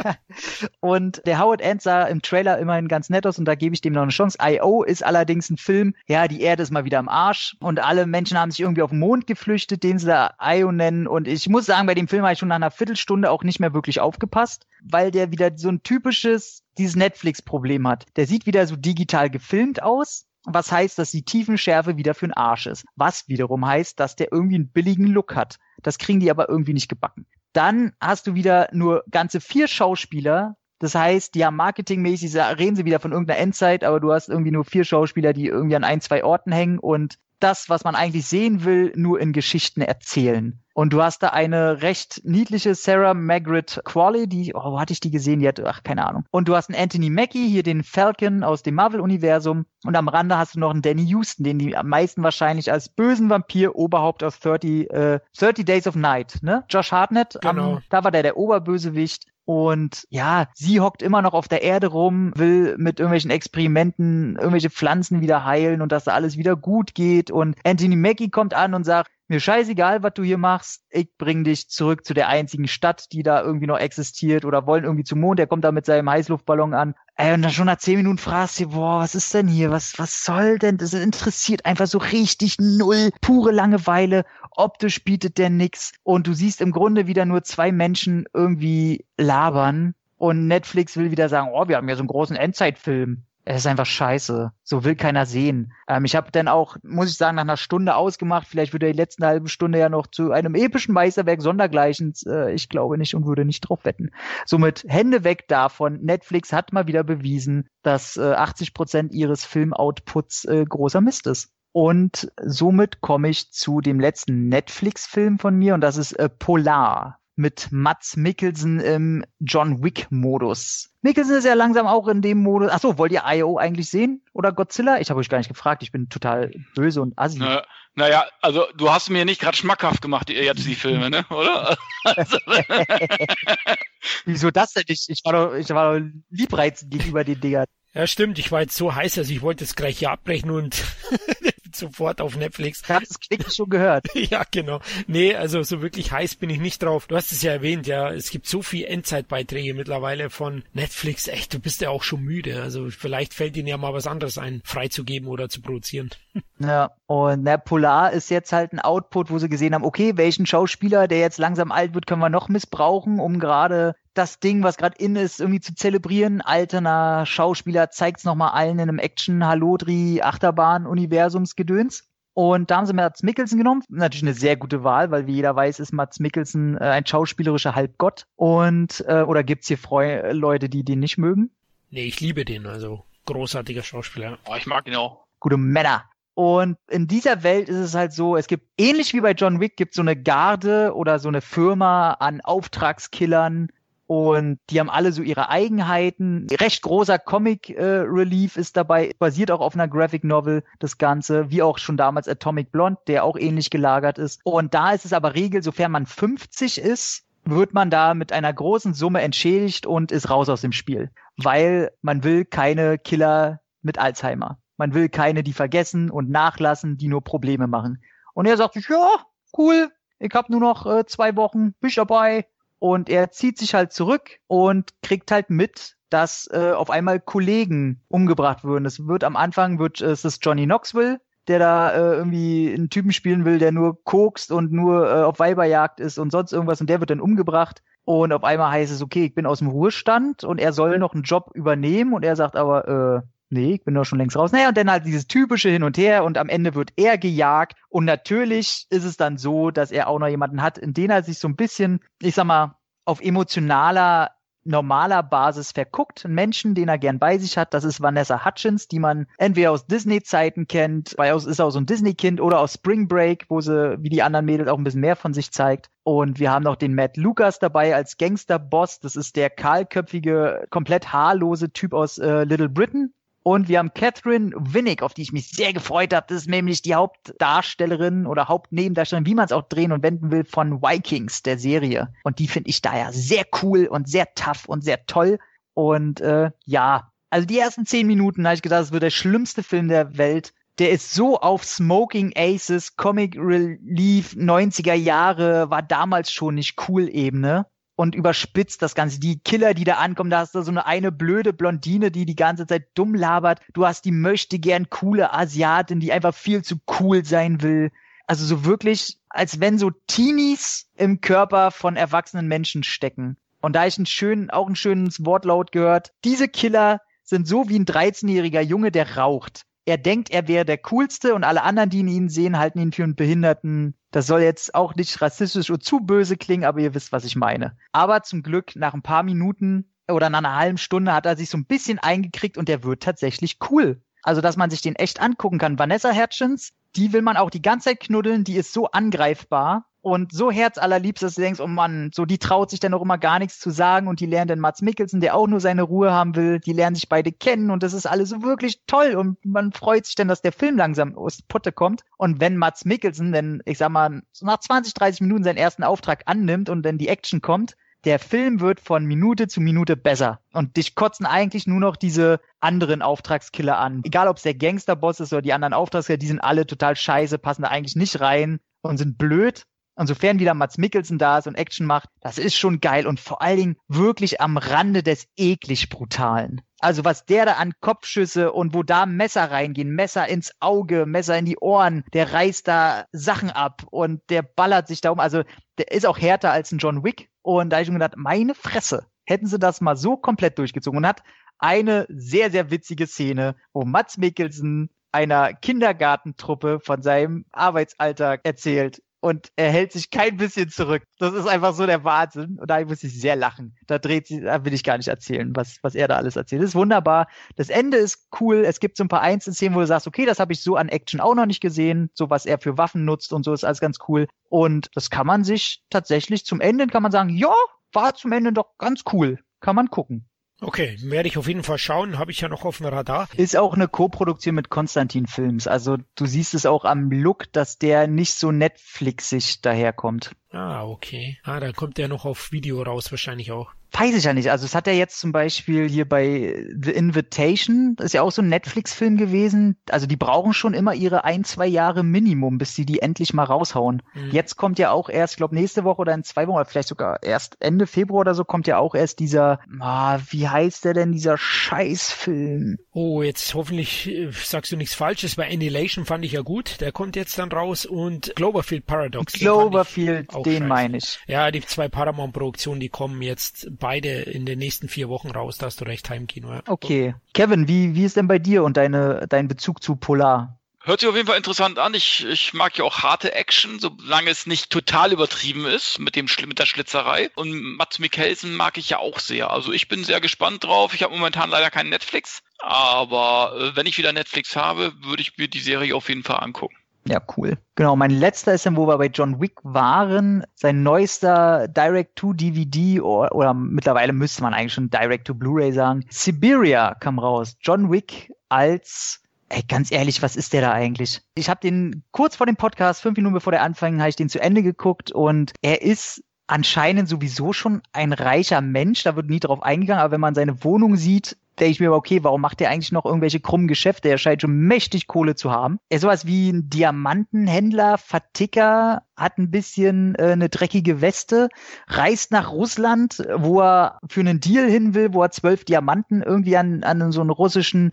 und der Howard Ant sah im Trailer immerhin ganz nett aus und da gebe ich dem noch eine Chance. I.O. ist allerdings ein Film, ja, die Erde ist mal wieder am Arsch und alle Menschen haben sich irgendwie auf den Mond geflüchtet, den sie da I.O. nennen. Und ich muss sagen, bei dem Film habe ich schon nach einer Viertelstunde auch nicht mehr wirklich aufgepasst, weil der wieder so ein typisches dieses Netflix-Problem hat. Der sieht wieder so digital gefilmt aus was heißt, dass die Tiefenschärfe wieder für den Arsch ist. Was wiederum heißt, dass der irgendwie einen billigen Look hat. Das kriegen die aber irgendwie nicht gebacken. Dann hast du wieder nur ganze vier Schauspieler. Das heißt, die haben marketingmäßig, reden sie wieder von irgendeiner Endzeit, aber du hast irgendwie nur vier Schauspieler, die irgendwie an ein, zwei Orten hängen und das, was man eigentlich sehen will, nur in Geschichten erzählen. Und du hast da eine recht niedliche Sarah Margaret Qualley, die, oh, wo hatte ich die gesehen? Die hat, ach, keine Ahnung. Und du hast einen Anthony Mackie, hier den Falcon aus dem Marvel-Universum. Und am Rande hast du noch einen Danny Houston, den die am meisten wahrscheinlich als bösen Vampir-Oberhaupt aus 30, äh, 30 Days of Night, ne? Josh Hartnett, genau. Um, da war der der Oberbösewicht. Und ja, sie hockt immer noch auf der Erde rum, will mit irgendwelchen Experimenten irgendwelche Pflanzen wieder heilen und dass da alles wieder gut geht. Und Anthony Mackie kommt an und sagt, mir scheißegal, was du hier machst, ich bring dich zurück zu der einzigen Stadt, die da irgendwie noch existiert oder wollen irgendwie zum Mond, der kommt da mit seinem Heißluftballon an. Ey, und dann schon nach zehn Minuten fragst du, boah, was ist denn hier? Was, was soll denn? Das interessiert einfach so richtig null, pure Langeweile. Optisch bietet der nix. Und du siehst im Grunde wieder nur zwei Menschen irgendwie labern. Und Netflix will wieder sagen, oh, wir haben ja so einen großen Endzeitfilm es ist einfach scheiße. So will keiner sehen. Ähm, ich habe dann auch, muss ich sagen, nach einer Stunde ausgemacht. Vielleicht würde die letzte halbe Stunde ja noch zu einem epischen Meisterwerk Sondergleichens. Äh, ich glaube nicht und würde nicht drauf wetten. Somit Hände weg davon. Netflix hat mal wieder bewiesen, dass äh, 80 Prozent ihres Filmoutputs äh, großer Mist ist. Und somit komme ich zu dem letzten Netflix-Film von mir und das ist äh, Polar mit Mats Mikkelsen im John Wick-Modus. Mikkelsen ist ja langsam auch in dem Modus. Achso, wollt ihr I.O. eigentlich sehen? Oder Godzilla? Ich habe euch gar nicht gefragt. Ich bin total böse und assi. Na, naja, also du hast mir nicht gerade schmackhaft gemacht, jetzt die Filme, ne? Oder? Also, Wieso das denn? Ich, ich war doch, ich war doch liebreizend gegenüber den Dingern. Ja, stimmt. Ich war jetzt so heiß, dass ich wollte es gleich hier abbrechen und sofort auf Netflix. Ich habe das Klicken schon gehört. ja, genau. Nee, also so wirklich heiß bin ich nicht drauf. Du hast es ja erwähnt, ja, es gibt so viel Endzeitbeiträge mittlerweile von Netflix. Echt, du bist ja auch schon müde. Also vielleicht fällt ihnen ja mal was anderes ein, freizugeben oder zu produzieren. ja, und der Polar ist jetzt halt ein Output, wo sie gesehen haben, okay, welchen Schauspieler, der jetzt langsam alt wird, können wir noch missbrauchen, um gerade das Ding, was gerade in ist, irgendwie zu zelebrieren. Alterner Schauspieler zeigt's nochmal allen in einem Action Halodri Achterbahn Universumsgedöns. Und da haben sie Mats Mikkelsen genommen. Natürlich eine sehr gute Wahl, weil wie jeder weiß, ist Mats Mikkelsen äh, ein schauspielerischer Halbgott. Und äh, oder gibt's hier Freu Leute, die den nicht mögen? Nee, ich liebe den, also großartiger Schauspieler. Oh, ich mag ihn auch. Gute Männer. Und in dieser Welt ist es halt so, es gibt ähnlich wie bei John Wick gibt so eine Garde oder so eine Firma an Auftragskillern, Und die haben alle so ihre Eigenheiten. Recht großer Comic äh, Relief ist dabei, basiert auch auf einer Graphic Novel, das Ganze, wie auch schon damals Atomic Blonde, der auch ähnlich gelagert ist. Und da ist es aber Regel, sofern man 50 ist, wird man da mit einer großen Summe entschädigt und ist raus aus dem Spiel. Weil man will keine Killer mit Alzheimer. Man will keine, die vergessen und nachlassen, die nur Probleme machen. Und er sagt sich, ja, cool, ich habe nur noch äh, zwei Wochen, bin ich dabei, und er zieht sich halt zurück und kriegt halt mit, dass äh, auf einmal Kollegen umgebracht würden. Es wird am Anfang wird äh, es ist Johnny Knoxville, der da äh, irgendwie einen Typen spielen will, der nur kokst und nur äh, auf Weiberjagd ist und sonst irgendwas und der wird dann umgebracht. Und auf einmal heißt es, okay, ich bin aus dem Ruhestand und er soll noch einen Job übernehmen und er sagt aber, äh, nee, ich bin doch schon längst raus. Naja, und dann halt dieses typische Hin und Her und am Ende wird er gejagt. Und natürlich ist es dann so, dass er auch noch jemanden hat, in den er sich so ein bisschen, ich sag mal, auf emotionaler normaler Basis verguckt. Einen Menschen, den er gern bei sich hat, das ist Vanessa Hutchins, die man entweder aus Disney-Zeiten kennt, weil ist auch so ein Disney-Kind oder aus Spring Break, wo sie wie die anderen Mädels auch ein bisschen mehr von sich zeigt. Und wir haben noch den Matt Lucas dabei als Gangster-Boss. Das ist der kahlköpfige, komplett haarlose Typ aus äh, Little Britain. Und wir haben Catherine Winnick, auf die ich mich sehr gefreut habe. Das ist nämlich die Hauptdarstellerin oder Hauptnebendarstellerin, wie man es auch drehen und wenden will, von Vikings, der Serie. Und die finde ich daher sehr cool und sehr tough und sehr toll. Und äh, ja, also die ersten zehn Minuten habe ich gedacht, es wird der schlimmste Film der Welt. Der ist so auf Smoking Aces, Comic Relief, 90er Jahre, war damals schon nicht cool Ebene und überspitzt das Ganze. Die Killer, die da ankommen, da hast du so eine eine blöde Blondine, die die ganze Zeit dumm labert. Du hast die möchte gern coole Asiatin, die einfach viel zu cool sein will. Also so wirklich, als wenn so Teenies im Körper von erwachsenen Menschen stecken. Und da ich einen schönen, auch ein schönes Wortlaut gehört. Diese Killer sind so wie ein 13-jähriger Junge, der raucht. Er denkt, er wäre der coolste und alle anderen, die ihn sehen, halten ihn für einen Behinderten, das soll jetzt auch nicht rassistisch oder zu böse klingen, aber ihr wisst, was ich meine. Aber zum Glück, nach ein paar Minuten oder nach einer halben Stunde hat er sich so ein bisschen eingekriegt und der wird tatsächlich cool. Also, dass man sich den echt angucken kann. Vanessa Hutchins, die will man auch die ganze Zeit knuddeln, die ist so angreifbar und so herzallerliebst, dass du denkst, oh Mann, so die traut sich dann auch immer gar nichts zu sagen und die lernen dann Mats Mikkelsen, der auch nur seine Ruhe haben will, die lernen sich beide kennen und das ist alles so wirklich toll und man freut sich dann, dass der Film langsam aus Putte kommt und wenn Mats Mikkelsen denn, ich sag mal, nach 20, 30 Minuten seinen ersten Auftrag annimmt und dann die Action kommt, der Film wird von Minute zu Minute besser. Und dich kotzen eigentlich nur noch diese anderen Auftragskiller an. Egal, ob es der Gangsterboss ist oder die anderen Auftragskiller, die sind alle total scheiße, passen da eigentlich nicht rein und sind blöd. Und sofern wieder Mats Mikkelsen da ist und Action macht, das ist schon geil und vor allen Dingen wirklich am Rande des eklig brutalen. Also was der da an Kopfschüsse und wo da Messer reingehen, Messer ins Auge, Messer in die Ohren, der reißt da Sachen ab und der ballert sich da um. Also der ist auch härter als ein John Wick. Und da habe ich schon gedacht, meine Fresse, hätten sie das mal so komplett durchgezogen und hat eine sehr, sehr witzige Szene, wo Mats Mikkelsen einer Kindergartentruppe von seinem Arbeitsalltag erzählt und er hält sich kein bisschen zurück. Das ist einfach so der Wahnsinn. Und da muss ich sehr lachen. Da dreht sich, da will ich gar nicht erzählen, was, was er da alles erzählt. Das ist wunderbar. Das Ende ist cool. Es gibt so ein paar Einzelszenen, wo du sagst, okay, das habe ich so an Action auch noch nicht gesehen. So was er für Waffen nutzt und so ist alles ganz cool. Und das kann man sich tatsächlich zum Ende, kann man sagen, ja, war zum Ende doch ganz cool. Kann man gucken. Okay, werde ich auf jeden Fall schauen, habe ich ja noch auf dem Radar. Ist auch eine Co-Produktion mit Konstantin Films. Also du siehst es auch am Look, dass der nicht so Netflixig daherkommt. Ah, okay. Ah, dann kommt der noch auf Video raus wahrscheinlich auch. Weiß ich ja nicht. Also es hat er jetzt zum Beispiel hier bei The Invitation, das ist ja auch so ein Netflix-Film gewesen. Also die brauchen schon immer ihre ein, zwei Jahre Minimum, bis sie die endlich mal raushauen. Mhm. Jetzt kommt ja auch erst, ich glaube nächste Woche oder in zwei Wochen, oder vielleicht sogar erst Ende Februar oder so, kommt ja auch erst dieser, ah, wie heißt der denn, dieser Scheißfilm? Oh, jetzt hoffentlich äh, sagst du nichts Falsches. Bei Annihilation fand ich ja gut. Der kommt jetzt dann raus und Cloverfield Paradox. Cloverfield, den, den meine ich. Ja, die zwei Paramount-Produktionen, die kommen jetzt beide in den nächsten vier Wochen raus. Da hast du recht, Heimkino. Ja. Okay. Kevin, wie, wie ist denn bei dir und deine, dein Bezug zu Polar? Hört sich auf jeden Fall interessant an. Ich, ich mag ja auch harte Action, solange es nicht total übertrieben ist mit, dem, mit der Schlitzerei. Und Mats Mikkelsen mag ich ja auch sehr. Also ich bin sehr gespannt drauf. Ich habe momentan leider keinen Netflix. Aber äh, wenn ich wieder Netflix habe, würde ich mir die Serie auf jeden Fall angucken. Ja, cool. Genau, mein letzter ist dann, wo wir bei John Wick waren, sein neuester Direct-to-DVD oder, oder mittlerweile müsste man eigentlich schon Direct-to-Blu-ray sagen. Siberia kam raus. John Wick als Ey, ganz ehrlich, was ist der da eigentlich? Ich habe den kurz vor dem Podcast, fünf Minuten bevor der anfing, habe ich den zu Ende geguckt und er ist anscheinend sowieso schon ein reicher Mensch, da wird nie drauf eingegangen, aber wenn man seine Wohnung sieht, denke ich mir, okay, warum macht der eigentlich noch irgendwelche krummen Geschäfte? Er scheint schon mächtig Kohle zu haben. Er ist sowas wie ein Diamantenhändler, Verticker, hat ein bisschen äh, eine dreckige Weste, reist nach Russland, wo er für einen Deal hin will, wo er zwölf Diamanten irgendwie an, an so einen russischen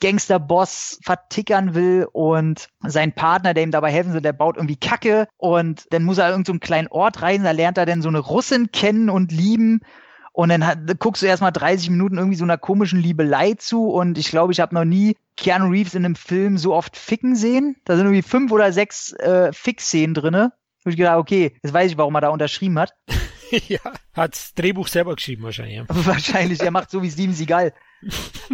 Gangsterboss vertickern will. Und sein Partner, der ihm dabei helfen soll, der baut irgendwie Kacke. Und dann muss er irgendeinen so kleinen Ort reisen, da lernt er dann so eine Russin kennen und lieben und dann hat, guckst du erstmal 30 Minuten irgendwie so einer komischen Liebelei zu. Und ich glaube, ich habe noch nie Keanu Reeves in einem Film so oft ficken sehen. Da sind irgendwie fünf oder sechs äh, Fick-Szenen drinne. Wo ich gedacht, okay, jetzt weiß ich, warum er da unterschrieben hat. ja, hat das Drehbuch selber geschrieben wahrscheinlich. wahrscheinlich, er macht so wie Steven Seagal.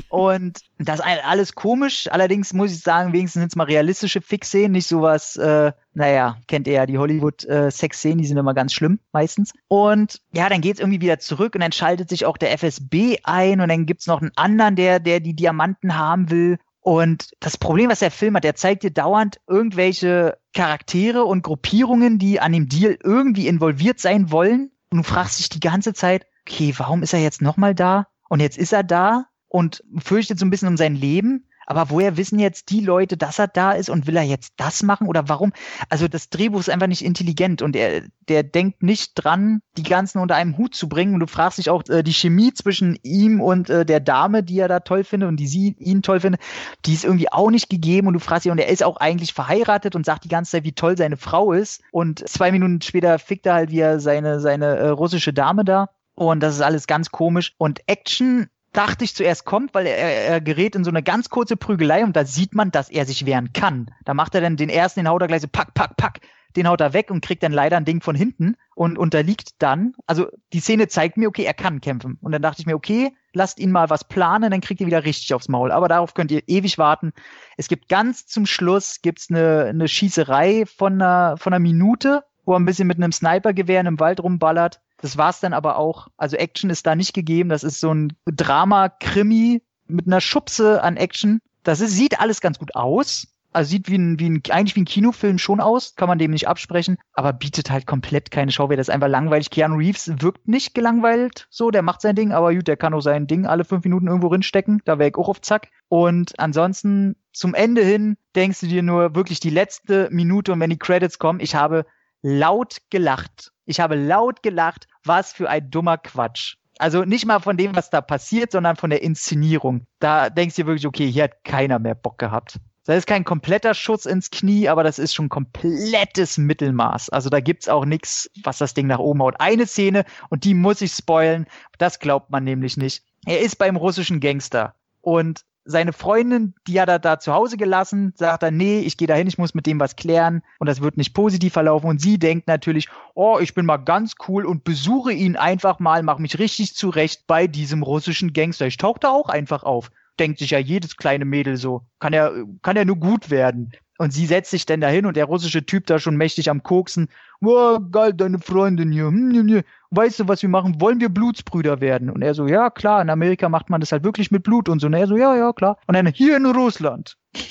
Und das ist alles komisch. Allerdings muss ich sagen, wenigstens sind es mal realistische Fix-Szenen, nicht sowas, äh, naja, kennt ihr ja die Hollywood-Sex-Szenen, die sind immer ganz schlimm, meistens. Und ja, dann geht's irgendwie wieder zurück und dann schaltet sich auch der FSB ein und dann gibt's noch einen anderen, der, der die Diamanten haben will. Und das Problem, was der Film hat, der zeigt dir dauernd irgendwelche Charaktere und Gruppierungen, die an dem Deal irgendwie involviert sein wollen. Und du fragst dich die ganze Zeit, okay, warum ist er jetzt nochmal da? Und jetzt ist er da und fürchtet so ein bisschen um sein Leben. Aber woher wissen jetzt die Leute, dass er da ist und will er jetzt das machen oder warum? Also das Drehbuch ist einfach nicht intelligent und er, der denkt nicht dran, die ganzen unter einem Hut zu bringen. Und du fragst dich auch äh, die Chemie zwischen ihm und äh, der Dame, die er da toll findet und die sie ihn toll findet, die ist irgendwie auch nicht gegeben. Und du fragst dich, und er ist auch eigentlich verheiratet und sagt die ganze Zeit, wie toll seine Frau ist. Und zwei Minuten später fickt er halt wieder seine, seine äh, russische Dame da. Und das ist alles ganz komisch. Und Action dachte ich zuerst kommt, weil er, er gerät in so eine ganz kurze Prügelei und da sieht man, dass er sich wehren kann. Da macht er dann den ersten, den haut er gleich so pack, pack, pack, den haut er weg und kriegt dann leider ein Ding von hinten und unterliegt dann. Also die Szene zeigt mir, okay, er kann kämpfen. Und dann dachte ich mir, okay, lasst ihn mal was planen, dann kriegt ihr wieder richtig aufs Maul. Aber darauf könnt ihr ewig warten. Es gibt ganz zum Schluss gibt's eine, eine Schießerei von einer, von einer Minute, wo er ein bisschen mit einem Snipergewehr in einem Wald rumballert. Das war's dann aber auch. Also Action ist da nicht gegeben. Das ist so ein Drama-Krimi mit einer Schubse an Action. Das ist, sieht alles ganz gut aus. Also sieht wie ein, wie ein, eigentlich wie ein Kinofilm schon aus, kann man dem nicht absprechen, aber bietet halt komplett keine Schauwert. Das ist einfach langweilig. Keanu Reeves wirkt nicht gelangweilt so, der macht sein Ding, aber gut, der kann auch sein Ding alle fünf Minuten irgendwo rinstecken, da wäre ich auch auf Zack. Und ansonsten zum Ende hin denkst du dir nur wirklich die letzte Minute und wenn die Credits kommen, ich habe laut gelacht. Ich habe laut gelacht, was für ein dummer Quatsch. Also nicht mal von dem, was da passiert, sondern von der Inszenierung. Da denkst du wirklich, okay, hier hat keiner mehr Bock gehabt. Das ist kein kompletter Schutz ins Knie, aber das ist schon komplettes Mittelmaß. Also da gibt's auch nichts, was das Ding nach oben haut. Eine Szene, und die muss ich spoilen, das glaubt man nämlich nicht. Er ist beim russischen Gangster. Und seine Freundin, die hat er da zu Hause gelassen, sagt er, nee, ich gehe dahin, ich muss mit dem was klären und das wird nicht positiv verlaufen. Und sie denkt natürlich, oh, ich bin mal ganz cool und besuche ihn einfach mal, mach mich richtig zurecht bei diesem russischen Gangster. Ich tauche da auch einfach auf. Denkt sich ja jedes kleine Mädel so. Kann ja, kann ja nur gut werden. Und sie setzt sich dann dahin und der russische Typ da schon mächtig am Koksen. Oh, geil, deine Freundin hier. Hm, weißt du, was wir machen? Wollen wir Blutsbrüder werden? Und er so, ja, klar, in Amerika macht man das halt wirklich mit Blut und so. Und er so, ja, ja, klar. Und dann hier in Russland.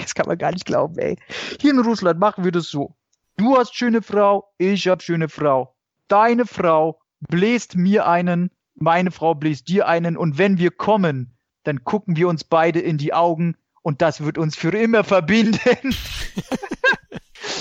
Das kann man gar nicht glauben, ey. Hier in Russland machen wir das so. Du hast schöne Frau, ich hab schöne Frau. Deine Frau bläst mir einen, meine Frau bläst dir einen und wenn wir kommen, dann gucken wir uns beide in die Augen und das wird uns für immer verbinden.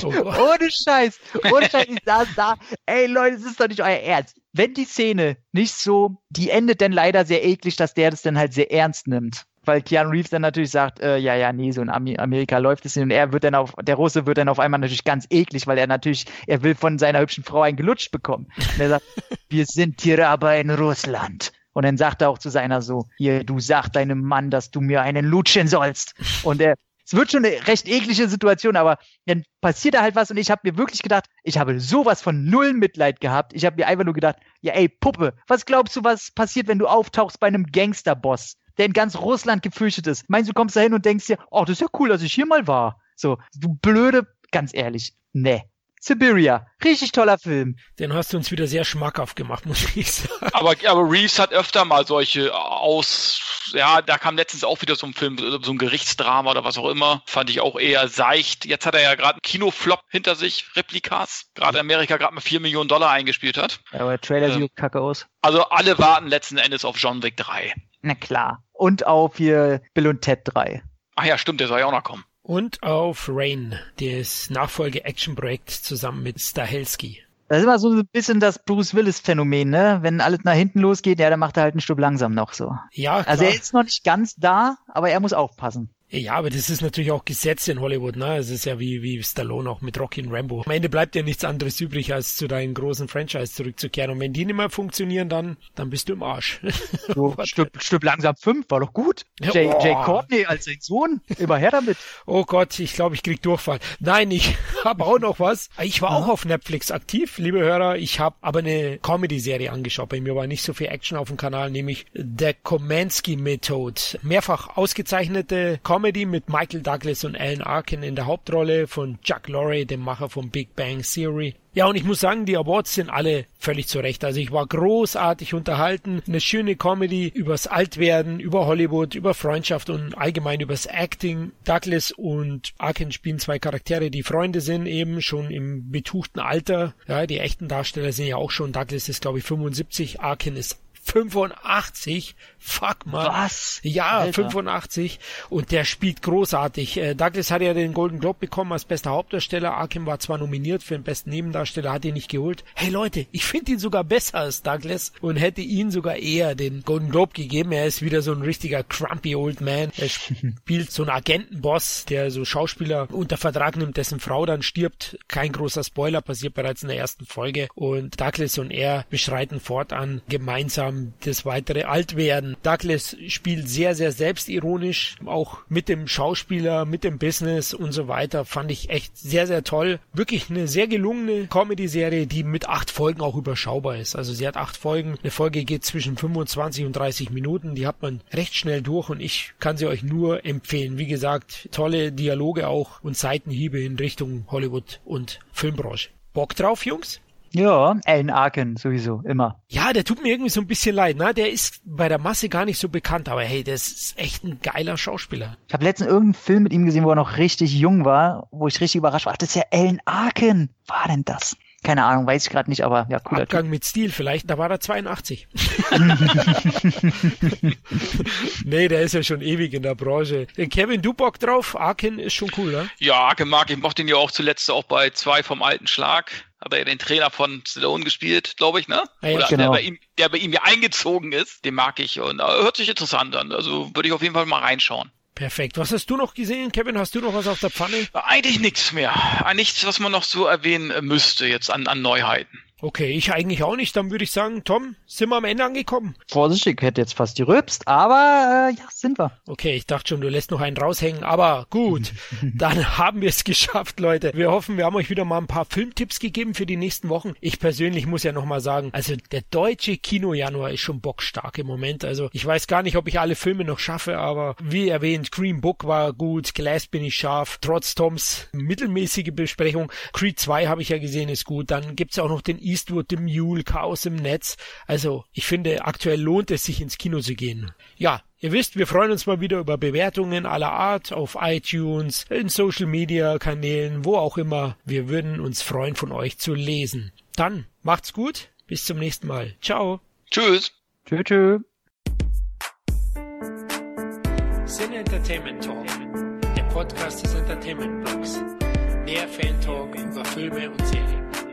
Oh ohne Scheiß, ohne Scheiß, ich saß da, ey Leute, das ist doch nicht euer Ernst. Wenn die Szene nicht so, die endet dann leider sehr eklig, dass der das dann halt sehr ernst nimmt. Weil Keanu Reeves dann natürlich sagt, äh, ja, ja, nee, so in Amerika läuft es nicht. Und er wird dann auf, der Russe wird dann auf einmal natürlich ganz eklig, weil er natürlich, er will von seiner hübschen Frau ein gelutscht bekommen. Und er sagt, wir sind hier aber in Russland. Und dann sagt er auch zu seiner so, hier, du sag deinem Mann, dass du mir einen lutschen sollst. Und er, es wird schon eine recht eklige Situation, aber dann passiert da halt was und ich habe mir wirklich gedacht, ich habe sowas von null Mitleid gehabt. Ich habe mir einfach nur gedacht, ja ey, Puppe, was glaubst du, was passiert, wenn du auftauchst bei einem Gangsterboss, der in ganz Russland gefürchtet ist? Meinst du, kommst da hin und denkst dir, oh, das ist ja cool, dass ich hier mal war. So, du blöde ganz ehrlich, ne. Siberia. Richtig toller Film. Den hast du uns wieder sehr schmackhaft gemacht, muss ich sagen. Aber, aber Reeves hat öfter mal solche aus, ja, da kam letztens auch wieder so ein Film, so ein Gerichtsdrama oder was auch immer. Fand ich auch eher seicht. Jetzt hat er ja gerade einen Kinoflop hinter sich, Replikas. Gerade Amerika gerade mal 4 Millionen Dollar eingespielt hat. Ja, aber der Trailer ähm, sieht kacke aus. Also alle warten letzten Endes auf John Wick 3. Na klar. Und auf hier Bill und Ted 3. Ach ja, stimmt, der soll ja auch noch kommen. Und auf Rain, das Nachfolge-Action-Projekt zusammen mit Stahelski. Das ist immer so ein bisschen das Bruce Willis-Phänomen, ne? Wenn alles nach hinten losgeht, ja, dann macht er halt einen Stück langsam noch so. Ja, klar. Also er ist noch nicht ganz da, aber er muss aufpassen. Ja, aber das ist natürlich auch Gesetz in Hollywood, ne? Es ist ja wie, wie Stallone auch mit Rocky und Rambo. Am Ende bleibt ja nichts anderes übrig, als zu deinen großen Franchise zurückzukehren. Und wenn die nicht mehr funktionieren, dann, dann bist du im Arsch. So, Stück, Stück langsam fünf, war doch gut. Jay, oh. Jay Courtney als sein Sohn, immer her damit. Oh Gott, ich glaube, ich krieg Durchfall. Nein, ich habe auch noch was. Ich war auch auf Netflix aktiv, liebe Hörer. Ich habe aber eine Comedy-Serie angeschaut. Bei mir war nicht so viel Action auf dem Kanal, nämlich The Komansky Method. Mehrfach ausgezeichnete Comedy Comedy mit Michael Douglas und Alan Arkin in der Hauptrolle von Chuck Lorre, dem Macher von Big Bang Theory. Ja, und ich muss sagen, die Awards sind alle völlig zurecht. Also ich war großartig unterhalten. Eine schöne Comedy übers Altwerden, über Hollywood, über Freundschaft und allgemein übers Acting. Douglas und Arkin spielen zwei Charaktere, die Freunde sind, eben schon im betuchten Alter. Ja, die echten Darsteller sind ja auch schon. Douglas ist, glaube ich, 75, Arkin ist 85. Fuck, man. Was? Ja, Alter. 85. Und der spielt großartig. Äh, Douglas hat ja den Golden Globe bekommen als bester Hauptdarsteller. Arkin war zwar nominiert für den besten Nebendarsteller, hat ihn nicht geholt. Hey Leute, ich finde ihn sogar besser als Douglas und hätte ihn sogar eher den Golden Globe gegeben. Er ist wieder so ein richtiger crumpy old man. Er spielt so einen Agentenboss, der so Schauspieler unter Vertrag nimmt, dessen Frau dann stirbt. Kein großer Spoiler, passiert bereits in der ersten Folge. Und Douglas und er beschreiten fortan gemeinsam das weitere Altwerden. Douglas spielt sehr, sehr selbstironisch, auch mit dem Schauspieler, mit dem Business und so weiter. Fand ich echt sehr, sehr toll. Wirklich eine sehr gelungene Comedy-Serie, die mit acht Folgen auch überschaubar ist. Also sie hat acht Folgen. Eine Folge geht zwischen 25 und 30 Minuten. Die hat man recht schnell durch und ich kann sie euch nur empfehlen. Wie gesagt, tolle Dialoge auch und Seitenhiebe in Richtung Hollywood und Filmbranche. Bock drauf, Jungs? Ja, Alan Arkin sowieso, immer. Ja, der tut mir irgendwie so ein bisschen leid, ne? Der ist bei der Masse gar nicht so bekannt, aber hey, der ist echt ein geiler Schauspieler. Ich habe letztens irgendeinen Film mit ihm gesehen, wo er noch richtig jung war, wo ich richtig überrascht war. Ach, das ist ja Alan Arkin. War denn das? Keine Ahnung, weiß ich gerade nicht, aber ja, cooler Abgang typ. mit Stil vielleicht, da war er 82. nee, der ist ja schon ewig in der Branche. Kevin, du Bock drauf? Arkin ist schon cool, ne? Ja, Arkin mag, ich mochte ihn ja auch zuletzt auch bei zwei vom alten Schlag hat er ja den Trainer von Stallone gespielt, glaube ich, ne? Ja, Oder genau. der, bei ihm, der bei ihm ja eingezogen ist. Den mag ich und äh, hört sich interessant an. Also würde ich auf jeden Fall mal reinschauen. Perfekt. Was hast du noch gesehen, Kevin? Hast du noch was auf der Pfanne? Eigentlich nichts mehr. Nichts, was man noch so erwähnen müsste jetzt an, an Neuheiten. Okay, ich eigentlich auch nicht. Dann würde ich sagen, Tom, sind wir am Ende angekommen? Vorsichtig, hätte jetzt fast gerülpst, aber äh, ja, sind wir. Okay, ich dachte schon, du lässt noch einen raushängen, aber gut, dann haben wir es geschafft, Leute. Wir hoffen, wir haben euch wieder mal ein paar Filmtipps gegeben für die nächsten Wochen. Ich persönlich muss ja nochmal sagen, also der deutsche Kino-Januar ist schon bockstark im Moment. Also ich weiß gar nicht, ob ich alle Filme noch schaffe, aber wie erwähnt, Green Book war gut, Glass bin ich scharf, trotz Toms mittelmäßige Besprechung. Creed 2 habe ich ja gesehen, ist gut. Dann gibt's auch noch den Eastwood, The Mule, Chaos im Netz. Also ich finde, aktuell lohnt es sich ins Kino zu gehen. Ja, Ihr wisst, wir freuen uns mal wieder über Bewertungen aller Art auf iTunes, in Social Media Kanälen, wo auch immer. Wir würden uns freuen, von euch zu lesen. Dann macht's gut. Bis zum nächsten Mal. Ciao. Tschüss. Tschüss. tschüss. Sin Entertainment Talk. Der Podcast des Entertainment Blogs. Mehr Fan Talk über Filme und Serien.